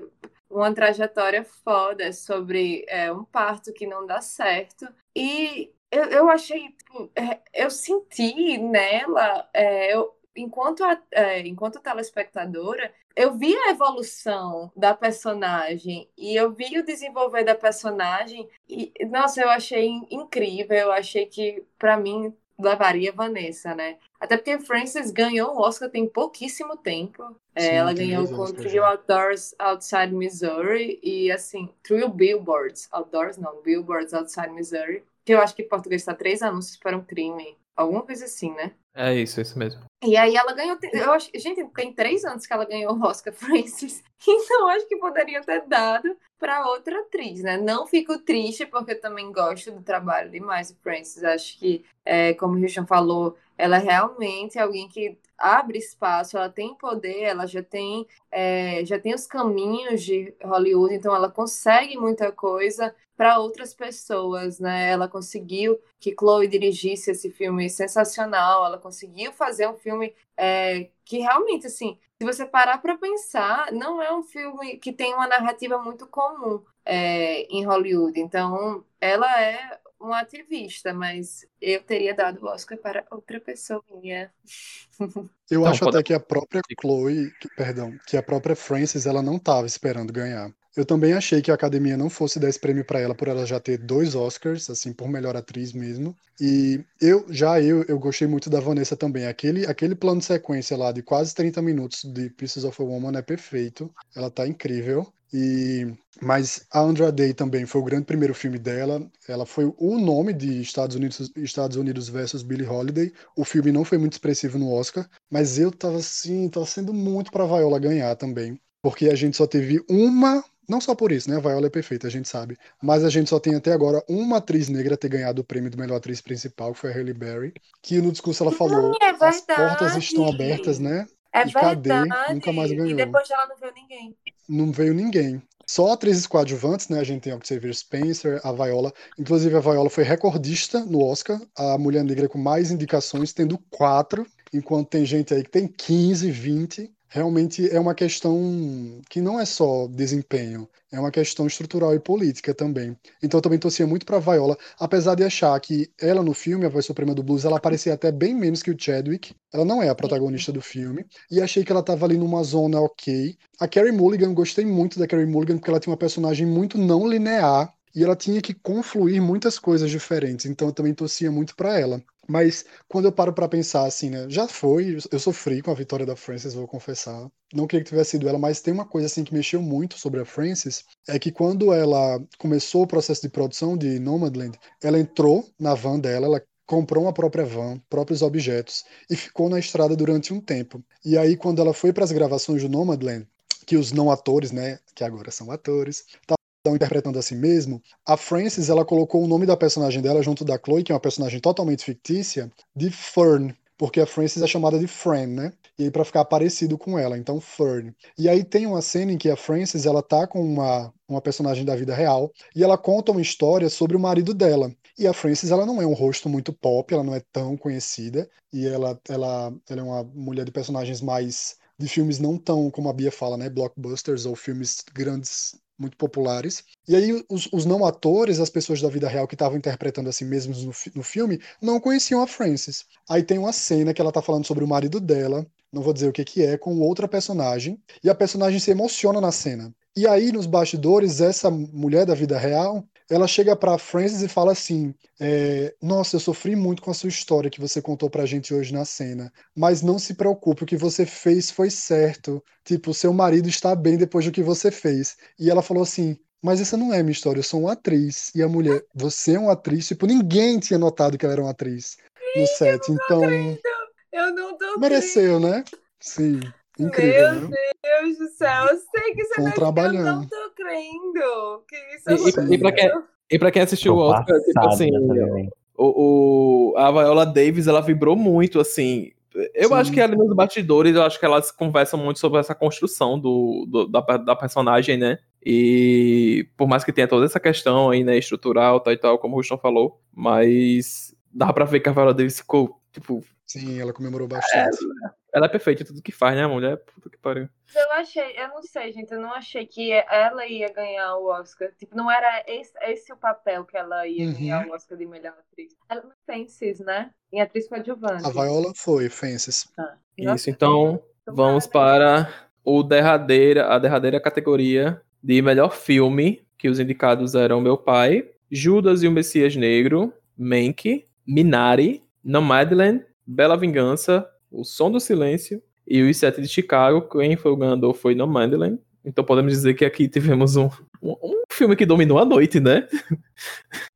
uma trajetória foda sobre é, um parto que não dá certo, e eu, eu achei, tipo, é, eu senti nela, é, eu, enquanto, a- é, enquanto telespectadora, eu vi a evolução da personagem e eu vi o desenvolver da personagem e, nossa, eu achei incrível, eu achei que, pra mim, levaria Vanessa, né? Até porque Frances ganhou o Oscar tem pouquíssimo tempo. É, Sim, ela ganhou com Three. Outdoors Outside Missouri e, assim, Three Billboards. Outdoors não, Billboards Outside Missouri. Eu acho que em português tá três anúncios para um crime. Alguma coisa assim, né? É isso, é isso mesmo. E aí ela ganhou. Eu acho, gente, tem três anos que ela ganhou o Oscar Francis. Então acho que poderia ter dado para outra atriz, né? Não fico triste, porque eu também gosto do trabalho demais do Francis. Acho que, é, como o Christian falou, ela é realmente alguém que abre espaço, ela tem poder, ela já tem, é, já tem os caminhos de Hollywood, então ela consegue muita coisa para outras pessoas, né? Ela conseguiu que Chloe dirigisse esse filme sensacional, ela conseguiu fazer um filme é, que realmente, assim, se você parar para pensar, não é um filme que tem uma narrativa muito comum é, em Hollywood. Então, ela é uma ativista, mas eu teria dado o Oscar para outra pessoa. Eu Não, acho pode- até que a própria Chloe, que- perdão, que a própria Frances, ela não estava esperando ganhar. Eu também achei que a academia não fosse dar esse prêmio para ela por ela já ter dois Oscars, assim, por melhor atriz mesmo. E eu já eu, eu gostei muito da Vanessa também. Aquele, aquele plano de sequência lá de quase 30 minutos de Pieces of a Woman é perfeito. Ela tá incrível. E mas a Andra Day também foi o grande primeiro filme dela. Ela foi o nome de Estados Unidos, Estados Unidos versus Billie Holiday. O filme não foi muito expressivo no Oscar, mas eu tava assim, tava sendo muito pra Viola ganhar também, porque a gente só teve uma, não só por isso, né? A Viola é perfeita, a gente sabe, mas a gente só tem até agora uma atriz negra ter ganhado o prêmio de melhor atriz principal, que foi a Halle Berry, que no discurso ela falou: é as portas estão abertas, né? É E cadê? verdade. Nunca mais ganhou. E depois dela não veio ninguém. não veio ninguém. Só atrizes coadjuvantes, né? A gente tem a Octavia Spencer, a Viola. Inclusive, a Viola foi recordista no Oscar, a mulher negra com mais indicações, tendo quatro, enquanto tem gente aí que tem 15, 20. Realmente é uma questão que não é só desempenho, é uma questão estrutural e política também. Então eu também torcia muito pra Viola, apesar de achar que ela no filme, a voz suprema do blues, ela aparecia até bem menos que o Chadwick. Ela não é a protagonista do filme. E achei que ela tava ali numa zona ok. A Carrie Mulligan, gostei muito da Carrie Mulligan, porque ela tinha uma personagem muito não linear. E ela tinha que confluir muitas coisas diferentes, então eu também torcia muito para ela. Mas quando eu paro para pensar assim, né, já foi, eu sofri com a vitória da Frances, vou confessar. Não queria que tivesse sido ela, mas tem uma coisa assim que mexeu muito sobre a Frances, é que quando ela começou o processo de produção de Nomadland, ela entrou na van dela, ela comprou uma própria van, próprios objetos e ficou na estrada durante um tempo. E aí quando ela foi para as gravações do Nomadland, que os não atores, né, que agora são atores, estão interpretando a si mesmo, a Frances ela colocou o nome da personagem dela junto da Chloe, que é uma personagem totalmente fictícia, de Fern, porque a Frances é chamada de Fran, né? E aí para ficar parecido com ela, então Fern. E aí tem uma cena em que a Frances ela tá com uma uma personagem da vida real e ela conta uma história sobre o marido dela. E a Frances ela não é um rosto muito pop, ela não é tão conhecida e ela ela ela é uma mulher de personagens mais de filmes não tão, como a Bia fala, né, blockbusters ou filmes grandes muito populares. E aí os, os, não atores, as pessoas da vida real que estavam interpretando assim mesmos no, no, filme, não conheciam a Frances. Aí tem uma cena que ela tá falando sobre o marido dela, não vou dizer o que que é, com outra personagem, e a personagem se emociona na cena. E aí nos bastidores essa mulher da vida real, ela chega para Frances e fala assim: é, Nossa, eu sofri muito com a sua história que você contou pra gente hoje na cena, mas não se preocupe, o que você fez foi certo. Tipo, seu marido está bem depois do que você fez. E ela falou assim: Mas essa não é minha história, eu sou uma atriz. E a mulher, você é uma atriz? Tipo, ninguém tinha notado que ela era uma atriz no set. Eu então. Eu não tô Mereceu, né? Sim. Incrível, Meu né? Deus do céu, eu sei que você vai trabalhando. Eu não tô crendo. Que isso E, e, e pra quem, e pra quem assistiu o Tô Oscar, tipo assim, o, o- a Viola Davis, ela vibrou muito, assim. Eu Sim. acho que ali nos bastidores, eu acho que elas conversam muito sobre essa construção do, do- da, da personagem, né? E por mais que tenha toda essa questão aí, né, estrutural, tal e tal, como o Ruston falou, mas dá pra ver que a Viola Davis ficou, tipo, Sim, ela comemorou bastante. Ela é perfeita em tudo que faz, né, mulher? Puta que pariu. Eu achei, eu não sei, gente, eu não achei que ela ia ganhar o Oscar. Tipo, não era esse, esse o papel que ela ia Uhum. ganhar o Oscar de melhor atriz. Ela não Fences, né? Em atriz coadjuvante. A Viola foi, Fences. Ah, Isso, então vamos para o derradeira, a derradeira categoria de melhor filme, que os indicados eram Meu Pai, Judas e o Messias Negro, Mank, Minari, Nomadland, Bela Vingança, O Som do Silêncio e Os Sete de Chicago. Quem foi o ganhador foi Nomadland. Então podemos dizer que aqui tivemos um, um, um filme que dominou a noite, né?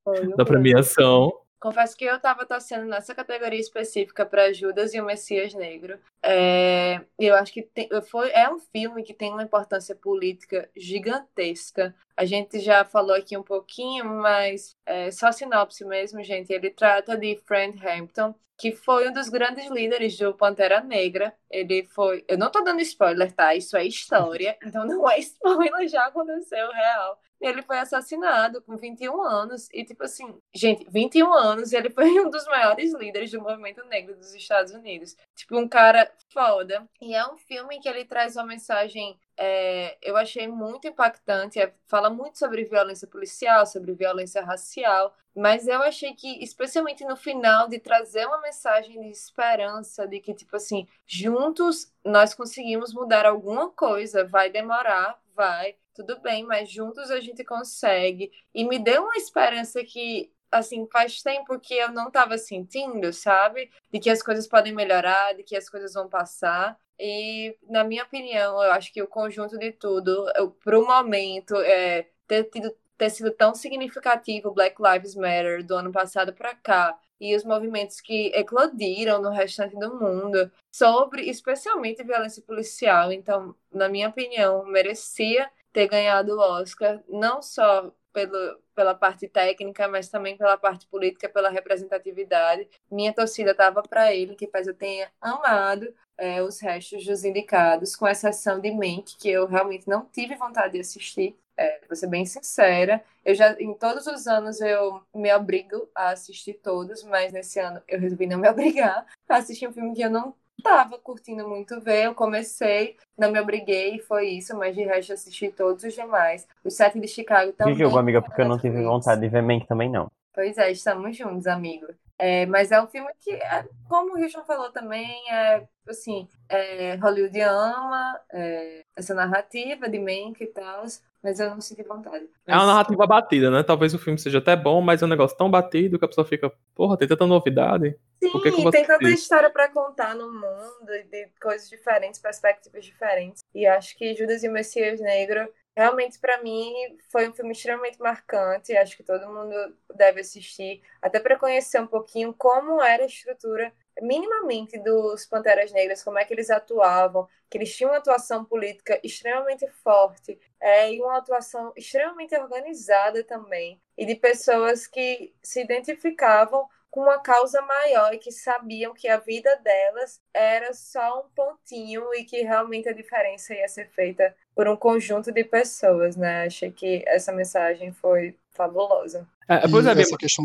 Foi o Da premiação. Confesso que eu tava torcendo nessa categoria específica para Judas e o Messias Negro. É, eu acho que tem- foi, é um filme que tem uma importância política gigantesca. A gente já falou aqui um pouquinho, mas é, só sinopse mesmo, gente. Ele trata de Fred Hampton, que foi um dos grandes líderes do Pantera Negra. Ele foi. Eu não tô dando spoiler, tá? Isso é história, então não é spoiler, já aconteceu real. Ele foi assassinado com 21 anos. E, tipo assim, gente, 21 anos ele foi um dos maiores líderes do movimento negro dos Estados Unidos. Tipo, um cara foda. E é um filme que ele traz uma mensagem. é, eu achei muito impactante. é, fala muito sobre violência policial, sobre violência racial. Mas eu achei que, especialmente no final, de trazer uma mensagem de esperança, de que, tipo assim, juntos nós conseguimos mudar alguma coisa. Vai demorar, vai tudo bem, mas juntos a gente consegue. E me deu uma esperança que, assim, faz tempo que eu não estava sentindo, sabe? De que as coisas podem melhorar, de que as coisas vão passar. E, na minha opinião, eu acho que o conjunto de tudo, para o momento, é, ter, tido, ter sido tão significativo o Black Lives Matter do ano passado para cá, e os movimentos que eclodiram no restante do mundo sobre, especialmente, violência policial. Então, na minha opinião, merecia ter ganhado o Oscar, não só pelo, pela parte técnica, mas também pela parte política, pela representatividade. Minha torcida estava para ele, que faz eu tenha amado é, os restos dos indicados, com exceção de Mank, que eu realmente não tive vontade de assistir. É, vou ser bem sincera. Eu já, em todos os anos, eu me obrigo a assistir todos, mas nesse ano eu resolvi não me obrigar a assistir um filme que eu não tava curtindo muito ver. Eu comecei, não me obriguei, foi isso, mas de resto assisti todos os demais. O Sete de Chicago De também. jogo, amiga, porque eu não tive Netflix. vontade de ver Mank também, não. Pois é, estamos juntos, amigo. É, mas é um filme que, é, como o Richard falou também, é assim, é, Hollywood ama é, essa narrativa de Mank e tal, mas eu não senti vontade. Mas... É uma narrativa batida, né? Talvez o filme seja até bom, mas é um negócio tão batido que a pessoa fica, porra, tem tanta novidade. Sim, que que tem tanta história para contar no mundo, de coisas diferentes, perspectivas diferentes. E acho que Judas e o Messias Negro realmente para mim foi um filme extremamente marcante. Acho que todo mundo deve assistir, até para conhecer um pouquinho como era a estrutura minimamente dos Panteras Negras, como é que eles atuavam, que eles tinham uma atuação política extremamente forte é, e uma atuação extremamente organizada também, e de pessoas que se identificavam com uma causa maior e que sabiam que a vida delas era só um pontinho e que realmente a diferença ia ser feita por um conjunto de pessoas, né? Achei que essa mensagem foi fabulosa. É, pois é, essa questão...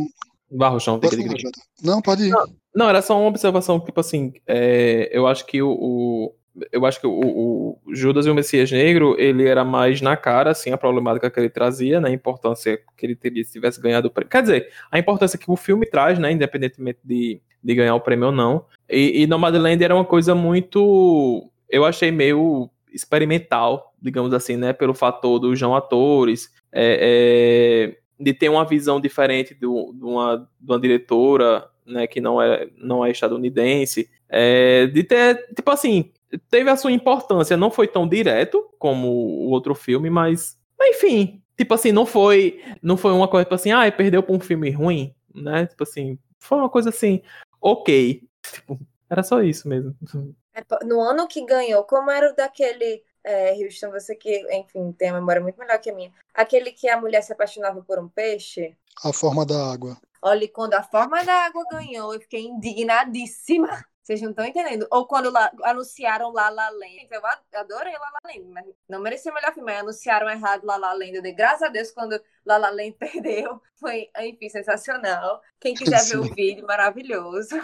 Barro, chão, tem que... Não, pode ir. Não, não, era só uma observação, tipo assim, é, eu acho que o, o eu acho que o, o, Judas e o Messias Negro, ele era mais na cara, assim, a problemática que ele trazia, né, a importância que ele teria se tivesse ganhado o prêmio. Quer dizer, a importância que o filme traz, né, independentemente de, de ganhar o prêmio ou não. E, e Nomadland era uma coisa muito, eu achei meio experimental, digamos assim, né, pelo fator dos não atores, é, é, de ter uma visão diferente do, de, uma, de uma diretora, né, que não é, não é estadunidense, é, de ter, tipo assim, teve a sua importância, não foi tão direto como o outro filme, mas, enfim, tipo assim, não foi, não foi uma coisa tipo assim, ah, perdeu para um filme ruim, né? Tipo assim, foi uma coisa assim, ok. Tipo, era só isso mesmo. É, no ano que ganhou, como era o daquele é, Houston, você que, enfim, tem a memória muito melhor que a minha. Aquele que a mulher se apaixonava por um peixe. A forma da água. Olha, quando a forma da água ganhou, eu fiquei indignadíssima. Vocês não estão entendendo. Ou quando lá, anunciaram La La Land. Eu adorei La La Land, mas não merecia o melhor filme. Mas anunciaram errado La La Land. Eu dei graças a Deus quando La La Land perdeu. Foi, enfim, sensacional. Quem quiser Sim. ver o vídeo, maravilhoso.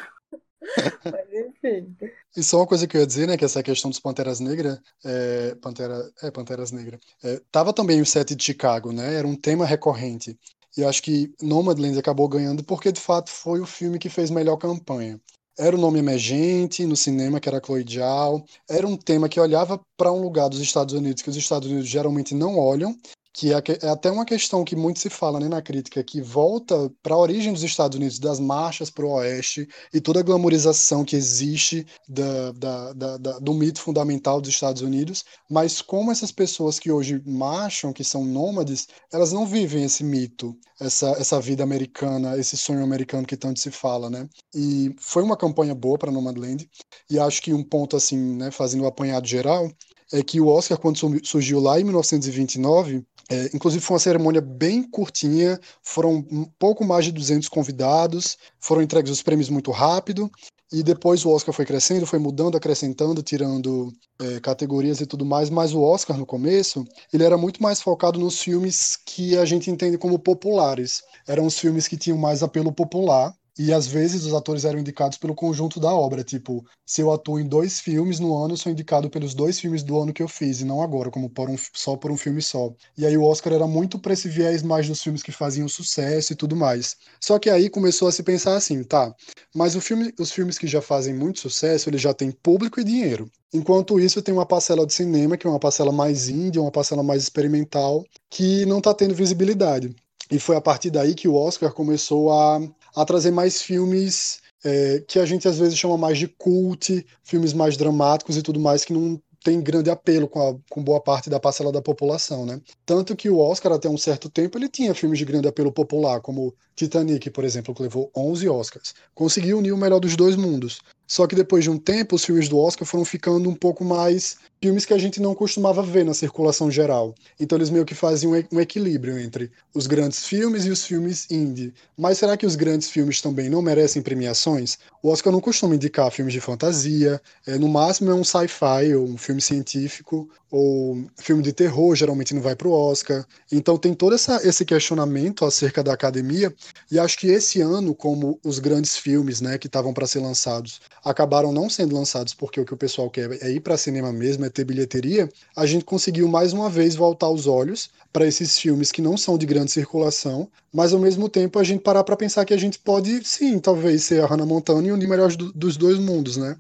Mas enfim. E só uma coisa que eu ia dizer, né, que essa questão dos Panteras Negras, é, Pantera, é, Panteras Negras, é, tava também o set de Chicago, né, era um tema recorrente. E acho que Nomadland acabou ganhando porque, de fato, foi o filme que fez melhor campanha. Era um nome emergente no cinema, que era Chloe Zhao. Era um tema que olhava para um lugar dos Estados Unidos que os Estados Unidos geralmente não olham, que é, é até uma questão que muito se fala né, na crítica, que volta para a origem dos Estados Unidos, das marchas para o oeste e toda a glamorização que existe da, da, da, da, do mito fundamental dos Estados Unidos, mas como essas pessoas que hoje marcham, que são nômades, elas não vivem esse mito, essa, essa vida americana, esse sonho americano que tanto se fala, né? E foi uma campanha boa para Nomadland, e acho que um ponto assim, né, fazendo o um apanhado geral, é que o Oscar, quando surgiu lá em 1929, é, inclusive foi uma cerimônia bem curtinha, foram um pouco mais de 200 convidados, foram entregues os prêmios muito rápido, e depois o Oscar foi crescendo, foi mudando, acrescentando, tirando é, categorias e tudo mais, mas o Oscar no começo, ele era muito mais focado nos filmes que a gente entende como populares. Eram os filmes que tinham mais apelo popular, e às vezes os atores eram indicados pelo conjunto da obra. Tipo, se eu atuo em dois filmes no ano, eu sou indicado pelos dois filmes do ano que eu fiz, e não agora, como por um, só por um filme só. E aí o Oscar era muito para esse viés mais dos filmes que faziam sucesso e tudo mais. Só que aí começou a se pensar assim, tá, mas filme, os filmes que já fazem muito sucesso, eles já têm público e dinheiro. Enquanto isso, tem uma parcela de cinema, que é uma parcela mais índia, uma parcela mais experimental, que não está tendo visibilidade. E foi a partir daí que o Oscar começou a, a trazer mais filmes é, que a gente às vezes chama mais de cult, filmes mais dramáticos e tudo mais, que não tem grande apelo com, a, com boa parte da parcela da população, né? Tanto que o Oscar, até um certo tempo, ele tinha filmes de grande apelo popular, como Titanic, por exemplo, que levou 11 Oscars. Conseguiu unir o melhor dos dois mundos. Só que depois de um tempo, os filmes do Oscar foram ficando um pouco mais filmes que a gente não costumava ver na circulação geral. Então eles meio que faziam um equilíbrio entre os grandes filmes e os filmes indie. Mas será que os grandes filmes também não merecem premiações? O Oscar não costuma indicar filmes de fantasia, é, no máximo é um sci-fi ou um filme científico ou filme de terror geralmente não vai para o Oscar. Então tem todo essa, esse questionamento acerca da academia, e acho que esse ano, como os grandes filmes né, que estavam para ser lançados acabaram não sendo lançados porque o que o pessoal quer é ir para cinema mesmo, é ter bilheteria, a gente conseguiu mais uma vez voltar os olhos para esses filmes que não são de grande circulação, mas ao mesmo tempo a gente parar para pensar que a gente pode, sim, talvez ser a Hannah Montana e um de melhores do, dos dois mundos, né?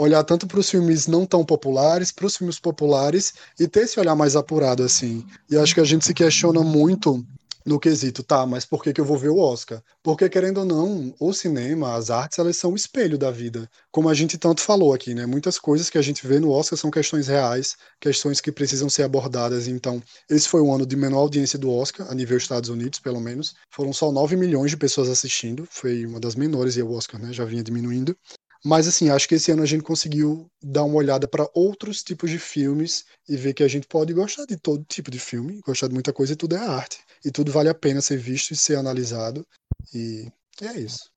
Olhar tanto para os filmes não tão populares, para os filmes populares e ter esse olhar mais apurado assim. E acho que a gente se questiona muito no quesito, tá, mas por que, que eu vou ver o Oscar? Porque, querendo ou não, o cinema, as artes, elas são o espelho da vida. Como a gente tanto falou aqui, né? Muitas coisas que a gente vê no Oscar são questões reais, questões que precisam ser abordadas. Então, esse foi o ano de menor audiência do Oscar, a nível Estados Unidos, pelo menos. Foram só 9 milhões de pessoas assistindo, foi uma das menores, e o Oscar, né, já vinha diminuindo. Mas assim, acho que esse ano a gente conseguiu dar uma olhada para outros tipos de filmes e ver que a gente pode gostar de todo tipo de filme, gostar de muita coisa e tudo é arte. E tudo vale a pena ser visto e ser analisado. E é isso.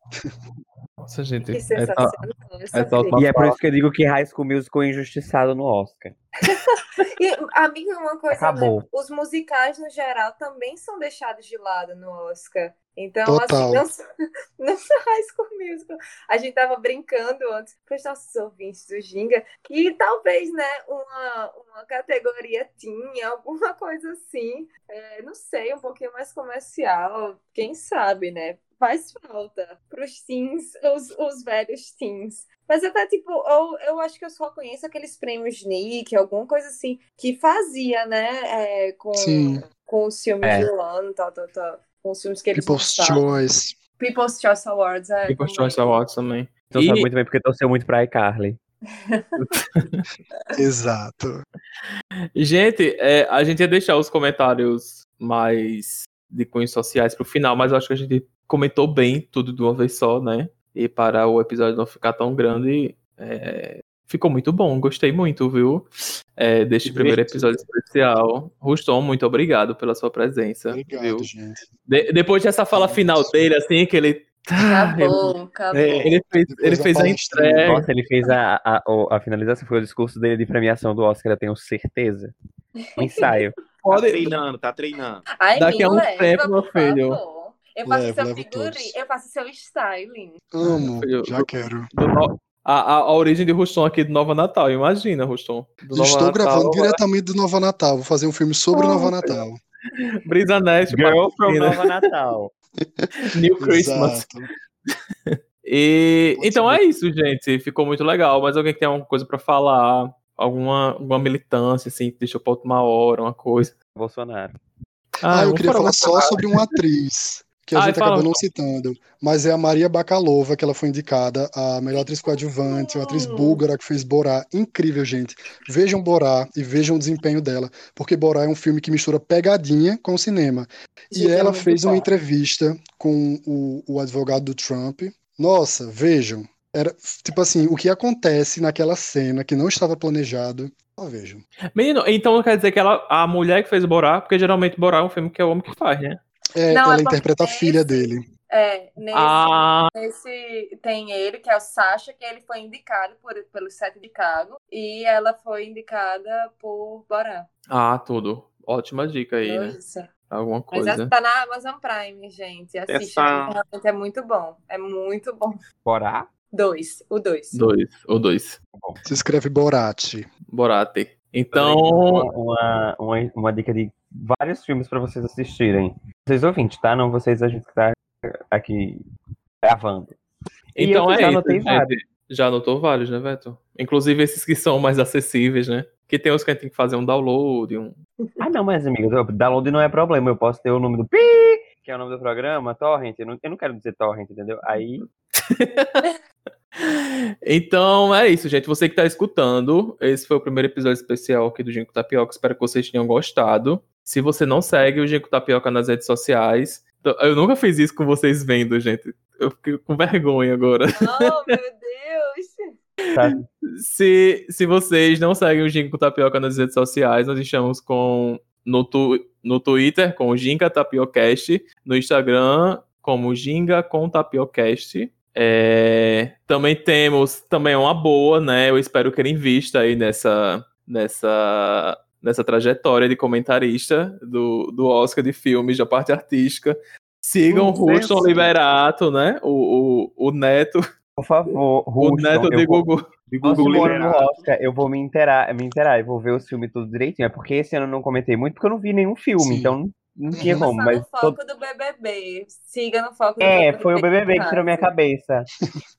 Nossa, gente. Que é sensacional. é E é por isso que eu digo que High School Musical é injustiçado no Oscar. E, amiga, uma coisa, Acabou. né? Os musicais, no geral, também são deixados de lado no Oscar. Então, Total. assim, não, só- não só High School Musical. A gente tava brincando antes com os nossos ouvintes do Ginga que talvez, né, uma, uma categoria tinha, alguma coisa assim. É, não sei, um pouquinho mais comercial. Quem sabe, né? Faz falta pros teens, os, os velhos teens. Mas até, tipo, eu, eu acho que eu só conheço aqueles prêmios Nick, alguma coisa assim, que fazia, né, é, com, Sim. com os filmes É. do ano, tal, tal, tal. Com os filmes que eles People's. Choice. People's Choice Awards, é. People's também. Choice Awards também. Então E- sabe muito bem porque torceu muito pra iCarly. Exato. Gente, é, a gente ia deixar os comentários mais de cunhos sociais pro final, mas eu acho que a gente comentou bem tudo de uma vez só, né? E para o episódio não ficar tão grande, é, ficou muito bom. Gostei muito, viu? É, deste primeiro episódio especial. Ruston, muito obrigado pela sua presença. Obrigado, viu? gente. De- depois dessa fala final dele, assim, que ele. Ele- Acabou, acabou. Ele fez, ele fez a entrega. Nossa, ele fez a, a, o- a finalização, foi o discurso dele de premiação do Oscar, eu tenho certeza. Um ensaio. Tá Pode, treinando, tá treinando. Ai, Daqui a um tempo, meu filho. favor. Eu faço Levo, seu levo figurino, todos. eu faço seu styling. Amo, Eu- já eu- quero. do a, a, a origem de Ruston aqui do Nova Natal, imagina, Ruston. Do Nova Estou Natal, gravando diretamente do Nova Natal. Vou fazer um filme sobre o Oh, Nova Natal. Brisa Nest, Girl from. Nova Natal. New Christmas. E, então é isso, gente. Ficou muito legal. Mas alguém que tem alguma coisa pra falar? Alguma, alguma militância, assim, deixou pra última hora, uma coisa. Bolsonaro. Ah, eu vamos queria falar só sobre uma atriz que a Ai, gente fala, acabou não citando, mas é a Maria Bakalova, que ela foi indicada a melhor atriz coadjuvante, uma atriz búlgara que fez Borá. Incrível, gente. Vejam Borá e vejam o desempenho dela, porque Borá é um filme que mistura pegadinha com cinema. E Gente, é ela muito fez uma bom. entrevista com o, o advogado do Trump. Nossa, vejam. Era tipo assim, o que acontece naquela cena que não estava planejado. Só vejam. Menino, então quer dizer que ela, a mulher que fez Borá, porque geralmente Borá é um filme que é o homem que faz, né? É, Não, ela é porque interpreta a filha dele. É, nesse, Ah, nesse tem ele, que é o Sasha, que ele foi indicado por, pelo set de Chicago, e ela foi indicada por Borá. ah, tudo. Ótima dica aí, né? Nossa. Alguma Mas coisa. essa tá na Amazon Prime, gente. Assista, Essa- realmente é muito bom. É muito bom. Borá? Dois, o dois. Dois, ou dois. Se escreve Borat. Borate. Então, Uma, uma, uma, uma dica de vários filmes pra vocês assistirem. Vocês ouvintes, tá? Não vocês a gente que tá aqui gravando. Então eu é já isso, anotei vários. Já anotou vários, né, Beto? Inclusive esses que são mais acessíveis, né? Que tem os que a gente tem que fazer um download, um... Ah, não, mas, amiga, o download não é problema. Eu posso ter o nome do pi, que é o nome do programa, torrent. Eu não, eu não quero dizer torrent, entendeu? Aí, Então é isso, gente. Você que tá escutando, esse foi o primeiro episódio especial aqui do Ginkgo Tapioca. Espero que vocês tenham gostado. Se você não segue o Ginkgo Tapioca nas redes sociais, eu nunca fiz isso com vocês vendo, gente. Eu fiquei com vergonha agora. Oh, meu Deus! tá? Se, se vocês não seguem o Ginkgo Tapioca nas redes sociais, nós estamos com no, tu, no Twitter com o Ginga Tapiocast, no Instagram como Ginga com Tapiocast. É, também temos também uma boa, né? Eu espero que ele invista aí nessa nessa nessa trajetória de comentarista do, do Oscar de filmes da parte artística. Sigam o Ruston Liberato, né? O, o, o neto. Por favor, Ruston, o neto de vou... Gugu. De Gugu no Oscar, eu vou me inteirar, me inteirar, eu vou ver os filmes tudo direitinho. É porque esse ano eu não comentei muito, porque eu não vi nenhum filme, Sim. então não tinha como, mas. no foco todo... do BBB. Siga no foco do é, BBB. É, foi o BBB que tirou minha cabeça.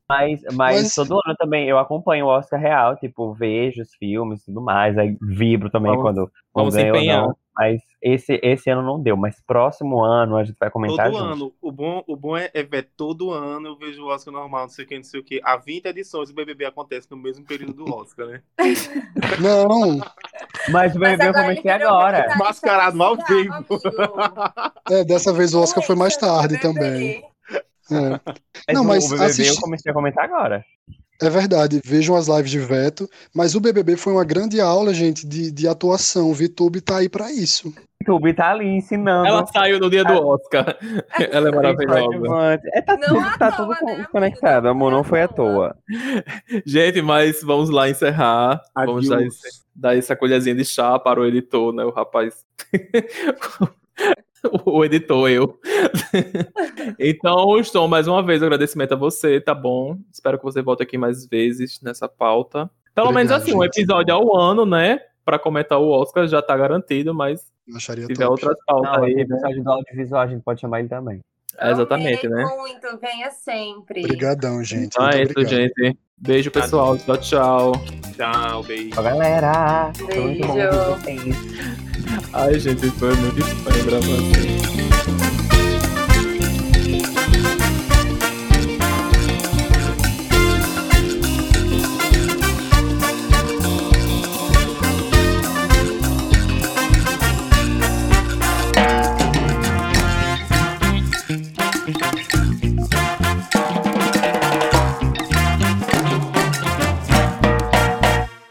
Mas, mas, mas, todo ano também eu acompanho o Oscar Real, tipo, vejo os filmes e tudo mais. Aí vibro também vamos, quando. Vamos empenhar. Mas esse, esse ano não deu, mas próximo ano a gente vai comentar Todo junto. ano. O bom, o bom é, é ver todo ano eu vejo o Oscar normal, não sei o que, não sei o que. Há 20 edições o BBB acontece no mesmo período do Oscar, né? Não. Mas o BBB eu comecei agora. Mascarado ao vivo. É, dessa vez o Oscar foi mais tarde também. É. Não, mas o BBB assisti... eu comecei a comentar agora. É verdade, vejam as lives de Veto, mas o BBB foi uma grande aula, gente, de, de atuação. O VTube tá aí para isso. VTube tá ali ensinando. Ela saiu no dia do Oscar. Ela é maravilhosa. É, tá não tudo, tá toa, tudo né, conectado, amor, não foi à toa. Gente, mas vamos lá encerrar. Vamos dar, esse, dar essa colherzinha de chá para o editor, né? O rapaz. o editor, eu. então, estou mais uma vez agradecimento a você, tá bom? Espero que você volte aqui mais vezes nessa pauta. Pelo Obrigado, menos assim, gente. um episódio ao ano, né? Para comentar o Oscar já tá garantido, mas Acharia se tiver top. outras pautas Não, aí. Né? episódio do audiovisual a gente pode chamar ele também. É, exatamente, né? muito, venha sempre. Obrigadão, gente. Ah, é isso, gente. Beijo, pessoal. Tchau, tchau. Tchau, beijo. Tchau, galera. Beijo. Ai, gente, foi muito estranho gravar.